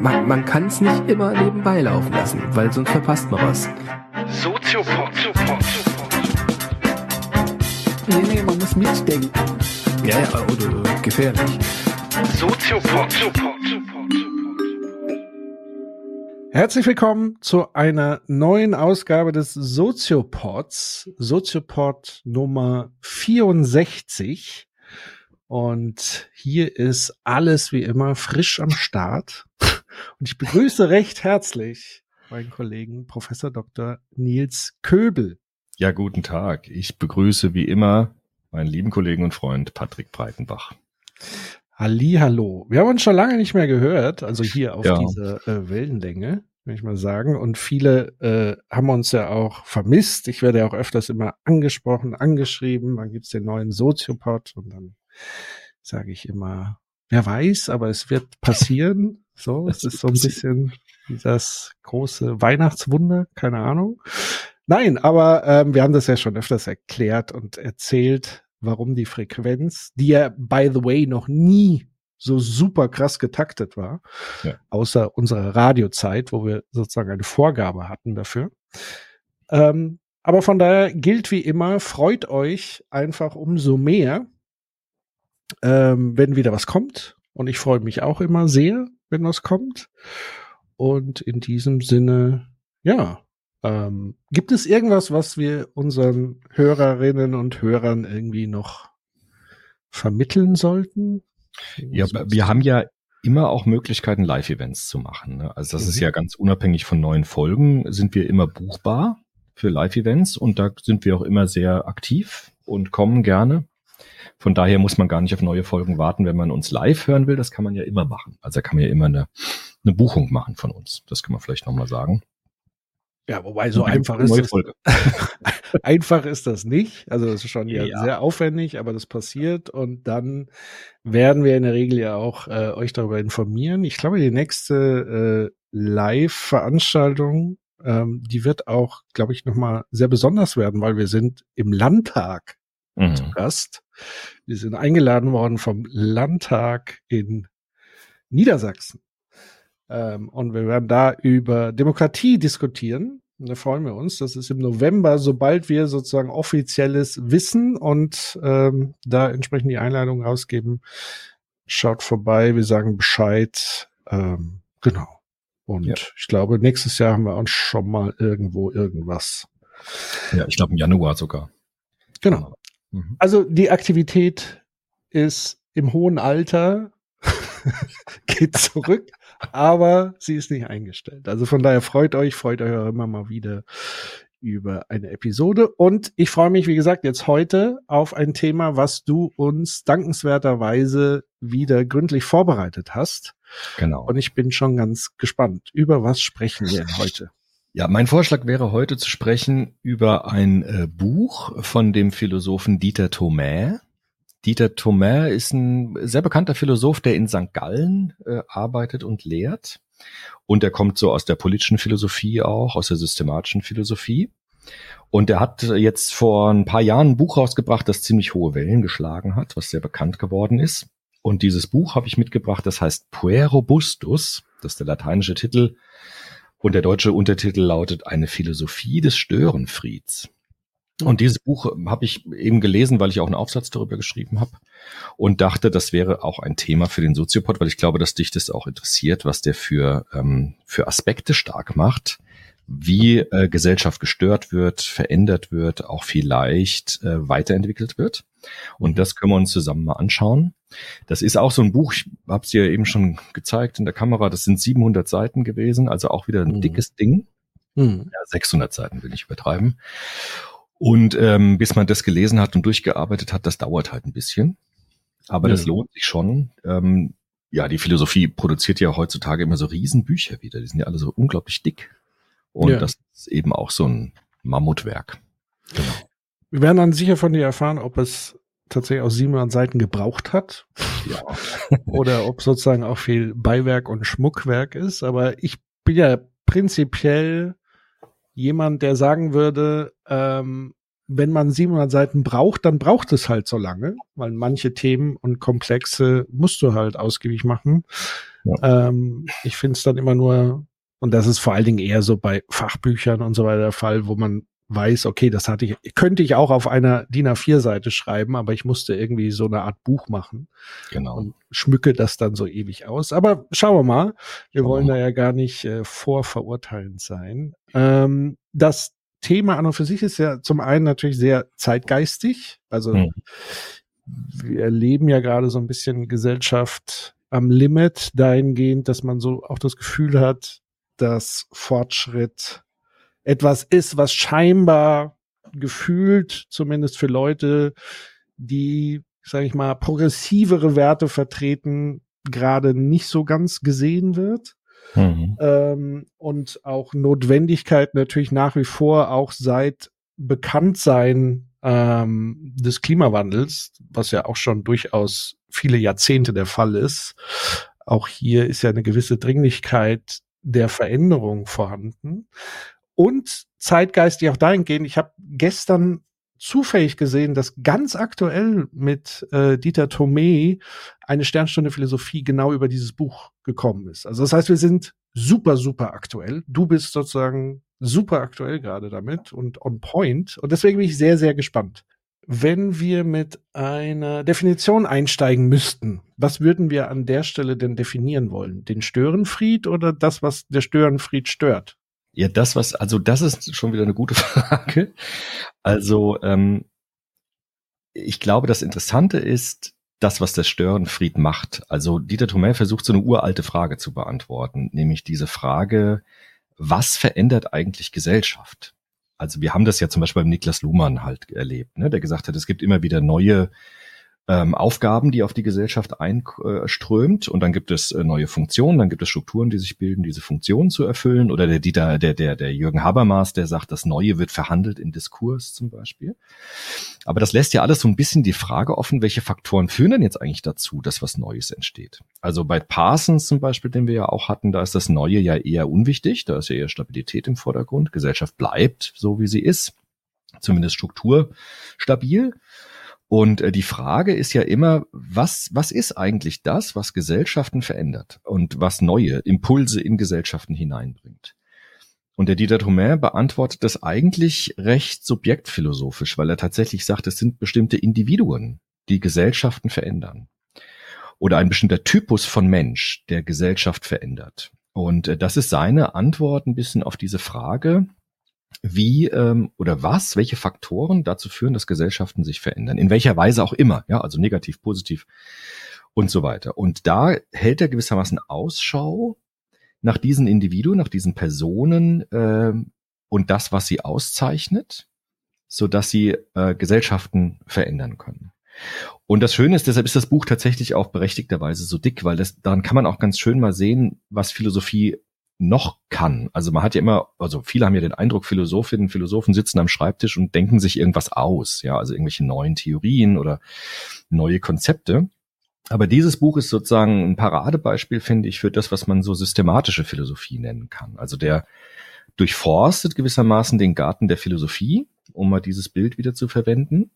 Man, man kann es nicht immer nebenbei laufen lassen, weil sonst verpasst man was. Soziopod. Nee, nee, man muss mitdenken. Ja, ja, oder, oder gefährlich. Soziopod. Herzlich willkommen zu einer neuen Ausgabe des Soziopods, Soziopod Nummer 64. Und hier ist alles wie immer frisch am Start. Und ich begrüße recht herzlich meinen Kollegen Professor Dr. Nils Köbel. Ja, guten Tag. Ich begrüße wie immer meinen lieben Kollegen und Freund Patrick Breitenbach. Halli, hallo. Wir haben uns schon lange nicht mehr gehört, also hier auf Ja. dieser äh, Wellenlänge, will ich mal sagen. Und viele äh, haben uns ja auch vermisst. Ich werde ja auch öfters immer angesprochen, angeschrieben. Dann gibt's den neuen Soziopod und dann sage ich immer, wer weiß, aber es wird passieren. So, es Es ist so ein bisschen das große Weihnachtswunder, keine Ahnung. Nein, aber ähm, wir haben das ja schon öfters erklärt und erzählt, warum die Frequenz, die ja by the way noch nie so super krass getaktet war, Ja. außer unserer Radiozeit, wo wir sozusagen eine Vorgabe hatten dafür. Ähm, aber von daher gilt wie immer, freut euch einfach umso mehr, ähm, wenn wieder was kommt. Und ich freue mich auch immer sehr, wenn was kommt. Und in diesem Sinne, ja, ähm, gibt es irgendwas, was wir unseren Hörerinnen und Hörern irgendwie noch vermitteln sollten? Ja, wir haben ja immer auch Möglichkeiten, Live-Events zu machen. Ne? Also das ist Mhm. ja ganz unabhängig von neuen Folgen, sind wir immer buchbar für Live-Events und da sind wir auch immer sehr aktiv und kommen gerne. Von daher muss man gar nicht auf neue Folgen warten, wenn man uns live hören will. Das kann man ja immer machen. Also da kann man ja immer eine, eine Buchung machen von uns. Das kann man vielleicht nochmal sagen. Ja, wobei so einfach ist neue das, Folge. einfach ist das nicht. Also das ist schon ja, Ja. sehr aufwendig, aber das passiert und dann werden wir in der Regel ja auch äh, euch darüber informieren. Ich glaube, die nächste äh, Live-Veranstaltung, ähm, die wird auch, glaube ich, nochmal sehr besonders werden, weil wir sind im Landtag zu Mhm. Gast. Wir sind eingeladen worden vom Landtag in Niedersachsen. Ähm, und wir werden da über Demokratie diskutieren. Und da freuen wir uns. Das ist im November, sobald wir sozusagen offizielles Wissen und ähm, da entsprechend die Einladung rausgeben. Schaut vorbei, wir sagen Bescheid. Ähm, genau. Und Ja. ich glaube, nächstes Jahr haben wir uns schon mal irgendwo irgendwas. Ja, ich glaube im Januar sogar. Genau. Mhm. Also die Aktivität ist im hohen Alter, geht zurück, aber sie ist nicht eingestellt. Also von daher freut euch, freut euch auch immer mal wieder über eine Episode. Und ich freue mich, wie gesagt, jetzt heute auf ein Thema, was du uns dankenswerterweise wieder gründlich vorbereitet hast. Genau. Und ich bin schon ganz gespannt. Über was sprechen wir heute? Ja, mein Vorschlag wäre heute zu sprechen über ein äh, Buch von dem Philosophen Dieter Thomae. Dieter Thomae ist ein sehr bekannter Philosoph, der in St. Gallen äh, arbeitet und lehrt. Und er kommt so aus der politischen Philosophie auch, aus der systematischen Philosophie. Und er hat jetzt vor ein paar Jahren ein Buch rausgebracht, das ziemlich hohe Wellen geschlagen hat, was sehr bekannt geworden ist. Und dieses Buch habe ich mitgebracht, das heißt Puerobustus, das ist der lateinische Titel. Und der deutsche Untertitel lautet Eine Philosophie des Störenfrieds. Und dieses Buch habe ich eben gelesen, weil ich auch einen Aufsatz darüber geschrieben habe und dachte, das wäre auch ein Thema für den Soziopod, weil ich glaube, dass dich das auch interessiert, was der für, ähm, für Aspekte stark macht, wie äh, Gesellschaft gestört wird, verändert wird, auch vielleicht äh, weiterentwickelt wird. Und das können wir uns zusammen mal anschauen. Das ist auch so ein Buch, ich habe es dir eben schon gezeigt in der Kamera, das sind 700 Seiten gewesen, also auch wieder ein Mhm. dickes Ding. Hm. Ja, 600 Seiten will ich übertreiben. Und ähm, bis man das gelesen hat und durchgearbeitet hat, das dauert halt ein bisschen. Aber Ja. das lohnt sich schon. Ähm, ja, die Philosophie produziert ja heutzutage immer so Riesenbücher wieder. Die sind ja alle so unglaublich dick. Und Ja. das ist eben auch so ein Mammutwerk. Genau. Wir werden dann sicher von dir erfahren, ob es tatsächlich aus 700 Seiten gebraucht hat Ja. oder ob sozusagen auch viel Beiwerk und Schmuckwerk ist. Aber ich bin ja prinzipiell jemand, der sagen würde, ähm, wenn man 700 Seiten braucht, dann braucht es halt so lange, weil manche Themen und Komplexe musst du halt ausgiebig machen. Ja. Ähm, ich finde es dann immer nur, und das ist vor allen Dingen eher so bei Fachbüchern und so weiter der Fall, wo man weiß, okay, das hatte ich, könnte ich auch auf einer DIN A4-Seite schreiben, aber ich musste irgendwie so eine Art Buch machen. Genau. Und schmücke das dann so ewig aus. Aber schauen wir mal. Wir wollen mal. da ja gar nicht äh, vorverurteilend sein. Ähm, das Thema an und für sich ist ja zum einen natürlich sehr zeitgeistig. Also hm. wir erleben ja gerade so ein bisschen Gesellschaft am Limit dahingehend, dass man so auch das Gefühl hat, dass Fortschritt etwas ist, was scheinbar gefühlt, zumindest für Leute, die, sage ich mal, progressivere Werte vertreten, gerade nicht so ganz gesehen wird. Mhm. Ähm, und auch Notwendigkeit natürlich nach wie vor auch seit Bekanntsein ähm, des Klimawandels, was ja auch schon durchaus viele Jahrzehnte der Fall ist. Auch hier ist ja eine gewisse Dringlichkeit der Veränderung vorhanden und zeitgeistig auch dahingehend, ich habe gestern zufällig gesehen, dass ganz aktuell mit äh, Dieter Thomé eine Sternstunde Philosophie genau über dieses Buch gekommen ist. Also das heißt, wir sind super, super aktuell. Du bist sozusagen super aktuell gerade damit und on point. Und deswegen bin ich sehr, sehr gespannt. Wenn wir mit einer Definition einsteigen müssten, was würden wir an der Stelle denn definieren wollen? Den Störenfried oder das, was der Störenfried stört? Ja, das, was, also das ist schon wieder eine gute Frage. Also, ähm, ich glaube, das Interessante ist, das, was der Störenfried macht. Also Dieter Thomé versucht so eine uralte Frage zu beantworten, nämlich diese Frage, was verändert eigentlich Gesellschaft? Also wir haben das ja zum Beispiel beim Niklas Luhmann halt erlebt, ne, der gesagt hat, es gibt immer wieder neue ähm, Aufgaben, die auf die Gesellschaft einströmt und dann gibt es äh, neue Funktionen, dann gibt es Strukturen, die sich bilden, diese Funktionen zu erfüllen. Oder der Dieter, der, der, der Jürgen Habermas, der sagt, das Neue wird verhandelt in Diskurs zum Beispiel. Aber das lässt ja alles so ein bisschen die Frage offen, welche Faktoren führen denn jetzt eigentlich dazu, dass was Neues entsteht? Also bei Parsons zum Beispiel, den wir ja auch hatten, da ist das Neue ja eher unwichtig, da ist ja eher Stabilität im Vordergrund. Gesellschaft bleibt so, wie sie ist, zumindest strukturstabil. Und äh, die Frage ist ja immer, was, was ist eigentlich das, was Gesellschaften verändert und was neue Impulse in Gesellschaften hineinbringt? Und der Dieter Thomé beantwortet das eigentlich recht subjektphilosophisch, weil er tatsächlich sagt, es sind bestimmte Individuen, die Gesellschaften verändern. Oder ein bestimmter Typus von Mensch, der Gesellschaft verändert. Und äh, das ist seine Antwort ein bisschen auf diese Frage, wie ähm, oder was, welche Faktoren dazu führen, dass Gesellschaften sich verändern. In welcher Weise auch immer, ja, also negativ, positiv und so weiter. Und da hält er gewissermaßen Ausschau nach diesen Individuen, nach diesen Personen äh, und das, was sie auszeichnet, so dass sie äh, Gesellschaften verändern können. Und das Schöne ist, deshalb ist das Buch tatsächlich auch berechtigterweise so dick, weil das, daran kann man auch ganz schön mal sehen, was Philosophie noch kann. Also man hat ja immer, also viele haben ja den Eindruck, Philosophinnen Philosophen sitzen am Schreibtisch und denken sich irgendwas aus, ja, also irgendwelche neuen Theorien oder neue Konzepte. Aber dieses Buch ist sozusagen ein Paradebeispiel, finde ich, für das, was man so systematische Philosophie nennen kann. Also der durchforstet gewissermaßen den Garten der Philosophie, um mal dieses Bild wieder zu verwenden,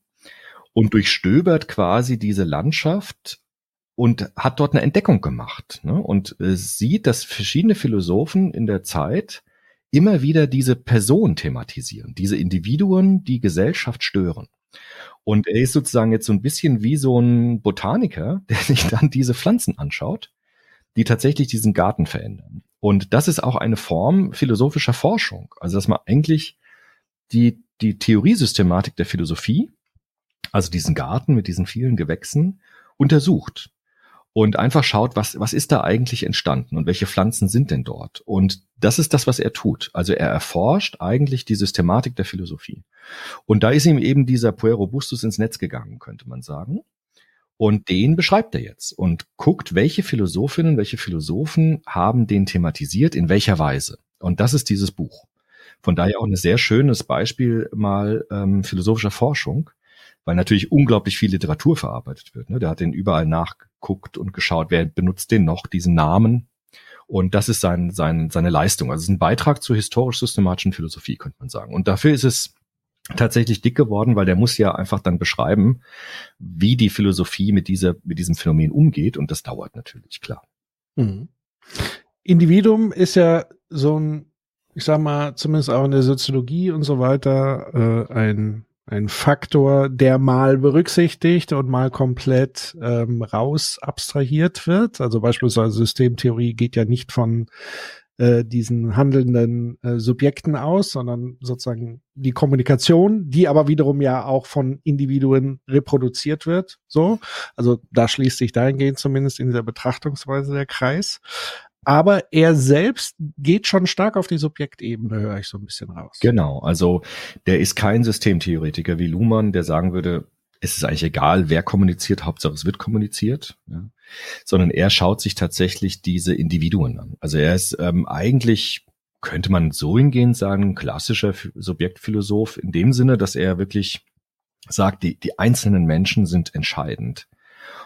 und durchstöbert quasi diese Landschaft und hat dort eine Entdeckung gemacht ne? und äh, sieht, dass verschiedene Philosophen in der Zeit immer wieder diese Person thematisieren, diese Individuen, die Gesellschaft stören. Und er ist sozusagen jetzt so ein bisschen wie so ein Botaniker, der sich dann diese Pflanzen anschaut, die tatsächlich diesen Garten verändern. Und das ist auch eine Form philosophischer Forschung. Also, dass man eigentlich die, die Theoriesystematik der Philosophie, also diesen Garten mit diesen vielen Gewächsen, untersucht und einfach schaut, was, was ist da eigentlich entstanden und welche Pflanzen sind denn dort. Und das ist das, was er tut. Also er erforscht eigentlich die Systematik der Philosophie. Und da ist ihm eben dieser Puer Robustus ins Netz gegangen, könnte man sagen. Und den beschreibt er jetzt und guckt, welche Philosophinnen, welche Philosophen haben den thematisiert, in welcher Weise. Und das ist dieses Buch. Von daher auch ein sehr schönes Beispiel mal ähm, philosophischer Forschung, weil natürlich unglaublich viel Literatur verarbeitet wird. Ne? Der hat den überall nachgeguckt und geschaut, wer benutzt den noch, diesen Namen. Und das ist sein, sein, seine Leistung. Also es ist ein Beitrag zur historisch-systematischen Philosophie, könnte man sagen. Und dafür ist es tatsächlich dick geworden, weil der muss ja einfach dann beschreiben, wie die Philosophie mit dieser, mit diesem Phänomen umgeht und das dauert natürlich, klar. Mhm. Individuum ist ja so ein, ich sag mal, zumindest auch in der Soziologie und so weiter, äh, ein, ein Faktor, der mal berücksichtigt und mal komplett ähm, raus abstrahiert wird. Also beispielsweise Systemtheorie geht ja nicht von äh, diesen handelnden äh, Subjekten aus, sondern sozusagen die Kommunikation, die aber wiederum ja auch von Individuen reproduziert wird. So, also da schließt sich dahingehend zumindest in dieser Betrachtungsweise der Kreis. Aber er selbst geht schon stark auf die Subjektebene, höre ich so ein bisschen raus. Genau, also der ist kein Systemtheoretiker wie Luhmann, der sagen würde, es ist eigentlich egal, wer kommuniziert, Hauptsache es wird kommuniziert, ja. sondern er schaut sich tatsächlich diese Individuen an. Also er ist ähm, eigentlich, könnte man so hingehend sagen, klassischer Subjektphilosoph in dem Sinne, dass er wirklich sagt, die, die einzelnen Menschen sind entscheidend.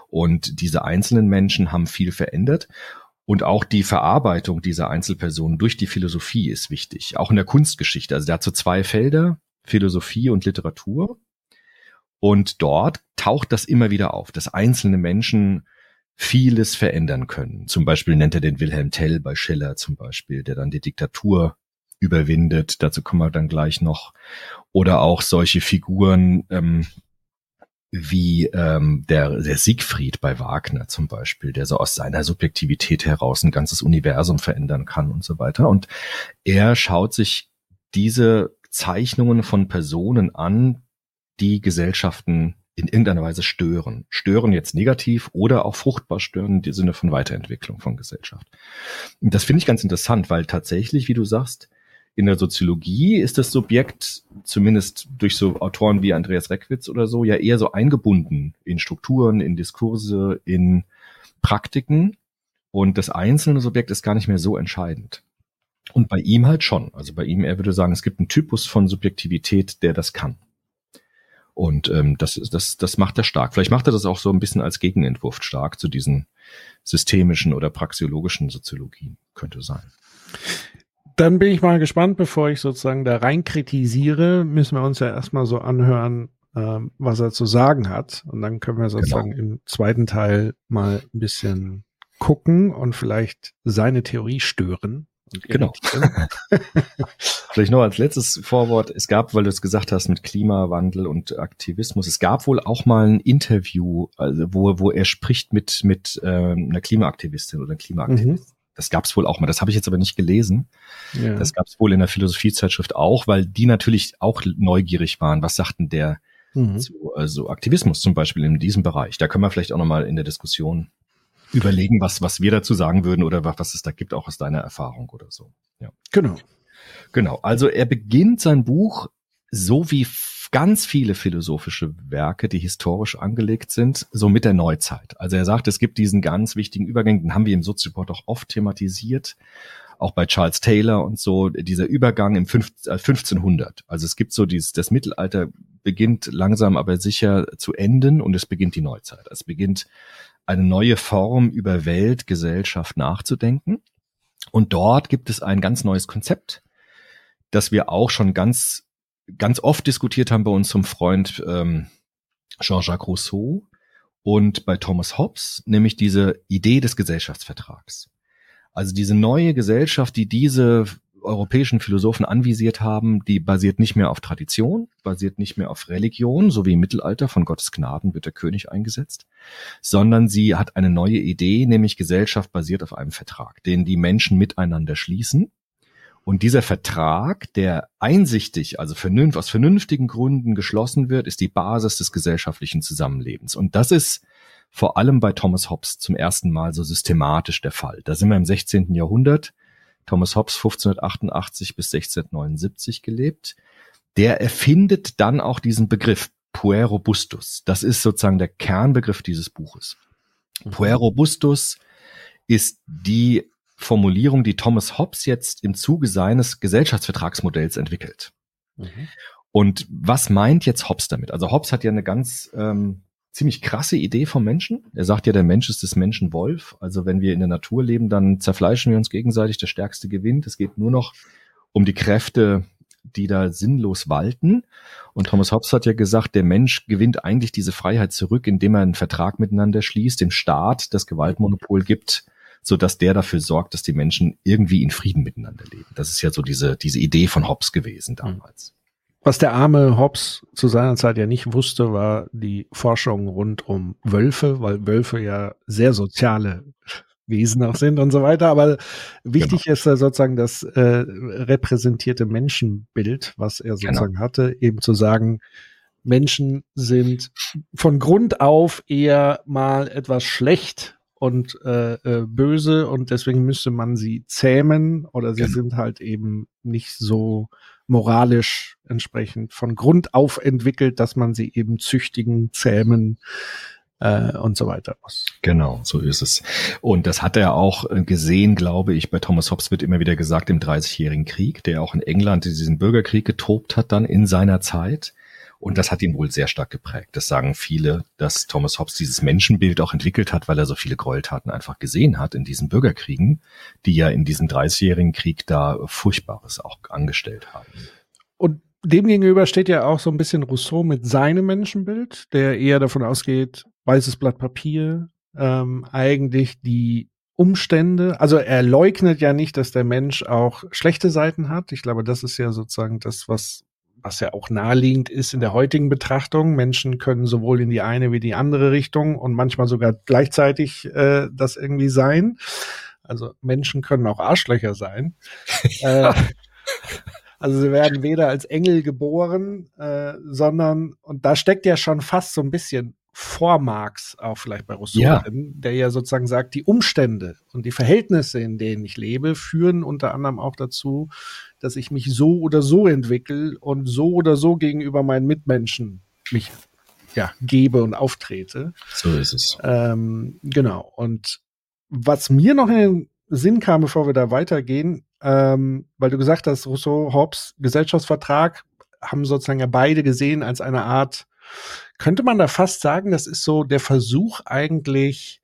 Und diese einzelnen Menschen haben viel verändert. Und auch die Verarbeitung dieser Einzelpersonen durch die Philosophie ist wichtig, auch in der Kunstgeschichte. Also so zwei Felder, Philosophie und Literatur. Und dort taucht das immer wieder auf, dass einzelne Menschen vieles verändern können. Zum Beispiel nennt er den Wilhelm Tell bei Schiller zum Beispiel, der dann die Diktatur überwindet. Dazu kommen wir dann gleich noch. Oder auch solche Figuren ähm, wie ähm, der, der Siegfried bei Wagner zum Beispiel, der so aus seiner Subjektivität heraus ein ganzes Universum verändern kann und so weiter. Und er schaut sich diese Zeichnungen von Personen an, die Gesellschaften in irgendeiner Weise stören. Stören jetzt negativ oder auch fruchtbar stören im Sinne von Weiterentwicklung von Gesellschaft. Und das finde ich ganz interessant, weil tatsächlich, wie du sagst, in der Soziologie ist das Subjekt, zumindest durch so Autoren wie Andreas Reckwitz oder so, ja eher so eingebunden in Strukturen, in Diskurse, in Praktiken. Und das einzelne Subjekt ist gar nicht mehr so entscheidend. Und bei ihm halt schon. Also bei ihm, er würde sagen, es gibt einen Typus von Subjektivität, der das kann. Und ähm, das, das, das macht er stark. Vielleicht macht er das auch so ein bisschen als Gegenentwurf stark zu diesen systemischen oder praxiologischen Soziologien, könnte sein. Dann bin ich mal gespannt, bevor ich sozusagen da rein kritisiere, müssen wir uns ja erstmal so anhören, ähm, was er zu sagen hat. Und dann können wir sozusagen genau. im zweiten Teil mal ein bisschen gucken und vielleicht seine Theorie stören. Genau. Vielleicht noch als letztes Vorwort. Es gab, weil du es gesagt hast, mit Klimawandel und Aktivismus, es gab wohl auch mal ein Interview, also wo, wo er spricht mit, mit ähm, einer Klimaaktivistin oder einem Klimaaktivist. Mhm. Das gab es wohl auch mal. Das habe ich jetzt aber nicht gelesen. Ja. Das gab es wohl in der Philosophiezeitschrift auch, weil die natürlich auch neugierig waren. Was sagten der mhm. zu also Aktivismus zum Beispiel in diesem Bereich? Da können wir vielleicht auch noch mal in der Diskussion überlegen, was, was wir dazu sagen würden oder was, was es da gibt, auch aus deiner Erfahrung oder so. Ja. Genau. Genau. Also er beginnt sein Buch so wie ganz viele philosophische Werke, die historisch angelegt sind, so mit der Neuzeit. Also er sagt, es gibt diesen ganz wichtigen Übergang, den haben wir im Sozioport auch oft thematisiert, auch bei Charles Taylor und so, dieser Übergang im 1500. Äh, also es gibt so dieses, das Mittelalter beginnt langsam aber sicher zu enden und es beginnt die Neuzeit. Es beginnt eine neue Form über Welt, Gesellschaft nachzudenken. Und dort gibt es ein ganz neues Konzept, das wir auch schon ganz, ganz oft diskutiert haben bei unserem Freund ähm, Jean-Jacques Rousseau und bei Thomas Hobbes, nämlich diese Idee des Gesellschaftsvertrags. Also diese neue Gesellschaft, die diese europäischen Philosophen anvisiert haben, die basiert nicht mehr auf Tradition, basiert nicht mehr auf Religion, so wie im Mittelalter von Gottes Gnaden wird der König eingesetzt, sondern sie hat eine neue Idee, nämlich Gesellschaft basiert auf einem Vertrag, den die Menschen miteinander schließen. Und dieser Vertrag, der einsichtig, also vernünft, aus vernünftigen Gründen geschlossen wird, ist die Basis des gesellschaftlichen Zusammenlebens. Und das ist vor allem bei Thomas Hobbes zum ersten Mal so systematisch der Fall. Da sind wir im 16. Jahrhundert Thomas Hobbes 1588 bis 1679 gelebt. Der erfindet dann auch diesen Begriff Puer robustus. Das ist sozusagen der Kernbegriff dieses Buches. Mhm. Puer robustus ist die Formulierung, die Thomas Hobbes jetzt im Zuge seines Gesellschaftsvertragsmodells entwickelt. Mhm. Und was meint jetzt Hobbes damit? Also Hobbes hat ja eine ganz ähm, ziemlich krasse Idee vom Menschen. Er sagt ja, der Mensch ist des Menschen Wolf. Also wenn wir in der Natur leben, dann zerfleischen wir uns gegenseitig, der Stärkste gewinnt. Es geht nur noch um die Kräfte die da sinnlos walten. Und Thomas Hobbes hat ja gesagt, der Mensch gewinnt eigentlich diese Freiheit zurück, indem er einen Vertrag miteinander schließt, dem Staat das Gewaltmonopol gibt, so dass der dafür sorgt, dass die Menschen irgendwie in Frieden miteinander leben. Das ist ja so diese, diese Idee von Hobbes gewesen damals. Was der arme Hobbes zu seiner Zeit ja nicht wusste, war die Forschung rund um Wölfe, weil Wölfe ja sehr soziale Wesen auch sind und so weiter. Aber wichtig genau. ist da sozusagen das äh, repräsentierte Menschenbild, was er genau. sozusagen genau. hatte, eben zu sagen, Menschen sind von Grund auf eher mal etwas schlecht und äh, äh, böse und deswegen müsste man sie zähmen oder sie genau. sind halt eben nicht so moralisch entsprechend von Grund auf entwickelt, dass man sie eben züchtigen, zähmen äh, und so weiter muss. Genau, so ist es. Und das hat er auch äh, gesehen, glaube ich, bei Thomas Hobbes wird immer wieder gesagt, im Dreißigjährigen Krieg, der auch in England diesen Bürgerkrieg getobt hat dann in seiner Zeit. Und das hat ihn wohl sehr stark geprägt. Das sagen viele, dass Thomas Hobbes dieses Menschenbild auch entwickelt hat, weil er so viele Gräueltaten einfach gesehen hat in diesen Bürgerkriegen, die ja in diesem Dreißigjährigen Krieg da Furchtbares auch angestellt haben. Und demgegenüber steht ja auch so ein bisschen Rousseau mit seinem Menschenbild, der eher davon ausgeht, weißes Blatt Papier, ähm, eigentlich die Umstände, also er leugnet ja nicht, dass der Mensch auch schlechte Seiten hat. Ich glaube, das ist ja sozusagen das, was was ja auch naheliegend ist in der heutigen Betrachtung. Menschen können sowohl in die eine wie die andere Richtung und manchmal sogar gleichzeitig äh, das irgendwie sein. Also Menschen können auch Arschlöcher sein. äh, also sie werden weder als Engel geboren, äh, sondern, und da steckt ja schon fast so ein bisschen vor Marx auch vielleicht bei Rousseau ja. drin, der ja sozusagen sagt, die Umstände und die Verhältnisse, in denen ich lebe, führen unter anderem auch dazu, dass ich mich so oder so entwickle und so oder so gegenüber meinen Mitmenschen mich ja, gebe und auftrete. So ist es. Ähm, genau. Und was mir noch in den Sinn kam, bevor wir da weitergehen, ähm, weil du gesagt hast, Rousseau, Hobbes, Gesellschaftsvertrag, haben sozusagen ja beide gesehen als eine Art könnte man da fast sagen, das ist so der Versuch eigentlich,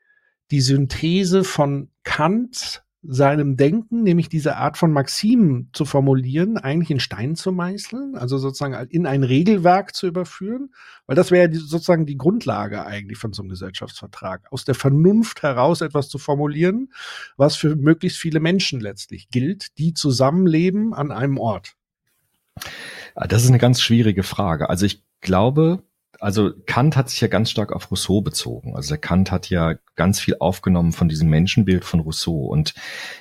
die Synthese von Kant, seinem Denken, nämlich diese Art von Maximen zu formulieren, eigentlich in Stein zu meißeln, also sozusagen in ein Regelwerk zu überführen, weil das wäre sozusagen die Grundlage eigentlich von so einem Gesellschaftsvertrag, aus der Vernunft heraus etwas zu formulieren, was für möglichst viele Menschen letztlich gilt, die zusammenleben an einem Ort. Das ist eine ganz schwierige Frage. Also ich glaube, also Kant hat sich ja ganz stark auf Rousseau bezogen. Also der Kant hat ja ganz viel aufgenommen von diesem Menschenbild von Rousseau. Und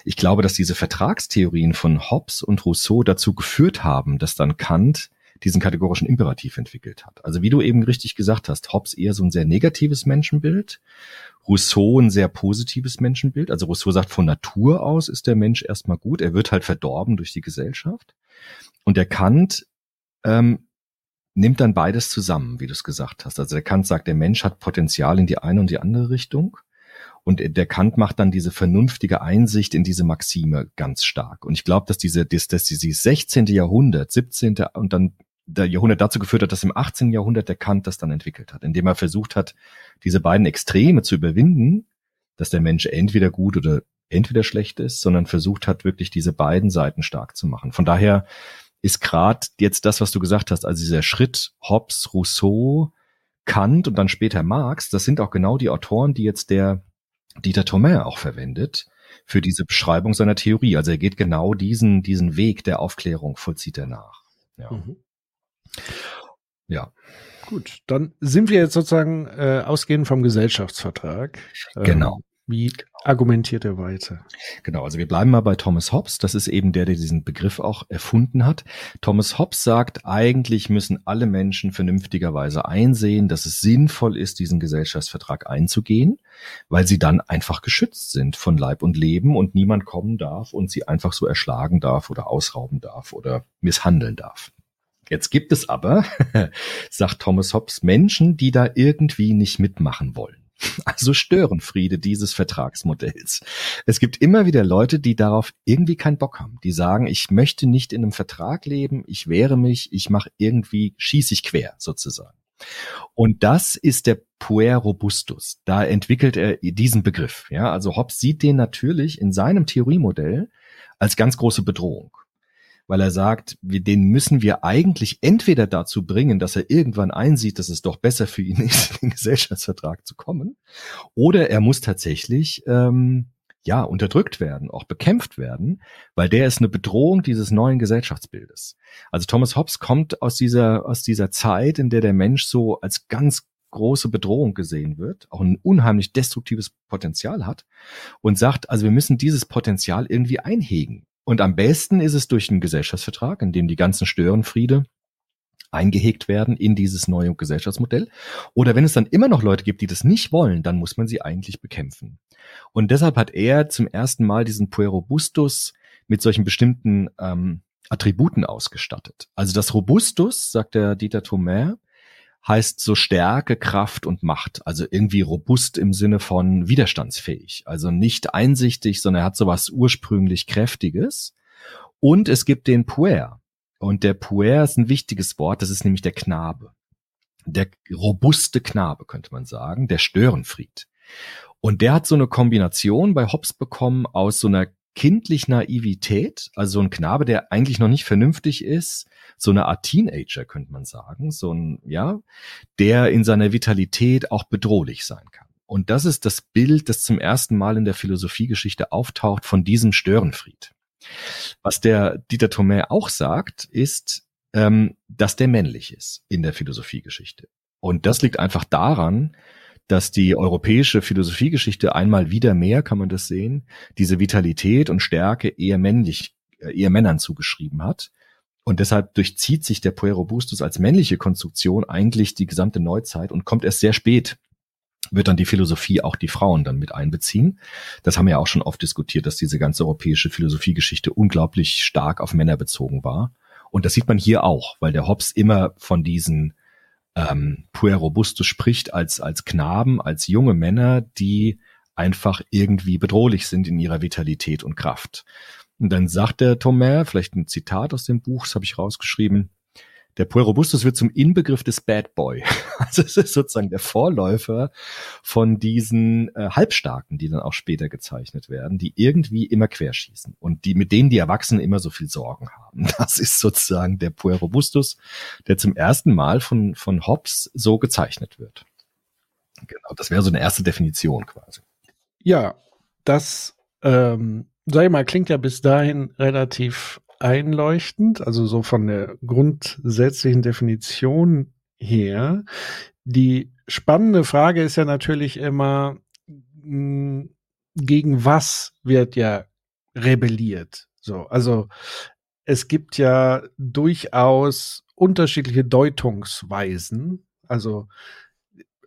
ich glaube, dass diese Vertragstheorien von Hobbes und Rousseau dazu geführt haben, dass dann Kant diesen kategorischen Imperativ entwickelt hat. Also wie du eben richtig gesagt hast, Hobbes eher so ein sehr negatives Menschenbild, Rousseau ein sehr positives Menschenbild. Also Rousseau sagt, von Natur aus ist der Mensch erstmal gut, er wird halt verdorben durch die Gesellschaft. Und der Kant ähm, nimmt dann beides zusammen, wie du es gesagt hast. Also der Kant sagt, der Mensch hat Potenzial in die eine und die andere Richtung. Und der Kant macht dann diese vernünftige Einsicht in diese Maxime ganz stark. Und ich glaube, dass diese, dass, dass dieses 16. Jahrhundert, 17. und dann der Jahrhundert dazu geführt hat, dass im 18. Jahrhundert der Kant das dann entwickelt hat, indem er versucht hat, diese beiden Extreme zu überwinden, dass der Mensch entweder gut oder entweder schlecht ist, sondern versucht hat, wirklich diese beiden Seiten stark zu machen. Von daher ist gerade jetzt das, was du gesagt hast, also dieser Schritt Hobbes, Rousseau, Kant und dann später Marx, das sind auch genau die Autoren, die jetzt der Dieter Thomae auch verwendet für diese Beschreibung seiner Theorie. Also er geht genau diesen, diesen Weg der Aufklärung, vollzieht er nach. Ja. Mhm. ja. Gut, dann sind wir jetzt sozusagen äh, ausgehend vom Gesellschaftsvertrag. Genau. Ähm, wie argumentiert er weiter? Genau, also wir bleiben mal bei Thomas Hobbes. Das ist eben der, der diesen Begriff auch erfunden hat. Thomas Hobbes sagt, eigentlich müssen alle Menschen vernünftigerweise einsehen, dass es sinnvoll ist, diesen Gesellschaftsvertrag einzugehen, weil sie dann einfach geschützt sind von Leib und Leben und niemand kommen darf und sie einfach so erschlagen darf oder ausrauben darf oder misshandeln darf. Jetzt gibt es aber, sagt Thomas Hobbes, Menschen, die da irgendwie nicht mitmachen wollen. Also Störenfriede dieses Vertragsmodells. Es gibt immer wieder Leute, die darauf irgendwie keinen Bock haben. Die sagen, ich möchte nicht in einem Vertrag leben, ich wehre mich, ich mache irgendwie, schieße ich quer sozusagen. Und das ist der Puer Robustus. Da entwickelt er diesen Begriff. Ja, also Hobbes sieht den natürlich in seinem Theoriemodell als ganz große Bedrohung. Weil er sagt, wir, den müssen wir eigentlich entweder dazu bringen, dass er irgendwann einsieht, dass es doch besser für ihn ist, in den Gesellschaftsvertrag zu kommen, oder er muss tatsächlich ähm, ja unterdrückt werden, auch bekämpft werden, weil der ist eine Bedrohung dieses neuen Gesellschaftsbildes. Also Thomas Hobbes kommt aus dieser aus dieser Zeit, in der der Mensch so als ganz große Bedrohung gesehen wird, auch ein unheimlich destruktives Potenzial hat und sagt, also wir müssen dieses Potenzial irgendwie einhegen. Und am besten ist es durch einen Gesellschaftsvertrag, in dem die ganzen Störenfriede eingehegt werden in dieses neue Gesellschaftsmodell. Oder wenn es dann immer noch Leute gibt, die das nicht wollen, dann muss man sie eigentlich bekämpfen. Und deshalb hat er zum ersten Mal diesen Puerobustus mit solchen bestimmten ähm, Attributen ausgestattet. Also das Robustus, sagt der Dieter Thomae, heißt so Stärke, Kraft und Macht. Also irgendwie robust im Sinne von widerstandsfähig. Also nicht einsichtig, sondern er hat sowas ursprünglich Kräftiges. Und es gibt den Puer. Und der Puer ist ein wichtiges Wort, das ist nämlich der Knabe. Der robuste Knabe, könnte man sagen, der Störenfried. Und der hat so eine Kombination bei Hobbes bekommen aus so einer kindlich Naivität, also so ein Knabe, der eigentlich noch nicht vernünftig ist, so eine Art Teenager könnte man sagen, so ein, ja, der in seiner Vitalität auch bedrohlich sein kann. Und das ist das Bild, das zum ersten Mal in der Philosophiegeschichte auftaucht von diesem Störenfried. Was der Dieter Thomae auch sagt, ist, ähm, dass der männlich ist in der Philosophiegeschichte. Und das liegt einfach daran, dass die europäische Philosophiegeschichte einmal wieder mehr, kann man das sehen, diese Vitalität und Stärke eher männlich, äh, eher Männern zugeschrieben hat. Und deshalb durchzieht sich der Puerobustus als männliche Konstruktion eigentlich die gesamte Neuzeit und kommt erst sehr spät wird dann die Philosophie auch die Frauen dann mit einbeziehen. Das haben wir ja auch schon oft diskutiert, dass diese ganze europäische Philosophiegeschichte unglaublich stark auf Männer bezogen war. Und das sieht man hier auch, weil der Hobbes immer von diesen ähm, Puer Robustus spricht als, als Knaben, als junge Männer, die einfach irgendwie bedrohlich sind in ihrer Vitalität und Kraft. Und dann sagt der Thomas, vielleicht ein Zitat aus dem Buch, das habe ich rausgeschrieben, der Puer Robustus wird zum Inbegriff des Bad Boy. Also es ist sozusagen der Vorläufer von diesen äh, Halbstarken, die dann auch später gezeichnet werden, die irgendwie immer querschießen und die mit denen die Erwachsenen immer so viel Sorgen haben. Das ist sozusagen der Puer Robustus, der zum ersten Mal von von Hobbes so gezeichnet wird. Genau, das wäre so eine erste Definition quasi. Ja, das ähm, sag ich mal, klingt ja bis dahin relativ einleuchtend, also so von der grundsätzlichen Definition her. Die spannende Frage ist ja natürlich immer, hm, gegen was wird ja rebelliert? So, also es gibt ja durchaus unterschiedliche Deutungsweisen. Also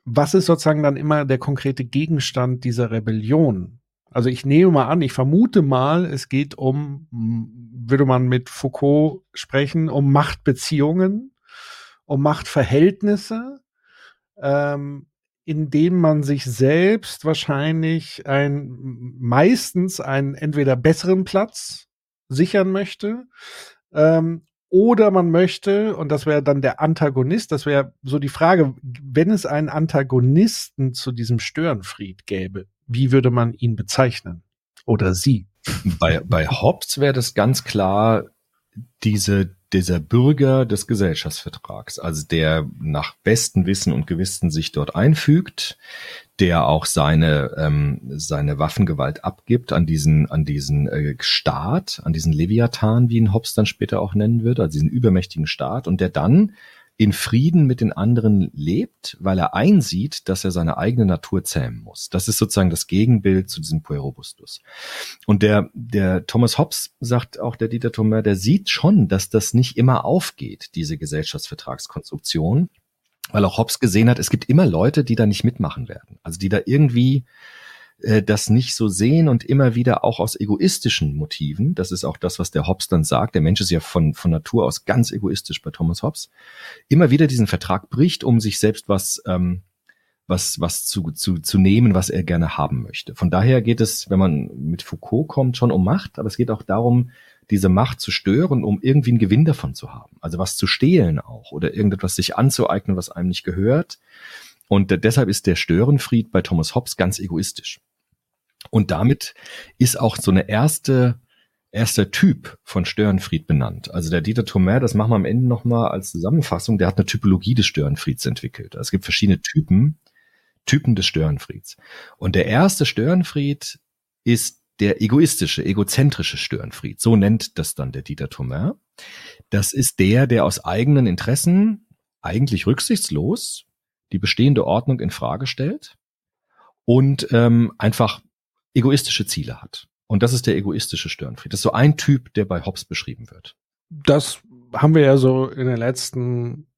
was ist sozusagen dann immer der konkrete Gegenstand dieser Rebellion? Also ich nehme mal an, ich vermute mal, es geht um, würde man mit Foucault sprechen, um Machtbeziehungen, um Machtverhältnisse, ähm, in denen man sich selbst wahrscheinlich ein, meistens einen entweder besseren Platz sichern möchte, ähm, oder man möchte, und das wäre dann der Antagonist, das wäre so die Frage, wenn es einen Antagonisten zu diesem Störenfried gäbe, wie würde man ihn bezeichnen? Oder sie? Bei, bei Hobbes wäre das ganz klar diese, dieser Bürger des Gesellschaftsvertrags, also der nach bestem Wissen und Gewissen sich dort einfügt, der auch seine, ähm, seine Waffengewalt abgibt an diesen, an diesen äh, Staat, an diesen Leviathan, wie ihn Hobbes dann später auch nennen wird, also diesen übermächtigen Staat, und der dann in Frieden mit den anderen lebt, weil er einsieht, dass er seine eigene Natur zähmen muss. Das ist sozusagen das Gegenbild zu diesem Puerobustus. Und der, der Thomas Hobbes sagt auch der Dieter Thomas, der sieht schon, dass das nicht immer aufgeht, diese Gesellschaftsvertragskonstruktion, weil auch Hobbes gesehen hat, es gibt immer Leute, die da nicht mitmachen werden. Also die da irgendwie äh, das nicht so sehen und immer wieder auch aus egoistischen Motiven, das ist auch das, was der Hobbes dann sagt, der Mensch ist ja von, von Natur aus ganz egoistisch bei Thomas Hobbes, immer wieder diesen Vertrag bricht, um sich selbst was, ähm, was, was zu, zu, zu nehmen, was er gerne haben möchte. Von daher geht es, wenn man mit Foucault kommt, schon um Macht, aber es geht auch darum, diese Macht zu stören, um irgendwie einen Gewinn davon zu haben. Also was zu stehlen auch oder irgendetwas sich anzueignen, was einem nicht gehört. Und deshalb ist der Störenfried bei Thomas Hobbes ganz egoistisch. Und damit ist auch so eine erste erster Typ von Störenfried benannt. Also der Dieter Thomer, das machen wir am Ende nochmal als Zusammenfassung, der hat eine Typologie des Störenfrieds entwickelt. Es gibt verschiedene Typen, Typen des Störenfrieds. Und der erste Störenfried ist der egoistische, egozentrische Störenfried. So nennt das dann der Dieter Thomer. Das ist der, der aus eigenen Interessen eigentlich rücksichtslos die bestehende Ordnung in Frage stellt und ähm, einfach egoistische Ziele hat. Und das ist der egoistische Störenfried. Das ist so ein Typ, der bei Hobbes beschrieben wird. Das haben wir ja so in den letzten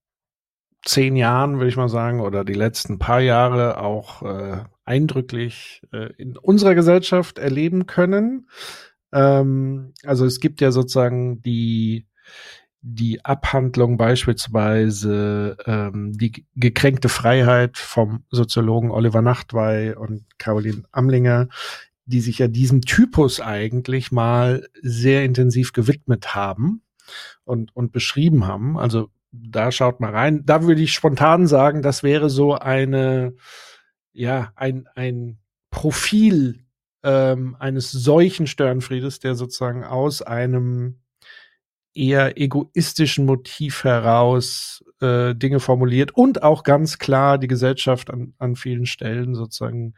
zehn Jahren, würde ich mal sagen, oder die letzten paar Jahre auch äh, eindrücklich äh, in unserer Gesellschaft erleben können. Ähm, also es gibt ja sozusagen die die Abhandlung beispielsweise ähm, die gekränkte Freiheit vom Soziologen Oliver Nachtwey und Caroline Amlinger, die sich ja diesem Typus eigentlich mal sehr intensiv gewidmet haben und, und beschrieben haben. Also da schaut mal rein. Da würde ich spontan sagen, das wäre so eine, ja, ein, ein Profil ähm, eines solchen Störenfriedes, der sozusagen aus einem eher egoistischen Motiv heraus äh, Dinge formuliert und auch ganz klar die Gesellschaft an, an vielen Stellen sozusagen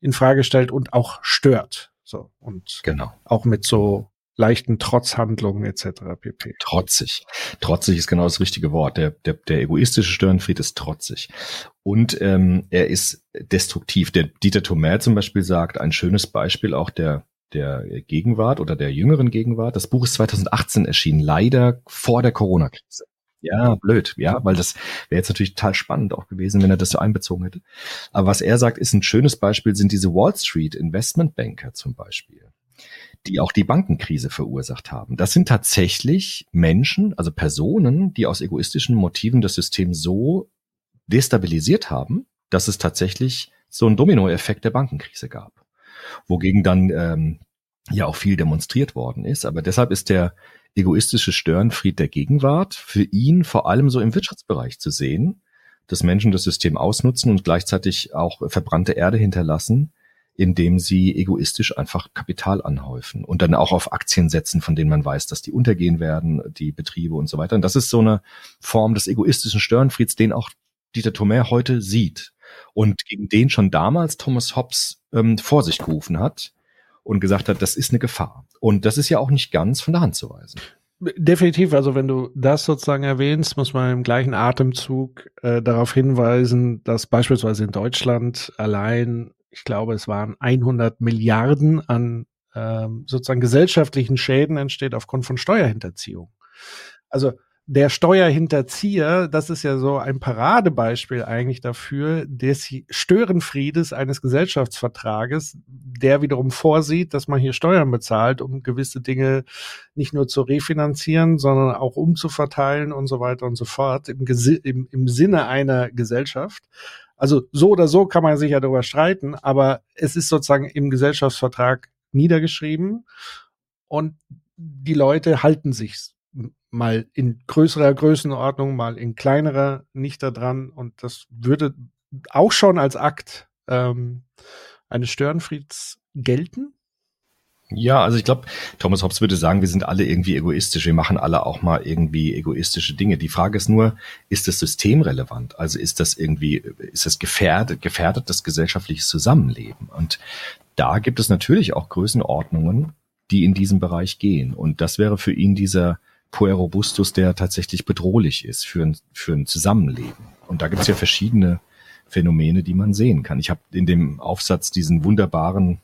in Frage stellt und auch stört. So und genau. auch mit so leichten Trotzhandlungen etc. pp. Trotzig. Trotzig ist genau das richtige Wort. Der, der, der egoistische Störenfried ist trotzig. Und ähm, er ist destruktiv. Der Dieter Thomer zum Beispiel sagt, ein schönes Beispiel auch der der Gegenwart oder der jüngeren Gegenwart. Das Buch ist 2018 erschienen, leider vor der Corona-Krise. Ja, blöd, ja, weil das wäre jetzt natürlich total spannend auch gewesen, wenn er das so einbezogen hätte. Aber was er sagt, ist ein schönes Beispiel, sind diese Wall Street Investmentbanker zum Beispiel die auch die Bankenkrise verursacht haben. Das sind tatsächlich Menschen, also Personen, die aus egoistischen Motiven das System so destabilisiert haben, dass es tatsächlich so einen Dominoeffekt der Bankenkrise gab. Wogegen dann ähm, ja auch viel demonstriert worden ist. Aber deshalb ist der egoistische Störenfried der Gegenwart für ihn vor allem so im Wirtschaftsbereich zu sehen, dass Menschen das System ausnutzen und gleichzeitig auch verbrannte Erde hinterlassen, indem sie egoistisch einfach Kapital anhäufen und dann auch auf Aktien setzen, von denen man weiß, dass die untergehen werden, die Betriebe und so weiter. Und das ist so eine Form des egoistischen Störenfrieds, den auch Dieter Thomer heute sieht und gegen den schon damals Thomas Hobbes ähm, vor sich gerufen hat und gesagt hat, das ist eine Gefahr. Und das ist ja auch nicht ganz von der Hand zu weisen. Definitiv, also wenn du das sozusagen erwähnst, muss man im gleichen Atemzug äh, darauf hinweisen, dass beispielsweise in Deutschland allein ich glaube, es waren 100 Milliarden an ähm, sozusagen gesellschaftlichen Schäden entsteht aufgrund von Steuerhinterziehung. Also der Steuerhinterzieher, das ist ja so ein Paradebeispiel eigentlich dafür des Störenfriedes eines Gesellschaftsvertrages, der wiederum vorsieht, dass man hier Steuern bezahlt, um gewisse Dinge nicht nur zu refinanzieren, sondern auch umzuverteilen und so weiter und so fort im, im, im Sinne einer Gesellschaft. Also so oder so kann man sich ja darüber streiten, aber es ist sozusagen im Gesellschaftsvertrag niedergeschrieben und die Leute halten sich mal in größerer Größenordnung, mal in kleinerer nicht daran und das würde auch schon als Akt ähm, eines Störenfrieds gelten. Ja, also ich glaube, Thomas Hobbes würde sagen, wir sind alle irgendwie egoistisch. Wir machen alle auch mal irgendwie egoistische Dinge. Die Frage ist nur, ist das System relevant? Also ist das irgendwie, ist das gefährdet, gefährdet das gesellschaftliches Zusammenleben? Und da gibt es natürlich auch Größenordnungen, die in diesem Bereich gehen. Und das wäre für ihn dieser Puerobustus, der tatsächlich bedrohlich ist für ein, für ein Zusammenleben. Und da gibt es ja verschiedene Phänomene, die man sehen kann. Ich habe in dem Aufsatz diesen wunderbaren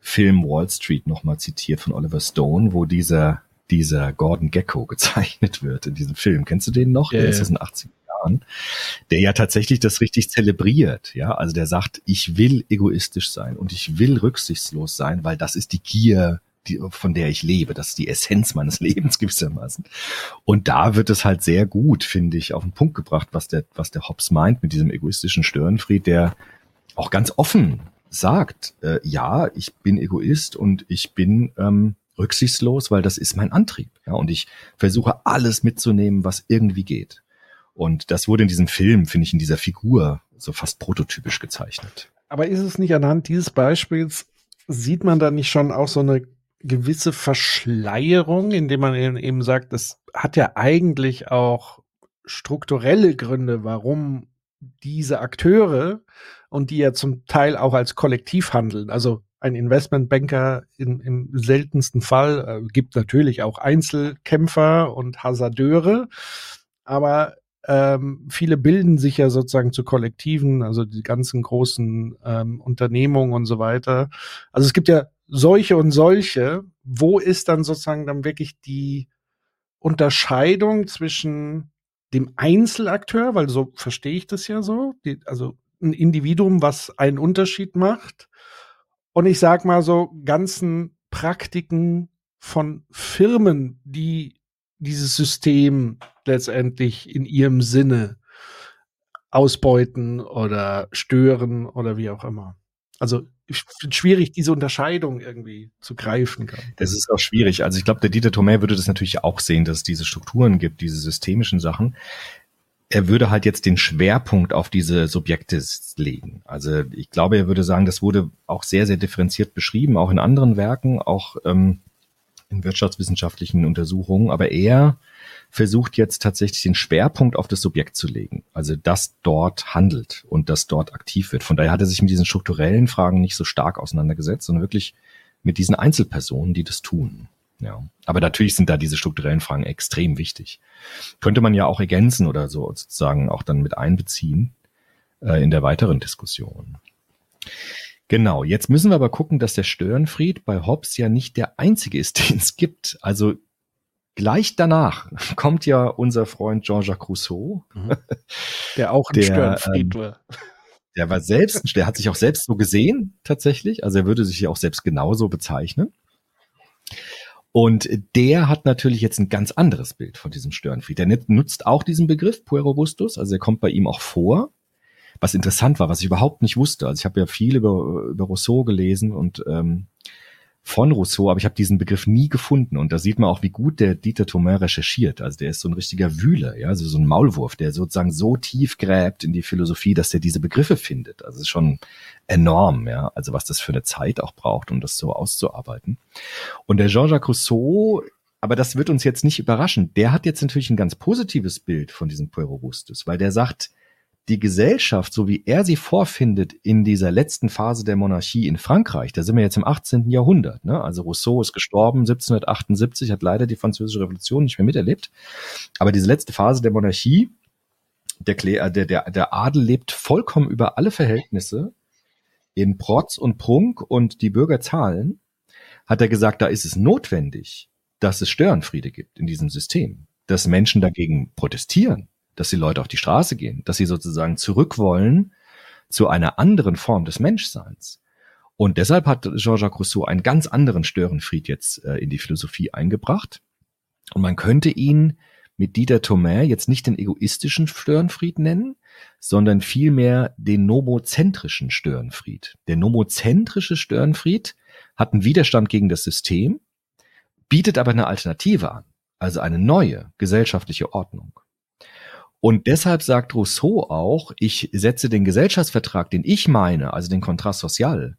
Film Wall Street nochmal zitiert von Oliver Stone, wo dieser, dieser Gordon Gecko gezeichnet wird in diesem Film. Kennst du den noch? Ja, der ist aus den 80er Jahren. Der ja tatsächlich das richtig zelebriert. Ja, also der sagt, ich will egoistisch sein und ich will rücksichtslos sein, weil das ist die Gier, die, von der ich lebe. Das ist die Essenz meines Lebens gewissermaßen. Und da wird es halt sehr gut, finde ich, auf den Punkt gebracht, was der, was der Hobbes meint mit diesem egoistischen Störenfried, der auch ganz offen sagt, äh, ja, ich bin Egoist und ich bin ähm, rücksichtslos, weil das ist mein Antrieb. Ja, und ich versuche alles mitzunehmen, was irgendwie geht. Und das wurde in diesem Film, finde ich, in dieser Figur so fast prototypisch gezeichnet. Aber ist es nicht anhand dieses Beispiels, sieht man da nicht schon auch so eine gewisse Verschleierung, indem man eben sagt, das hat ja eigentlich auch strukturelle Gründe, warum diese Akteure und die ja zum Teil auch als Kollektiv handeln. Also ein Investmentbanker in, im seltensten Fall äh, gibt natürlich auch Einzelkämpfer und Hasardeure, aber ähm, viele bilden sich ja sozusagen zu Kollektiven, also die ganzen großen ähm, Unternehmungen und so weiter. Also es gibt ja solche und solche. Wo ist dann sozusagen dann wirklich die Unterscheidung zwischen dem Einzelakteur, weil so verstehe ich das ja so, die, also ein Individuum, was einen Unterschied macht, und ich sag mal so ganzen Praktiken von Firmen, die dieses System letztendlich in ihrem Sinne ausbeuten oder stören oder wie auch immer. Also schwierig, diese Unterscheidung irgendwie zu greifen kann. Das ist auch schwierig. Also ich glaube, der Dieter Thomé würde das natürlich auch sehen, dass es diese Strukturen gibt, diese systemischen Sachen. Er würde halt jetzt den Schwerpunkt auf diese Subjekte legen. Also ich glaube, er würde sagen, das wurde auch sehr, sehr differenziert beschrieben, auch in anderen Werken, auch ähm, in wirtschaftswissenschaftlichen Untersuchungen. Aber er versucht jetzt tatsächlich den Schwerpunkt auf das Subjekt zu legen. Also das dort handelt und das dort aktiv wird. Von daher hat er sich mit diesen strukturellen Fragen nicht so stark auseinandergesetzt, sondern wirklich mit diesen Einzelpersonen, die das tun. Ja. Aber natürlich sind da diese strukturellen Fragen extrem wichtig. Könnte man ja auch ergänzen oder so sozusagen auch dann mit einbeziehen äh, in der weiteren Diskussion. Genau, jetzt müssen wir aber gucken, dass der Störenfried bei Hobbes ja nicht der einzige ist, den es gibt. Also Gleich danach kommt ja unser Freund Jean-Jacques Rousseau. Mhm. Der auch ein Störenfried ähm, war. Der war selbst, der hat sich auch selbst so gesehen, tatsächlich. Also er würde sich ja auch selbst genauso bezeichnen. Und der hat natürlich jetzt ein ganz anderes Bild von diesem Störenfried. Der nutzt auch diesen Begriff Puerobustus, also er kommt bei ihm auch vor. Was interessant war, was ich überhaupt nicht wusste. Also ich habe ja viel über, über Rousseau gelesen und ähm, von Rousseau, aber ich habe diesen Begriff nie gefunden. Und da sieht man auch, wie gut der Dieter Thomain recherchiert. Also der ist so ein richtiger Wühler, ja, also so ein Maulwurf, der sozusagen so tief gräbt in die Philosophie, dass der diese Begriffe findet. Also ist schon enorm, ja, also was das für eine Zeit auch braucht, um das so auszuarbeiten. Und der Jean-Jacques Rousseau aber das wird uns jetzt nicht überraschen. Der hat jetzt natürlich ein ganz positives Bild von diesem Puerobustus, weil der sagt, die Gesellschaft, so wie er sie vorfindet in dieser letzten Phase der Monarchie in Frankreich, da sind wir jetzt im 18. Jahrhundert. Ne? Also Rousseau ist gestorben 1778, hat leider die französische Revolution nicht mehr miterlebt. Aber diese letzte Phase der Monarchie, der, äh, der, der, der Adel lebt vollkommen über alle Verhältnisse in Protz und Prunk und die Bürger zahlen, hat er gesagt, da ist es notwendig, dass es Störenfriede gibt in diesem System, dass Menschen dagegen protestieren, dass die Leute auf die Straße gehen, dass sie sozusagen zurück wollen zu einer anderen Form des Menschseins. Und deshalb hat Jean-Jacques Rousseau einen ganz anderen Störenfried jetzt äh, in die Philosophie eingebracht. Und man könnte ihn mit Dieter Thomae jetzt nicht den egoistischen Störenfried nennen, sondern vielmehr den nomozentrischen Störenfried. Der nomozentrische Störenfried hat einen Widerstand gegen das System, bietet aber eine Alternative an, also eine neue gesellschaftliche Ordnung. Und deshalb sagt Rousseau auch, ich setze den Gesellschaftsvertrag, den ich meine, also den Contrat social,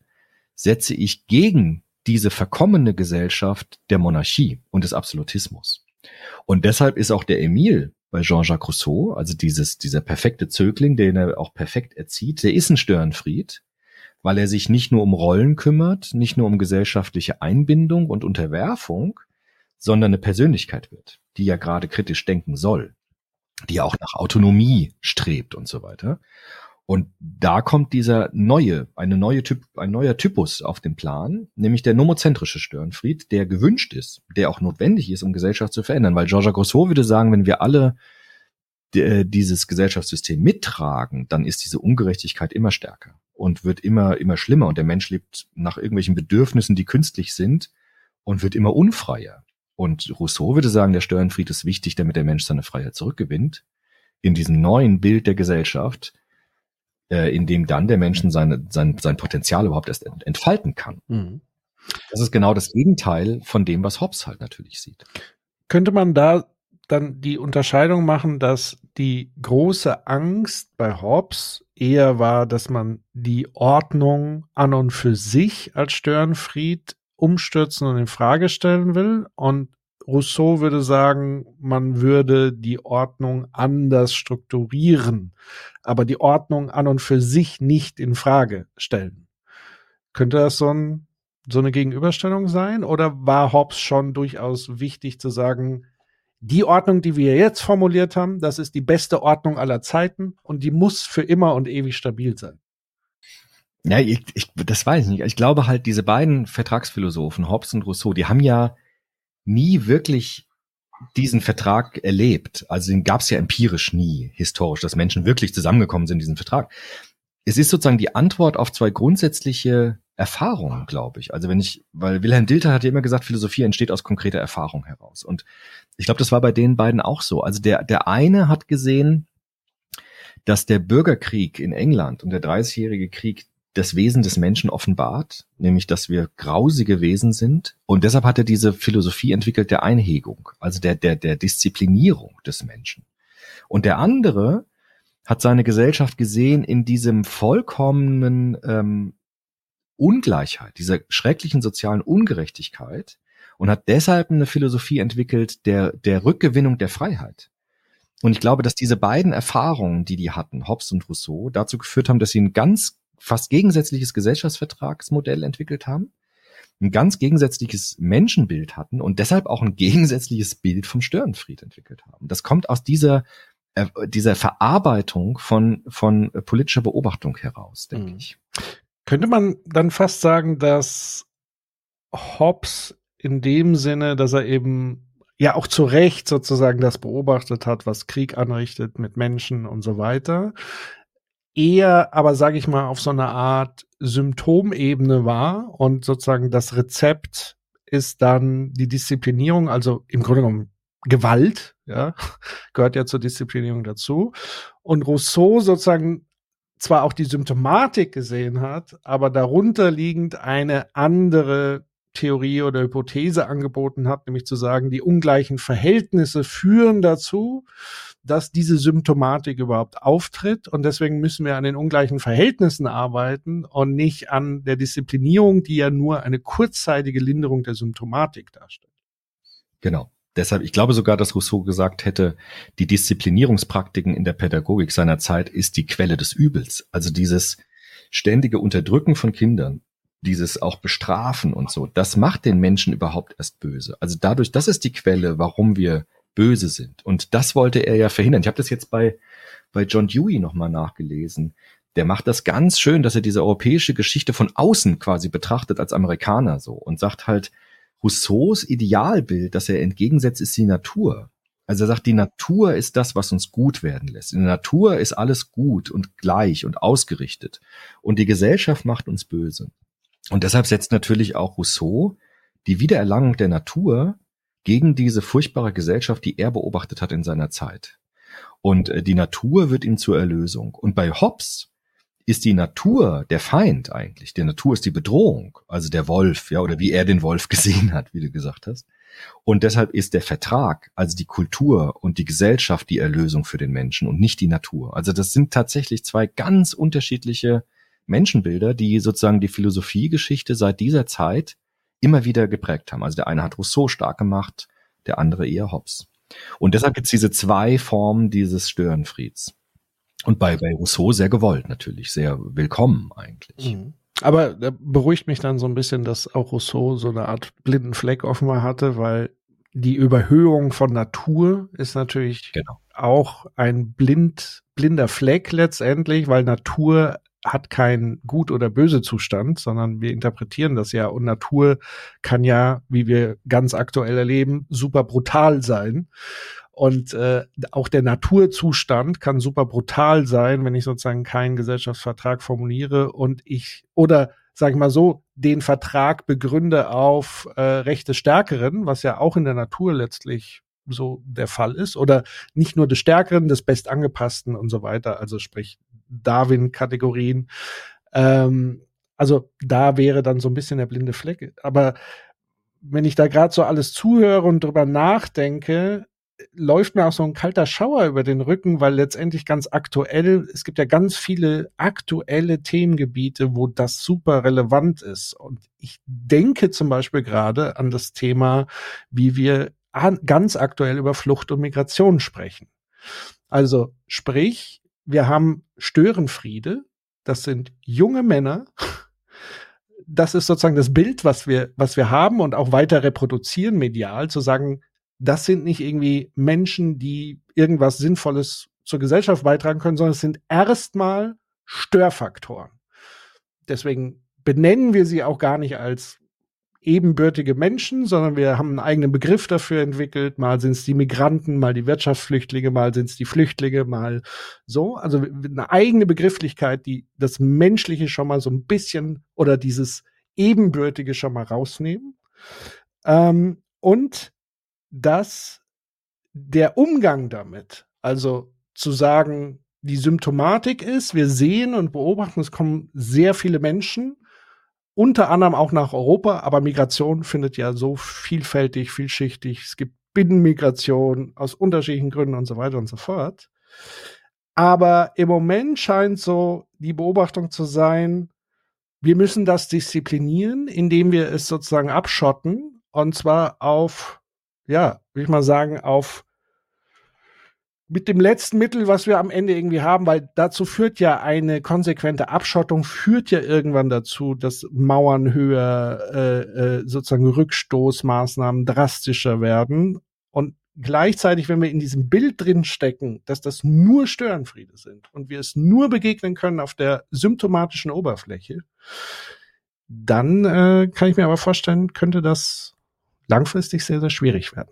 setze ich gegen diese verkommene Gesellschaft der Monarchie und des Absolutismus. Und deshalb ist auch der Emile bei Jean-Jacques Rousseau, also dieses, dieser perfekte Zögling, den er auch perfekt erzieht, der ist ein Störenfried, weil er sich nicht nur um Rollen kümmert, nicht nur um gesellschaftliche Einbindung und Unterwerfung, sondern eine Persönlichkeit wird, die ja gerade kritisch denken soll die auch nach Autonomie strebt und so weiter. Und da kommt dieser neue, eine neue Typ, ein neuer Typus auf den Plan, nämlich der nomozentrische Störenfried, der gewünscht ist, der auch notwendig ist, um Gesellschaft zu verändern. Weil Georges Rousseau würde sagen, wenn wir alle dieses Gesellschaftssystem mittragen, dann ist diese Ungerechtigkeit immer stärker und wird immer, immer schlimmer und der Mensch lebt nach irgendwelchen Bedürfnissen, die künstlich sind und wird immer unfreier. Und Rousseau würde sagen, der Störenfried ist wichtig, damit der Mensch seine Freiheit zurückgewinnt. In diesem neuen Bild der Gesellschaft, äh, in dem dann der Menschen seine, sein, sein Potenzial überhaupt erst entfalten kann. Mhm. Das ist genau das Gegenteil von dem, was Hobbes halt natürlich sieht. Könnte man da dann die Unterscheidung machen, dass die große Angst bei Hobbes eher war, dass man die Ordnung an und für sich als Störenfried umstürzen und in Frage stellen will. Und Rousseau würde sagen, man würde die Ordnung anders strukturieren, aber die Ordnung an und für sich nicht in Frage stellen. Könnte das so, ein, so eine Gegenüberstellung sein? Oder war Hobbes schon durchaus wichtig zu sagen, die Ordnung, die wir jetzt formuliert haben, das ist die beste Ordnung aller Zeiten und die muss für immer und ewig stabil sein? Ja, ich, ich, das weiß ich nicht. Ich glaube halt, diese beiden Vertragsphilosophen, Hobbes und Rousseau, die haben ja nie wirklich diesen Vertrag erlebt. Also den gab es ja empirisch nie, historisch, dass Menschen wirklich zusammengekommen sind in diesen Vertrag. Es ist sozusagen die Antwort auf zwei grundsätzliche Erfahrungen, glaube ich. Also wenn ich, weil Wilhelm Dilter hat ja immer gesagt, Philosophie entsteht aus konkreter Erfahrung heraus. Und ich glaube, das war bei den beiden auch so. Also der, der eine hat gesehen, dass der Bürgerkrieg in England und der Dreißigjährige Krieg das Wesen des Menschen offenbart, nämlich dass wir grausige Wesen sind. Und deshalb hat er diese Philosophie entwickelt der Einhegung, also der, der, der Disziplinierung des Menschen. Und der andere hat seine Gesellschaft gesehen in diesem vollkommenen ähm, Ungleichheit, dieser schrecklichen sozialen Ungerechtigkeit und hat deshalb eine Philosophie entwickelt der, der Rückgewinnung der Freiheit. Und ich glaube, dass diese beiden Erfahrungen, die die hatten, Hobbes und Rousseau, dazu geführt haben, dass sie ein ganz fast gegensätzliches Gesellschaftsvertragsmodell entwickelt haben, ein ganz gegensätzliches Menschenbild hatten und deshalb auch ein gegensätzliches Bild vom Störenfried entwickelt haben. Das kommt aus dieser äh, dieser Verarbeitung von von politischer Beobachtung heraus, denke mhm. ich. Könnte man dann fast sagen, dass Hobbes in dem Sinne, dass er eben ja auch zu Recht sozusagen das beobachtet hat, was Krieg anrichtet mit Menschen und so weiter, eher aber, sage ich mal, auf so einer Art Symptomebene war und sozusagen das Rezept ist dann die Disziplinierung, also im Grunde genommen Gewalt, ja, gehört ja zur Disziplinierung dazu. Und Rousseau sozusagen zwar auch die Symptomatik gesehen hat, aber darunter liegend eine andere Theorie oder Hypothese angeboten hat, nämlich zu sagen, die ungleichen Verhältnisse führen dazu, dass diese Symptomatik überhaupt auftritt. Und deswegen müssen wir an den ungleichen Verhältnissen arbeiten und nicht an der Disziplinierung, die ja nur eine kurzzeitige Linderung der Symptomatik darstellt. Genau. Deshalb, ich glaube sogar, dass Rousseau gesagt hätte, die Disziplinierungspraktiken in der Pädagogik seiner Zeit ist die Quelle des Übels. Also dieses ständige Unterdrücken von Kindern, dieses auch Bestrafen und so, das macht den Menschen überhaupt erst böse. Also dadurch, das ist die Quelle, warum wir böse sind. Und das wollte er ja verhindern. Ich habe das jetzt bei, bei John Dewey nochmal nachgelesen. Der macht das ganz schön, dass er diese europäische Geschichte von außen quasi betrachtet als Amerikaner so und sagt halt, Rousseaus Idealbild, das er entgegensetzt, ist die Natur. Also er sagt, die Natur ist das, was uns gut werden lässt. In der Natur ist alles gut und gleich und ausgerichtet. Und die Gesellschaft macht uns böse. Und deshalb setzt natürlich auch Rousseau die Wiedererlangung der Natur gegen diese furchtbare Gesellschaft, die er beobachtet hat in seiner Zeit. Und äh, die Natur wird ihm zur Erlösung. Und bei Hobbes ist die Natur der Feind eigentlich. Die Natur ist die Bedrohung, also der Wolf, ja, oder wie er den Wolf gesehen hat, wie du gesagt hast. Und deshalb ist der Vertrag, also die Kultur und die Gesellschaft die Erlösung für den Menschen und nicht die Natur. Also das sind tatsächlich zwei ganz unterschiedliche Menschenbilder, die sozusagen die Philosophiegeschichte seit dieser Zeit immer wieder geprägt haben. Also der eine hat Rousseau stark gemacht, der andere eher Hobbes. Und deshalb gibt es diese zwei Formen dieses Störenfrieds. Und bei, bei Rousseau sehr gewollt natürlich, sehr willkommen eigentlich. Mhm. Aber da beruhigt mich dann so ein bisschen, dass auch Rousseau so eine Art blinden Fleck offenbar hatte, weil die Überhöhung von Natur ist natürlich genau. auch ein blind, blinder Fleck letztendlich, weil Natur hat kein gut oder böse Zustand, sondern wir interpretieren das ja. Und Natur kann ja, wie wir ganz aktuell erleben, super brutal sein. Und äh, auch der Naturzustand kann super brutal sein, wenn ich sozusagen keinen Gesellschaftsvertrag formuliere und ich oder sage ich mal so, den Vertrag begründe auf äh, Rechte Stärkeren, was ja auch in der Natur letztlich so der Fall ist, oder nicht nur des Stärkeren, des Bestangepassten und so weiter, also sprich Darwin-Kategorien. Ähm, also da wäre dann so ein bisschen der blinde Fleck. Aber wenn ich da gerade so alles zuhöre und drüber nachdenke, läuft mir auch so ein kalter Schauer über den Rücken, weil letztendlich ganz aktuell, es gibt ja ganz viele aktuelle Themengebiete, wo das super relevant ist. Und ich denke zum Beispiel gerade an das Thema, wie wir an, ganz aktuell über Flucht und Migration sprechen. Also sprich, wir haben Störenfriede, das sind junge Männer, das ist sozusagen das Bild, was wir, was wir haben und auch weiter reproduzieren medial, zu sagen, das sind nicht irgendwie Menschen, die irgendwas Sinnvolles zur Gesellschaft beitragen können, sondern es sind erstmal Störfaktoren. Deswegen benennen wir sie auch gar nicht als ebenbürtige Menschen, sondern wir haben einen eigenen Begriff dafür entwickelt. Mal sind es die Migranten, mal die Wirtschaftsflüchtlinge, mal sind es die Flüchtlinge, mal so. Also eine eigene Begrifflichkeit, die das Menschliche schon mal so ein bisschen oder dieses Ebenbürtige schon mal rausnehmen. Ähm, und dass der Umgang damit, also zu sagen, die Symptomatik ist, wir sehen und beobachten, es kommen sehr viele Menschen, unter anderem auch nach Europa, aber Migration findet ja so vielfältig, vielschichtig. Es gibt Binnenmigration aus unterschiedlichen Gründen und so weiter und so fort. Aber im Moment scheint so die Beobachtung zu sein, wir müssen das disziplinieren, indem wir es sozusagen abschotten und zwar auf ja, will ich mal sagen, auf mit dem letzten Mittel, was wir am Ende irgendwie haben, weil dazu führt ja eine konsequente Abschottung, führt ja irgendwann dazu, dass Mauern höher, äh, äh, sozusagen Rückstoßmaßnahmen drastischer werden. Und gleichzeitig, wenn wir in diesem Bild drin stecken, dass das nur Störenfriede sind und wir es nur begegnen können auf der symptomatischen Oberfläche, dann äh, kann ich mir aber vorstellen, könnte das langfristig sehr, sehr schwierig werden.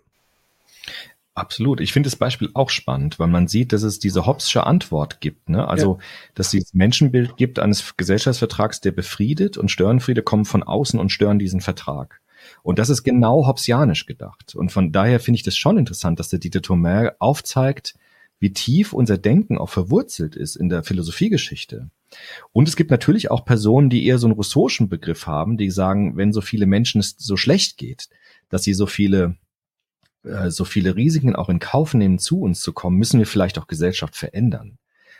Absolut. Ich finde das Beispiel auch spannend, weil man sieht, dass es diese Hobbesche Antwort gibt. Ne? Also, ja. dass es dieses Menschenbild gibt eines Gesellschaftsvertrags, der befriedet und Störenfriede kommen von außen und stören diesen Vertrag. Und das ist genau hobbesianisch gedacht. Und von daher finde ich das schon interessant, dass der Dieter Thomae aufzeigt, wie tief unser Denken auch verwurzelt ist in der Philosophiegeschichte. Und es gibt natürlich auch Personen, die eher so einen russischen Begriff haben, die sagen, wenn so viele Menschen es so schlecht geht, dass sie so viele äh, so viele Risiken auch in Kauf nehmen, zu uns zu kommen, müssen wir vielleicht auch Gesellschaft verändern.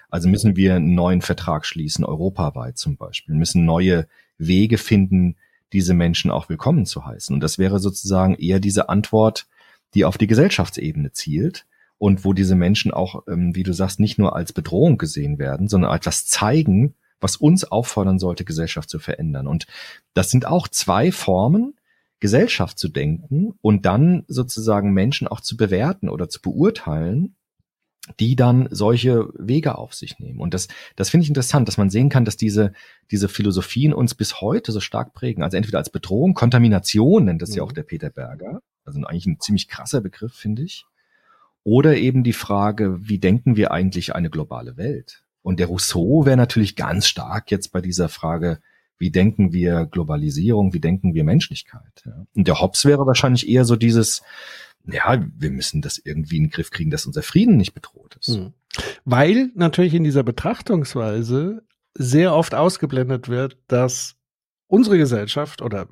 Also müssen wir einen neuen Vertrag schließen, europaweit zum Beispiel, müssen neue Wege finden, diese Menschen auch willkommen zu heißen. Und das wäre sozusagen eher diese Antwort, die auf die Gesellschaftsebene zielt und wo diese Menschen auch, ähm, wie du sagst, nicht nur als Bedrohung gesehen werden, sondern etwas zeigen, was uns auffordern sollte, Gesellschaft zu verändern. Und das sind auch zwei Formen, Gesellschaft zu denken und dann sozusagen Menschen auch zu bewerten oder zu beurteilen, die dann solche Wege auf sich nehmen. Und das, das finde ich interessant, dass man sehen kann, dass diese, diese Philosophien uns bis heute so stark prägen. Also entweder als Bedrohung, Kontamination nennt das mhm. ja auch der Peter Berger. Also eigentlich ein ziemlich krasser Begriff, finde ich. Oder eben die Frage, wie denken wir eigentlich eine globale Welt? Und der Rousseau wäre natürlich ganz stark jetzt bei dieser Frage, wie denken wir Globalisierung, wie denken wir Menschlichkeit. Ja. Und der Hobbes wäre wahrscheinlich eher so dieses, ja, wir müssen das irgendwie in den Griff kriegen, dass unser Frieden nicht bedroht ist. Hm. Weil natürlich in dieser Betrachtungsweise sehr oft ausgeblendet wird, dass unsere Gesellschaft oder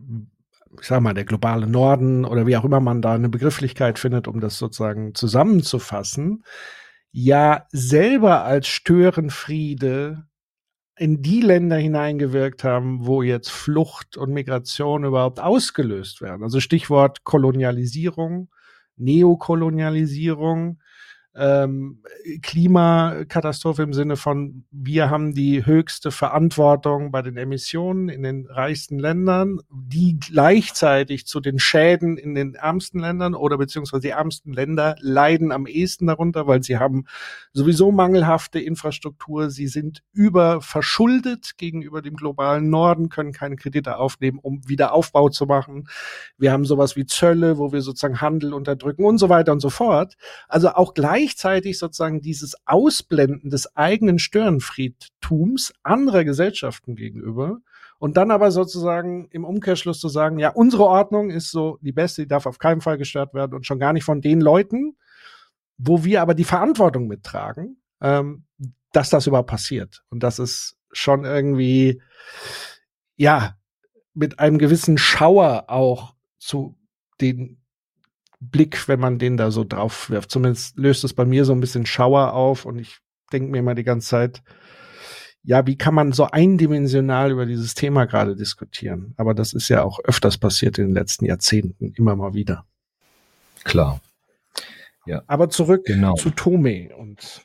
ich sag mal, der globale Norden oder wie auch immer man da eine Begrifflichkeit findet, um das sozusagen zusammenzufassen, ja selber als Störenfriede in die Länder hineingewirkt haben, wo jetzt Flucht und Migration überhaupt ausgelöst werden. Also Stichwort Kolonialisierung, Neokolonialisierung, ähm, Klimakatastrophe im Sinne von, wir haben die höchste Verantwortung bei den Emissionen in den reichsten Ländern, die gleichzeitig zu den Schäden in den ärmsten Ländern oder beziehungsweise die ärmsten Länder leiden am ehesten darunter, weil sie haben sowieso mangelhafte Infrastruktur, sie sind überverschuldet gegenüber dem globalen Norden, können keine Kredite aufnehmen, um wieder Aufbau zu machen. Wir haben sowas wie Zölle, wo wir sozusagen Handel unterdrücken und so weiter und so fort. Also auch gleich gleichzeitig sozusagen dieses Ausblenden des eigenen Störenfriedtums anderer Gesellschaften gegenüber und dann aber sozusagen im Umkehrschluss zu sagen, ja, unsere Ordnung ist so die beste, die darf auf keinen Fall gestört werden und schon gar nicht von den Leuten, wo wir aber die Verantwortung mittragen, ähm, dass das überhaupt passiert. Und das ist schon irgendwie, ja, mit einem gewissen Schauer auch zu den Blick, wenn man den da so drauf wirft. Zumindest löst es bei mir so ein bisschen Schauer auf und ich denke mir immer die ganze Zeit, ja, wie kann man so eindimensional über dieses Thema gerade diskutieren? Aber das ist ja auch öfters passiert in den letzten Jahrzehnten, immer mal wieder. Klar. Ja. Aber zurück genau. zu Tome und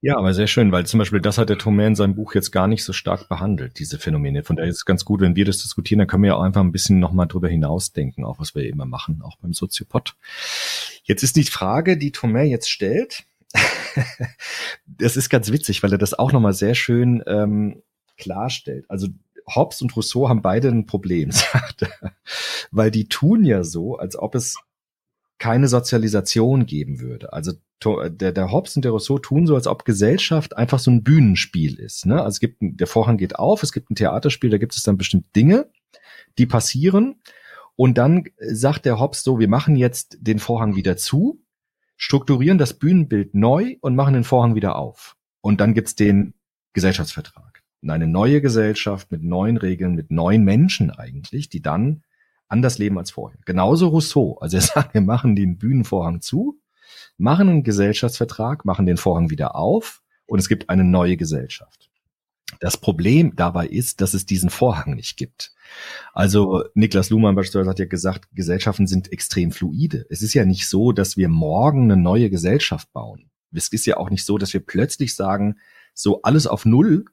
ja, aber sehr schön, weil zum Beispiel das hat der Tomé in seinem Buch jetzt gar nicht so stark behandelt, diese Phänomene. Von daher ist es ganz gut, wenn wir das diskutieren, dann können wir ja auch einfach ein bisschen nochmal drüber hinausdenken, auch was wir immer machen, auch beim Soziopod. Jetzt ist die Frage, die Tomé jetzt stellt, das ist ganz witzig, weil er das auch nochmal sehr schön ähm, klarstellt. Also Hobbes und Rousseau haben beide ein Problem, sagt er. Weil die tun ja so, als ob es keine Sozialisation geben würde. Also der, der Hobbes und der Rousseau tun so, als ob Gesellschaft einfach so ein Bühnenspiel ist. Ne? Also es gibt ein, der Vorhang geht auf, es gibt ein Theaterspiel, da gibt es dann bestimmt Dinge, die passieren. Und dann sagt der Hobbes so, wir machen jetzt den Vorhang wieder zu, strukturieren das Bühnenbild neu und machen den Vorhang wieder auf. Und dann gibt's den Gesellschaftsvertrag. Eine neue Gesellschaft mit neuen Regeln, mit neuen Menschen eigentlich, die dann anders leben als vorher. Genauso Rousseau. Also er sagt, wir machen den Bühnenvorhang zu, machen einen Gesellschaftsvertrag, machen den Vorhang wieder auf und es gibt eine neue Gesellschaft. Das Problem dabei ist, dass es diesen Vorhang nicht gibt. Also Niklas Luhmann beispielsweise hat ja gesagt, Gesellschaften sind extrem fluide. Es ist ja nicht so, dass wir morgen eine neue Gesellschaft bauen. Es ist ja auch nicht so, dass wir plötzlich sagen, so alles auf Null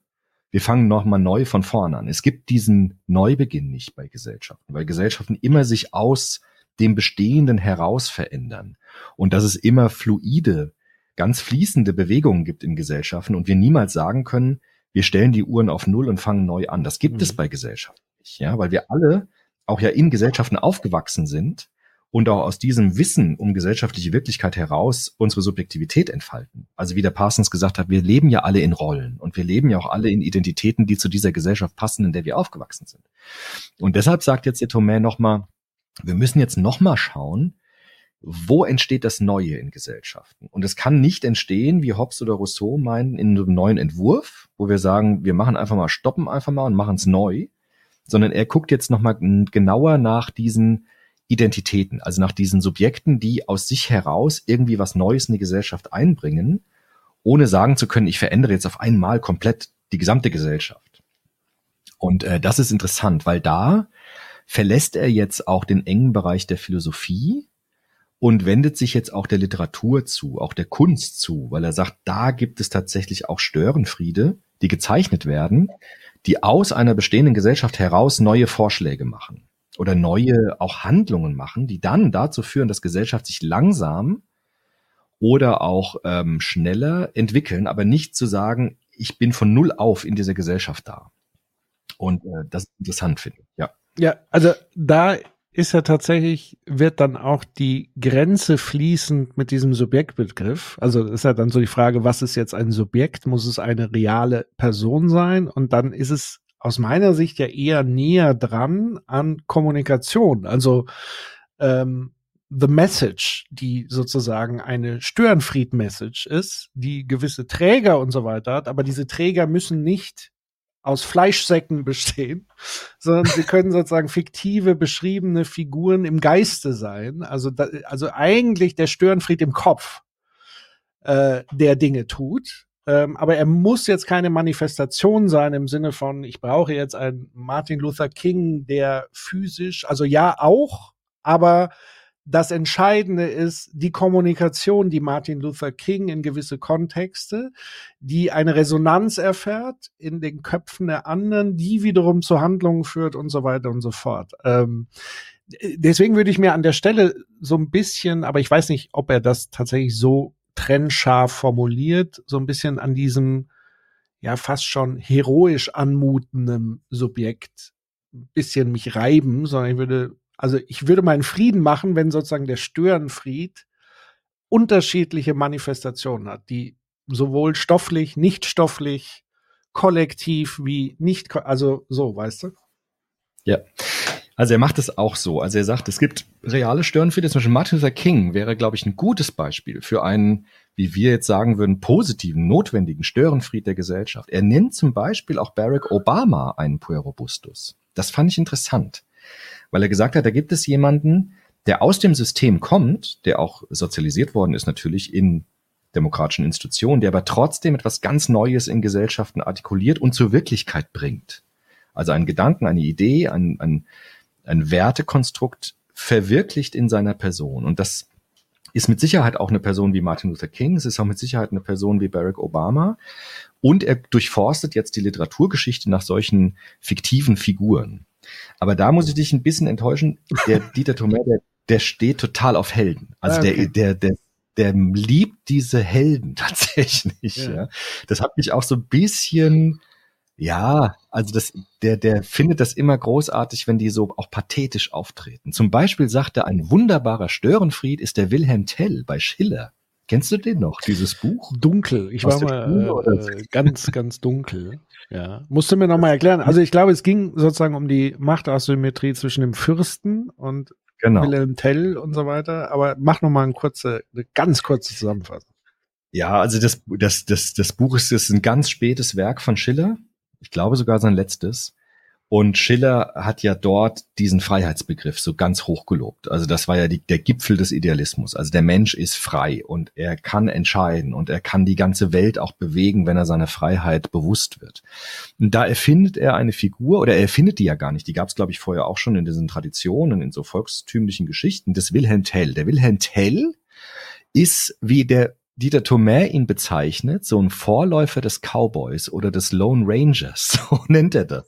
wir fangen nochmal neu von vorne an. Es gibt diesen Neubeginn nicht bei Gesellschaften, weil Gesellschaften immer sich aus dem Bestehenden heraus verändern und dass es immer fluide, ganz fließende Bewegungen gibt in Gesellschaften und wir niemals sagen können, wir stellen die Uhren auf Null und fangen neu an. Das gibt mhm. es bei Gesellschaften nicht, ja, weil wir alle auch ja in Gesellschaften aufgewachsen sind und auch aus diesem Wissen um gesellschaftliche Wirklichkeit heraus unsere Subjektivität entfalten. Also wie der Parsons gesagt hat, wir leben ja alle in Rollen und wir leben ja auch alle in Identitäten, die zu dieser Gesellschaft passen, in der wir aufgewachsen sind. Und deshalb sagt jetzt der Thomas nochmal, wir müssen jetzt nochmal schauen, wo entsteht das Neue in Gesellschaften? Und es kann nicht entstehen, wie Hobbes oder Rousseau meinen, in einem neuen Entwurf, wo wir sagen, wir machen einfach mal, stoppen einfach mal und machen es neu, sondern er guckt jetzt nochmal genauer nach diesen Identitäten, also nach diesen Subjekten, die aus sich heraus irgendwie was Neues in die Gesellschaft einbringen, ohne sagen zu können, ich verändere jetzt auf einmal komplett die gesamte Gesellschaft. Und äh, das ist interessant, weil da verlässt er jetzt auch den engen Bereich der Philosophie und wendet sich jetzt auch der Literatur zu, auch der Kunst zu, weil er sagt, da gibt es tatsächlich auch Störenfriede, die gezeichnet werden, die aus einer bestehenden Gesellschaft heraus neue Vorschläge machen oder neue auch Handlungen machen, die dann dazu führen, dass Gesellschaft sich langsam oder auch ähm, schneller entwickeln, aber nicht zu sagen, ich bin von null auf in dieser Gesellschaft da. Und äh, das ist interessant, finde ich, ja. Ja, also da ist ja tatsächlich, wird dann auch die Grenze fließend mit diesem Subjektbegriff. Also ist ja dann so die Frage, was ist jetzt ein Subjekt? Muss es eine reale Person sein? Und dann ist es aus meiner Sicht ja eher näher dran an Kommunikation. Also ähm, The Message, die sozusagen eine Störenfried-Message ist, die gewisse Träger und so weiter hat, aber diese Träger müssen nicht aus Fleischsäcken bestehen, sondern sie können sozusagen fiktive, beschriebene Figuren im Geiste sein. Also, da, also eigentlich der Störenfried im Kopf, äh, der Dinge tut. Ähm, aber er muss jetzt keine Manifestation sein im Sinne von, ich brauche jetzt einen Martin Luther King, der physisch, also ja auch, aber das Entscheidende ist die Kommunikation, die Martin Luther King in gewisse Kontexte, die eine Resonanz erfährt in den Köpfen der anderen, die wiederum zu Handlungen führt und so weiter und so fort. Ähm, deswegen würde ich mir an der Stelle so ein bisschen, aber ich weiß nicht, ob er das tatsächlich so trennscharf formuliert, so ein bisschen an diesem ja fast schon heroisch anmutenden Subjekt ein bisschen mich reiben, sondern ich würde, also ich würde meinen Frieden machen, wenn sozusagen der Störenfried unterschiedliche Manifestationen hat, die sowohl stofflich, nicht stofflich, kollektiv wie nicht, also so, weißt du? Ja. Also er macht es auch so. Also er sagt, es gibt reale Störenfriede. Zum Beispiel Martin Luther King wäre, glaube ich, ein gutes Beispiel für einen, wie wir jetzt sagen würden, positiven, notwendigen Störenfried der Gesellschaft. Er nennt zum Beispiel auch Barack Obama einen Puerobustus. Das fand ich interessant, weil er gesagt hat, da gibt es jemanden, der aus dem System kommt, der auch sozialisiert worden ist natürlich in demokratischen Institutionen, der aber trotzdem etwas ganz Neues in Gesellschaften artikuliert und zur Wirklichkeit bringt. Also einen Gedanken, eine Idee, ein, ein, ein Wertekonstrukt verwirklicht in seiner Person. Und das ist mit Sicherheit auch eine Person wie Martin Luther King, es ist auch mit Sicherheit eine Person wie Barack Obama. Und er durchforstet jetzt die Literaturgeschichte nach solchen fiktiven Figuren. Aber da muss ich dich ein bisschen enttäuschen. Der Dieter Thomas, der, der steht total auf Helden. Also okay. der, der, der, der liebt diese Helden tatsächlich. Ja. ja. Das hat mich auch so ein bisschen ja, also das, der, der findet das immer großartig, wenn die so auch pathetisch auftreten. Zum Beispiel sagt er, ein wunderbarer Störenfried ist der Wilhelm Tell bei Schiller. Kennst du den noch, dieses Buch? Dunkel. Ich Aus war mal äh, ganz, ganz dunkel. Ja. Musst du mir noch mal erklären. Also ich glaube, es ging sozusagen um die Machtasymmetrie zwischen dem Fürsten und genau. Wilhelm Tell und so weiter. Aber mach noch mal eine kurze, eine ganz kurze Zusammenfassung. Ja, also das, das, das, das Buch ist, ist ein ganz spätes Werk von Schiller ich glaube sogar sein letztes. Und Schiller hat ja dort diesen Freiheitsbegriff so ganz hoch gelobt. Also das war ja die, der Gipfel des Idealismus. Also der Mensch ist frei und er kann entscheiden und er kann die ganze Welt auch bewegen, wenn er seiner Freiheit bewusst wird. Und da erfindet er eine Figur oder er erfindet die ja gar nicht. Die gab es, glaube ich, vorher auch schon in diesen Traditionen, in so volkstümlichen Geschichten des Wilhelm Tell. Der Wilhelm Tell ist wie der Dieter Thomae ihn bezeichnet, so ein Vorläufer des Cowboys oder des Lone Rangers, so nennt er das.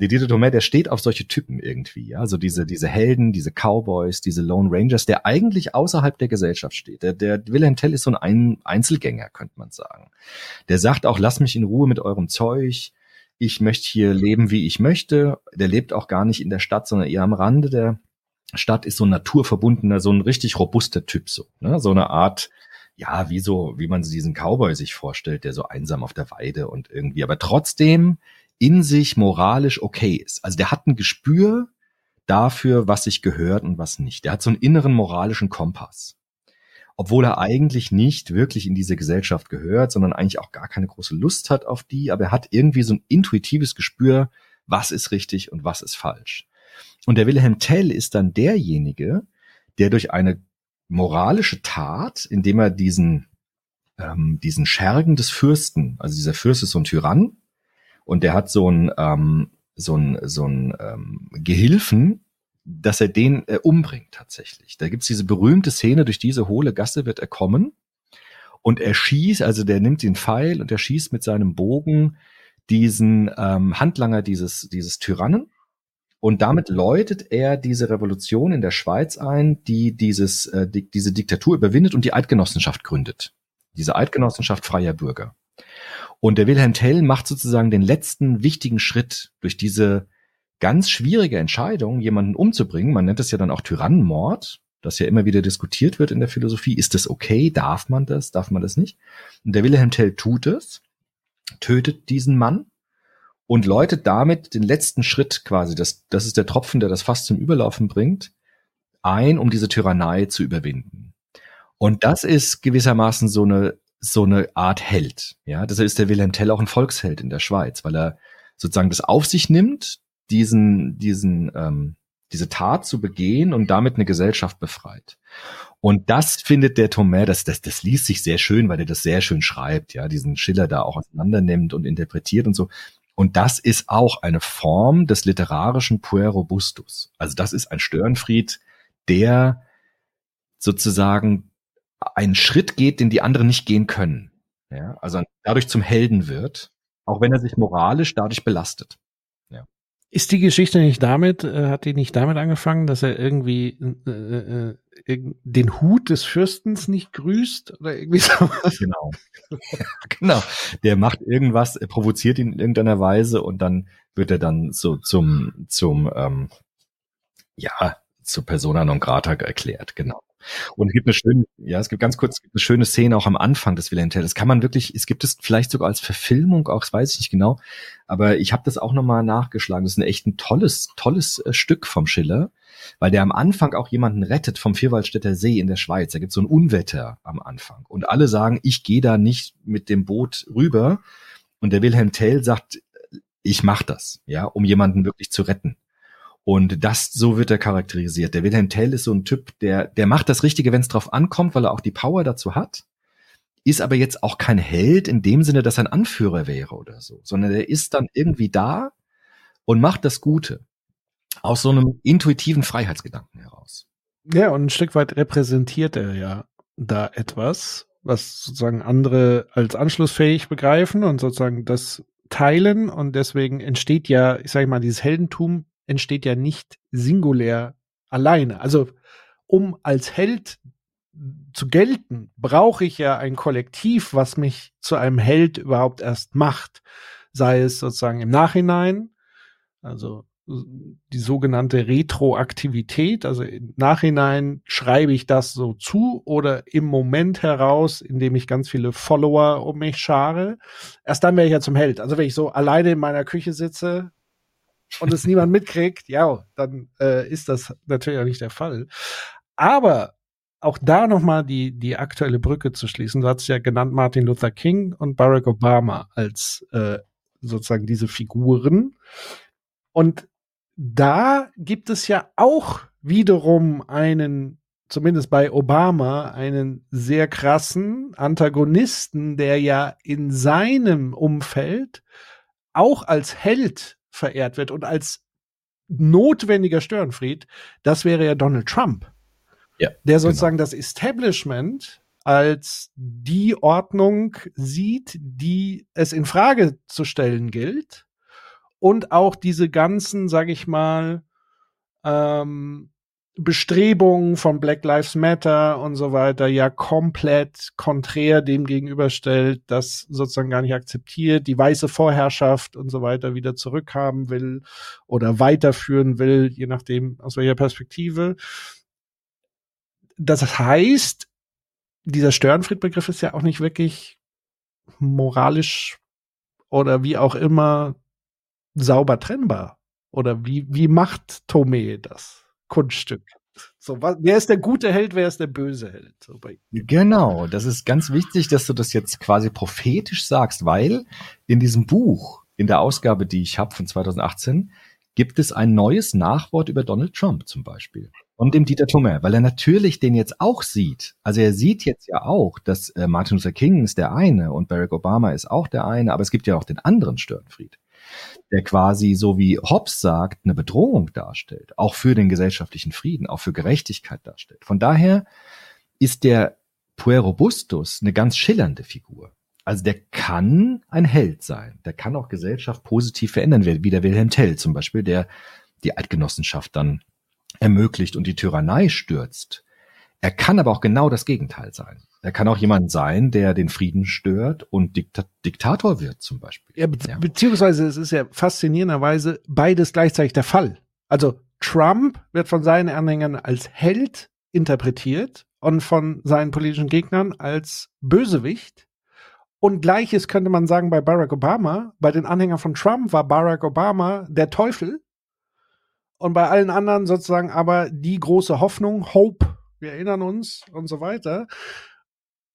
Der Dieter Thomae, der steht auf solche Typen irgendwie, ja, also diese, diese Helden, diese Cowboys, diese Lone Rangers, der eigentlich außerhalb der Gesellschaft steht. Der, der Wilhelm Tell ist so ein Einzelgänger, könnte man sagen. Der sagt auch, lass mich in Ruhe mit eurem Zeug, ich möchte hier leben, wie ich möchte. Der lebt auch gar nicht in der Stadt, sondern eher am Rande der Stadt, ist so ein naturverbundener, so ein richtig robuster Typ, so, ne? so eine Art, ja, wie so, wie man diesen Cowboy sich vorstellt, der so einsam auf der Weide und irgendwie, aber trotzdem in sich moralisch okay ist. Also der hat ein Gespür dafür, was sich gehört und was nicht. Der hat so einen inneren moralischen Kompass. Obwohl er eigentlich nicht wirklich in diese Gesellschaft gehört, sondern eigentlich auch gar keine große Lust hat auf die, aber er hat irgendwie so ein intuitives Gespür, was ist richtig und was ist falsch. Und der Wilhelm Tell ist dann derjenige, der durch eine moralische Tat, indem er diesen, ähm, diesen Schergen des Fürsten, also dieser Fürst ist so ein Tyrann und der hat so ein, ähm, so ein, so ein ähm, Gehilfen, dass er den äh, umbringt tatsächlich. Da gibt's diese berühmte Szene, durch diese hohle Gasse wird er kommen und er schießt, also der nimmt den Pfeil und er schießt mit seinem Bogen diesen ähm, Handlanger dieses, dieses Tyrannen und damit läutet er diese Revolution in der Schweiz ein, die dieses, äh, die, diese Diktatur überwindet und die Eidgenossenschaft gründet. Diese Eidgenossenschaft freier Bürger. Und der Wilhelm Tell macht sozusagen den letzten wichtigen Schritt durch diese ganz schwierige Entscheidung, jemanden umzubringen. Man nennt es ja dann auch Tyrannenmord, das ja immer wieder diskutiert wird in der Philosophie. Ist das okay? Darf man das? Darf man das nicht? Und der Wilhelm Tell tut es, tötet diesen Mann und läutet damit den letzten Schritt quasi, das, das ist der Tropfen, der das Fass zum Überlaufen bringt, ein, um diese Tyrannei zu überwinden. Und das ist gewissermaßen so eine, so eine Art Held. Ja, deshalb ist der Wilhelm Tell auch ein Volksheld in der Schweiz, weil er sozusagen das auf sich nimmt, diesen, diesen, ähm, diese Tat zu begehen und damit eine Gesellschaft befreit. Und das findet der Thomas, das, das, das liest sich sehr schön, weil er das sehr schön schreibt, ja, diesen Schiller da auch auseinander nimmt und interpretiert und so. Und das ist auch eine Form des literarischen Puer Robustus. Also das ist ein Störenfried, der sozusagen einen Schritt geht, den die anderen nicht gehen können. Ja, also dadurch zum Helden wird, auch wenn er sich moralisch dadurch belastet. Ist die Geschichte nicht damit, äh, hat die nicht damit angefangen, dass er irgendwie äh, äh, den Hut des Fürstens nicht grüßt oder irgendwie sowas? Genau. genau. Der macht irgendwas, er provoziert ihn in irgendeiner Weise und dann wird er dann so zum, zum, ähm, ja, zur Persona non grata erklärt, genau. Und es gibt eine schöne, ja, es gibt ganz kurz eine schöne Szene auch am Anfang des Wilhelm Tell. Das kann man wirklich, es gibt es vielleicht sogar als Verfilmung, auch das weiß ich nicht genau, aber ich habe das auch nochmal nachgeschlagen. Das ist ein echt ein tolles, tolles äh, Stück vom Schiller, weil der am Anfang auch jemanden rettet vom Vierwaldstätter See in der Schweiz. Da gibt so ein Unwetter am Anfang und alle sagen, ich gehe da nicht mit dem Boot rüber. Und der Wilhelm Tell sagt, ich mach das, ja, um jemanden wirklich zu retten. Und das, so wird er charakterisiert. Der Wilhelm Tell ist so ein Typ, der, der macht das Richtige, wenn es drauf ankommt, weil er auch die Power dazu hat. Ist aber jetzt auch kein Held in dem Sinne, dass er ein Anführer wäre oder so, sondern er ist dann irgendwie da und macht das Gute. Aus so einem intuitiven Freiheitsgedanken heraus. Ja, und ein Stück weit repräsentiert er ja da etwas, was sozusagen andere als anschlussfähig begreifen und sozusagen das teilen und deswegen entsteht ja, ich sage mal, dieses Heldentum entsteht ja nicht singulär alleine. Also um als Held zu gelten, brauche ich ja ein Kollektiv, was mich zu einem Held überhaupt erst macht. Sei es sozusagen im Nachhinein, also die sogenannte Retroaktivität, also im Nachhinein schreibe ich das so zu oder im Moment heraus, indem ich ganz viele Follower um mich schare. Erst dann wäre ich ja zum Held. Also wenn ich so alleine in meiner Küche sitze und es niemand mitkriegt, ja, dann äh, ist das natürlich auch nicht der Fall. Aber auch da nochmal die, die aktuelle Brücke zu schließen. Du hast ja genannt Martin Luther King und Barack Obama als äh, sozusagen diese Figuren. Und da gibt es ja auch wiederum einen, zumindest bei Obama, einen sehr krassen Antagonisten, der ja in seinem Umfeld auch als Held verehrt wird und als notwendiger Störenfried. Das wäre ja Donald Trump ja, der sozusagen genau. das Establishment als die Ordnung sieht, die es in Frage zu stellen gilt und auch diese ganzen, sag ich mal, ähm, Bestrebungen von Black Lives Matter und so weiter ja komplett konträr dem gegenüberstellt, das sozusagen gar nicht akzeptiert, die weiße Vorherrschaft und so weiter wieder zurückhaben will oder weiterführen will, je nachdem aus welcher Perspektive das heißt, dieser Störenfried-Begriff ist ja auch nicht wirklich moralisch oder wie auch immer sauber trennbar. Oder wie, wie macht Tome das Kunststück? So, was, wer ist der gute Held, wer ist der böse Held? So genau, das ist ganz wichtig, dass du das jetzt quasi prophetisch sagst, weil in diesem Buch, in der Ausgabe, die ich habe von 2018, gibt es ein neues Nachwort über Donald Trump zum Beispiel. Und dem Dieter Thomé, weil er natürlich den jetzt auch sieht. Also er sieht jetzt ja auch, dass äh, Martin Luther King ist der eine und Barack Obama ist auch der eine, aber es gibt ja auch den anderen Störenfried, der quasi, so wie Hobbes sagt, eine Bedrohung darstellt, auch für den gesellschaftlichen Frieden, auch für Gerechtigkeit darstellt. Von daher ist der Puerobustus eine ganz schillernde Figur. Also der kann ein Held sein. Der kann auch Gesellschaft positiv verändern, wie der Wilhelm Tell zum Beispiel, der die Eidgenossenschaft dann ermöglicht und die Tyrannei stürzt. Er kann aber auch genau das Gegenteil sein. Er kann auch jemand sein, der den Frieden stört und Dikta Diktator wird zum Beispiel. Ja, be ja. Beziehungsweise es ist ja faszinierenderweise beides gleichzeitig der Fall. Also Trump wird von seinen Anhängern als Held interpretiert und von seinen politischen Gegnern als Bösewicht. Und gleiches könnte man sagen bei Barack Obama. Bei den Anhängern von Trump war Barack Obama der Teufel und bei allen anderen sozusagen aber die große Hoffnung, Hope, wir erinnern uns und so weiter.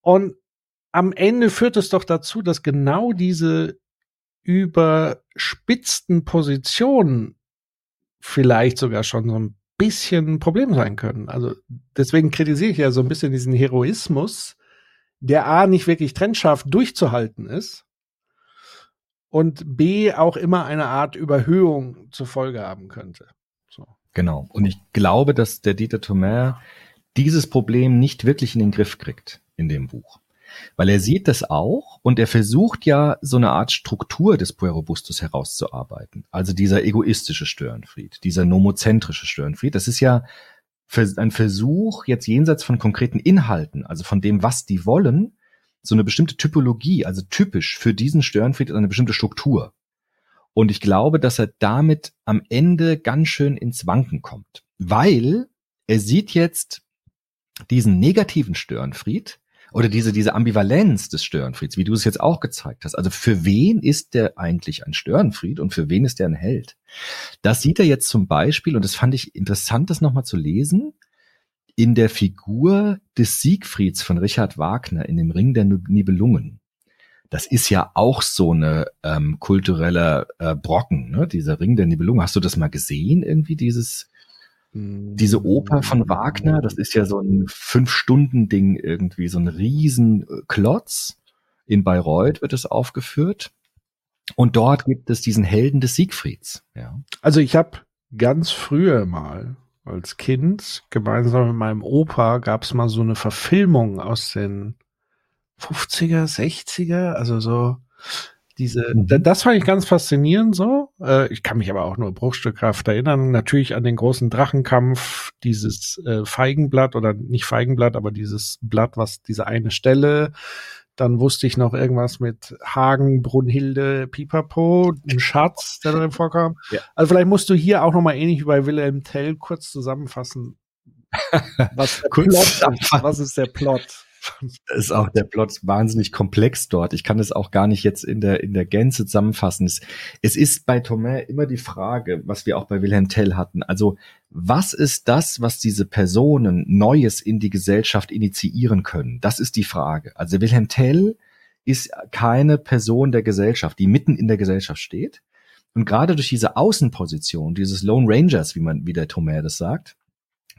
Und am Ende führt es doch dazu, dass genau diese überspitzten Positionen vielleicht sogar schon so ein bisschen ein Problem sein können. Also deswegen kritisiere ich ja so ein bisschen diesen Heroismus, der A nicht wirklich trennscharf durchzuhalten ist und B auch immer eine Art Überhöhung zur Folge haben könnte. Genau. Und ich glaube, dass der Dieter Thomer dieses Problem nicht wirklich in den Griff kriegt in dem Buch. Weil er sieht das auch und er versucht ja so eine Art Struktur des Puerobustus herauszuarbeiten. Also dieser egoistische Störenfried, dieser nomozentrische Störenfried. Das ist ja ein Versuch, jetzt jenseits von konkreten Inhalten, also von dem, was die wollen, so eine bestimmte Typologie, also typisch für diesen Störenfried eine bestimmte Struktur und ich glaube, dass er damit am Ende ganz schön ins Wanken kommt, weil er sieht jetzt diesen negativen Störenfried oder diese, diese Ambivalenz des Störenfrieds, wie du es jetzt auch gezeigt hast. Also für wen ist der eigentlich ein Störenfried und für wen ist der ein Held? Das sieht er jetzt zum Beispiel, und das fand ich interessant, das nochmal zu lesen, in der Figur des Siegfrieds von Richard Wagner in dem Ring der Nibelungen. Das ist ja auch so eine ähm, kulturelle äh, Brocken, ne? Dieser Ring der Nibelungen. Hast du das mal gesehen, irgendwie, dieses, diese Oper von Wagner? Das ist ja so ein Fünf-Stunden-Ding irgendwie, so ein Riesenklotz. In Bayreuth wird es aufgeführt. Und dort gibt es diesen Helden des Siegfrieds. Ja. Also ich habe ganz früher mal als Kind gemeinsam mit meinem Opa gab es mal so eine Verfilmung aus den 50er, 60er, also so diese, Mhm. da- das fand ich ganz faszinierend so. Äh, ich kann mich aber auch nur bruchstückhaft erinnern. Natürlich an den großen Drachenkampf, dieses äh, Feigenblatt oder nicht Feigenblatt, aber dieses Blatt, was diese eine Stelle. Dann wusste ich noch irgendwas mit Hagen, Brunhilde, Pipapo, ein Schatz, der drin vorkam. Ja. Also vielleicht musst du hier auch noch mal ähnlich wie bei Wilhelm Tell kurz zusammenfassen. Was Kurz Plot. Was ist der Plot? ist auch der Plot wahnsinnig komplex dort. Ich kann es auch gar nicht jetzt in der, in der Gänze zusammenfassen. Es, es ist bei Thomas immer die Frage, was wir auch bei Wilhelm Tell hatten. Also, was ist das, was diese Personen Neues in die Gesellschaft initiieren können? Das ist die Frage. Also, Wilhelm Tell ist keine Person der Gesellschaft, die mitten in der Gesellschaft steht. Und gerade durch diese Außenposition, dieses Lone Rangers, wie man, wie der Thomas das sagt,